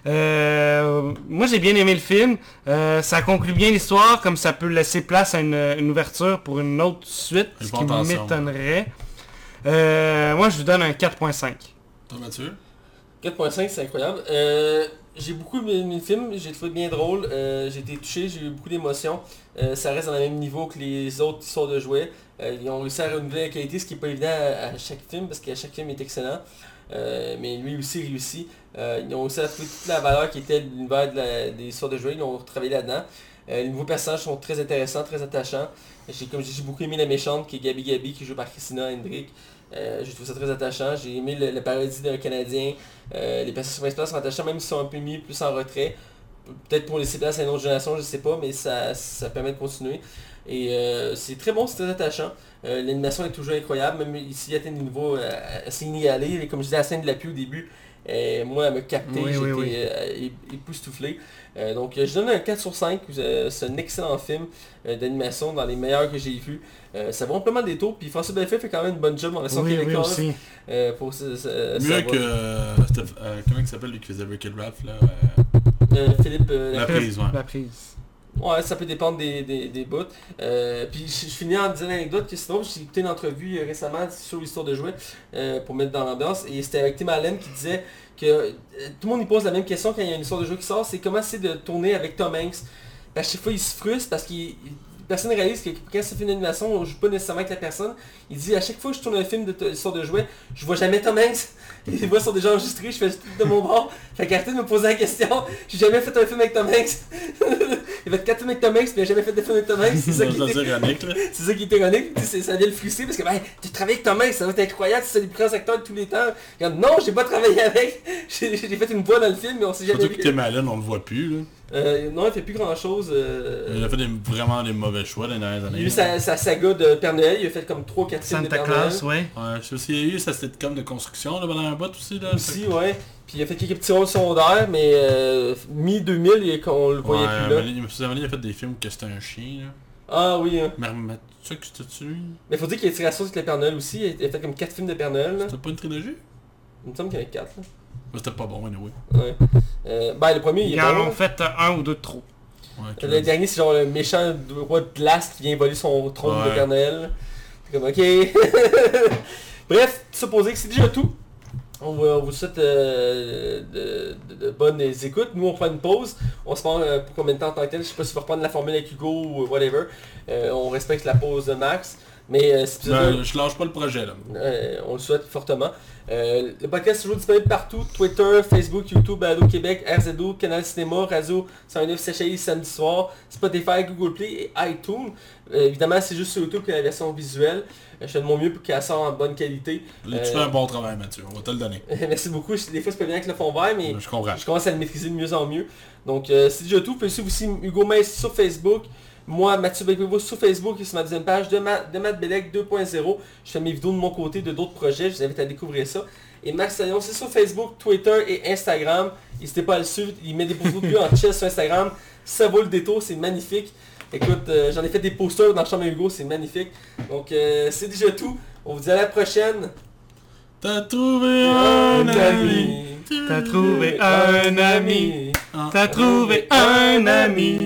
Euh, moi j'ai bien aimé le film. Euh, ça conclut bien l'histoire, comme ça peut laisser place à une, une ouverture pour une autre suite, ce qui m'étonnerait. Euh, moi je vous donne un 4.5. Toi, Mathieu? 4.5, c'est incroyable. Euh, j'ai beaucoup aimé le film, j'ai trouvé bien drôle, euh, j'ai été touché, j'ai eu beaucoup d'émotions. Euh, ça reste dans le même niveau que les autres histoires de jouets. Euh, ils ont réussi à renouveler la qualité, ce qui n'est pas évident à, à chaque film, parce que chaque film est excellent. Euh, mais lui aussi réussi. Euh, ils ont aussi à trouver toute la valeur qui était l'univers des histoires de jouets, ils ont travaillé là-dedans. Euh, les nouveaux personnages sont très intéressants, très attachants. J'ai comme j'ai beaucoup aimé la méchante qui est Gabi Gabi qui est jouée par Christina Hendrick. Euh, j'ai trouvé ça très attachant. J'ai aimé le, le parodie d'un Canadien. Euh, les personnages principaux sont attachants, même s'ils sont un peu mis plus en retrait. Pe- Peut-être pour laisser place à une autre génération, je sais pas, mais ça, ça permet de continuer. Et c'est très bon, c'est très attachant. L'animation est toujours incroyable, même ici il atteint des niveaux euh, assez inégalés. Comme je disais, la scène de la pluie au début, euh, moi elle me capté, Oui, j'étais oui, oui. euh, ép- époustouflé. Euh, donc je donne un 4 sur 5, Euh, c'est un excellent film euh, d'animation, dans les meilleurs que j'ai vus. Euh, ça vaut amplement des tours, puis François Bellefeuille fait quand même une bonne job en oui québécoise. aussi. Euh, pour ce- ce- Mieux que... euh, euh, comment il s'appelle lui qui faisait Rick and Ralph, là euh, Euh, Philippe, euh, La la- prise, ouais. La prise. Ouais, ça peut dépendre des, des, des bouts. Euh, puis je, finis en disant l'anecdote que sinon j'ai écouté une entrevue euh, récemment sur l'histoire de jouets euh, pour mettre dans l'ambiance et c'était avec Tim Allen qui disait que tout le monde y pose la même question quand il y a une histoire de jeu qui sort, c'est comment c'est de tourner avec Tom Hanks? À chaque fois il se frustre parce qu'il il- personne ne réalise que quand fait une animation, on joue pas nécessairement avec la personne. Il dit à chaque fois que je tourne un film de histoire de jouets, je vois jamais Tom Hanks. Les voix sont déjà enregistrées, je fais tout de mon bord. Fait qu'arrêtez de me poser la question. J'ai jamais fait un film avec Tom Hanks. il a fait 4 films avec Tom Hanks, mais il jamais fait de film avec Tom Hanks. C'est ça, qui C'est était- ironique, c'est ça qui est ironique. Puis c'est- Ça vient le frustrer parce que ben, tu travailles avec Tom Hanks, ça va être incroyable, c'est le plus grand acteur de tous les temps. Regarde, non, j'ai pas travaillé avec. J'ai fait une voix dans le film, mais on s'est jamais Surtout que Tim Allen, on le voit plus, là. Euh, non, il fait plus grand chose. Il a fait des- vraiment des mauvais choix les dernières il a années. eu sa, sa saga de Père Noël, il a fait comme 3-4 films de Santa Père Noël. Claus, ouais. Ouais, je sais il y a eu sa sitcom de construction, là, pendant un bout aussi, là. Aussi, ouais. Puis il a fait quelques petits rôles secondaires, mais euh, mi-2000, il- on le voyait Ouais, plus là. mais il- a fait des films que c'était un chien, là. Ah oui, hein. Mais tu sais que c'était lui mais faut dire qu'il a tiré la sauce avec le Père Noël aussi, il a fait comme 4 films de Père Noël. C'était pas une trilogie? Il me semble qu'il y en a 4. Là. C'était pas bon, anyway. Ouais. Euh, ben le premier, il est Ils en bon. ont fait euh, un ou deux de trop. Ouais, Le dernier, c'est genre le méchant de- roi de glace qui vient voler son trône de Ouais. Père Noël. C'est comme, ok. Bref, dire que c'est déjà tout. On, vous- on vous souhaite euh, de, de- de bonnes écoutes. Nous, on prend une pause. On se prend euh, pour combien de temps en tant que tel. Je sais pas si on va reprendre la formule avec Hugo ou whatever. Euh, on respecte la pause de Max. Mais euh, Ben, je lâche pas le projet là. euh, on le souhaite fortement. Euh, le podcast est toujours disponible partout. Twitter, Facebook, YouTube, Balado Québec, RZO, Canal Cinéma, Radio 109 CHI samedi soir, Spotify, Google Play et iTunes. Euh, évidemment, c'est juste sur YouTube que la version visuelle. Euh, je fais de mon mieux pour qu'elle sorte en bonne qualité. Tu fais un bon travail Mathieu, on va te le donner. Merci beaucoup. Des fois, c'est pas bien avec le fond vert, mais Je comprends. je commence à le maîtriser de mieux en mieux. Donc, c'est déjà tout. Suivre aussi Hugo Mace sur Facebook. Moi, Mathieu Becquevo sur Facebook et sur ma deuxième page de, Ma de Matt Bellec 2.0. Je fais mes vidéos de mon côté, de d'autres projets. Je vous invite à découvrir ça. Et Max Saillon, c'est sur Facebook, Twitter et Instagram. N'hésitez pas à le suivre. Il met des photos de lui en chess sur Instagram. Ça vaut le détour, c'est magnifique. Écoute, euh, j'en ai fait des posters dans la chambre à Hugo, c'est magnifique. Donc, euh, c'est déjà tout. On vous dit à la prochaine. T'as trouvé un ami. T'as trouvé un ami. T'as trouvé un ami.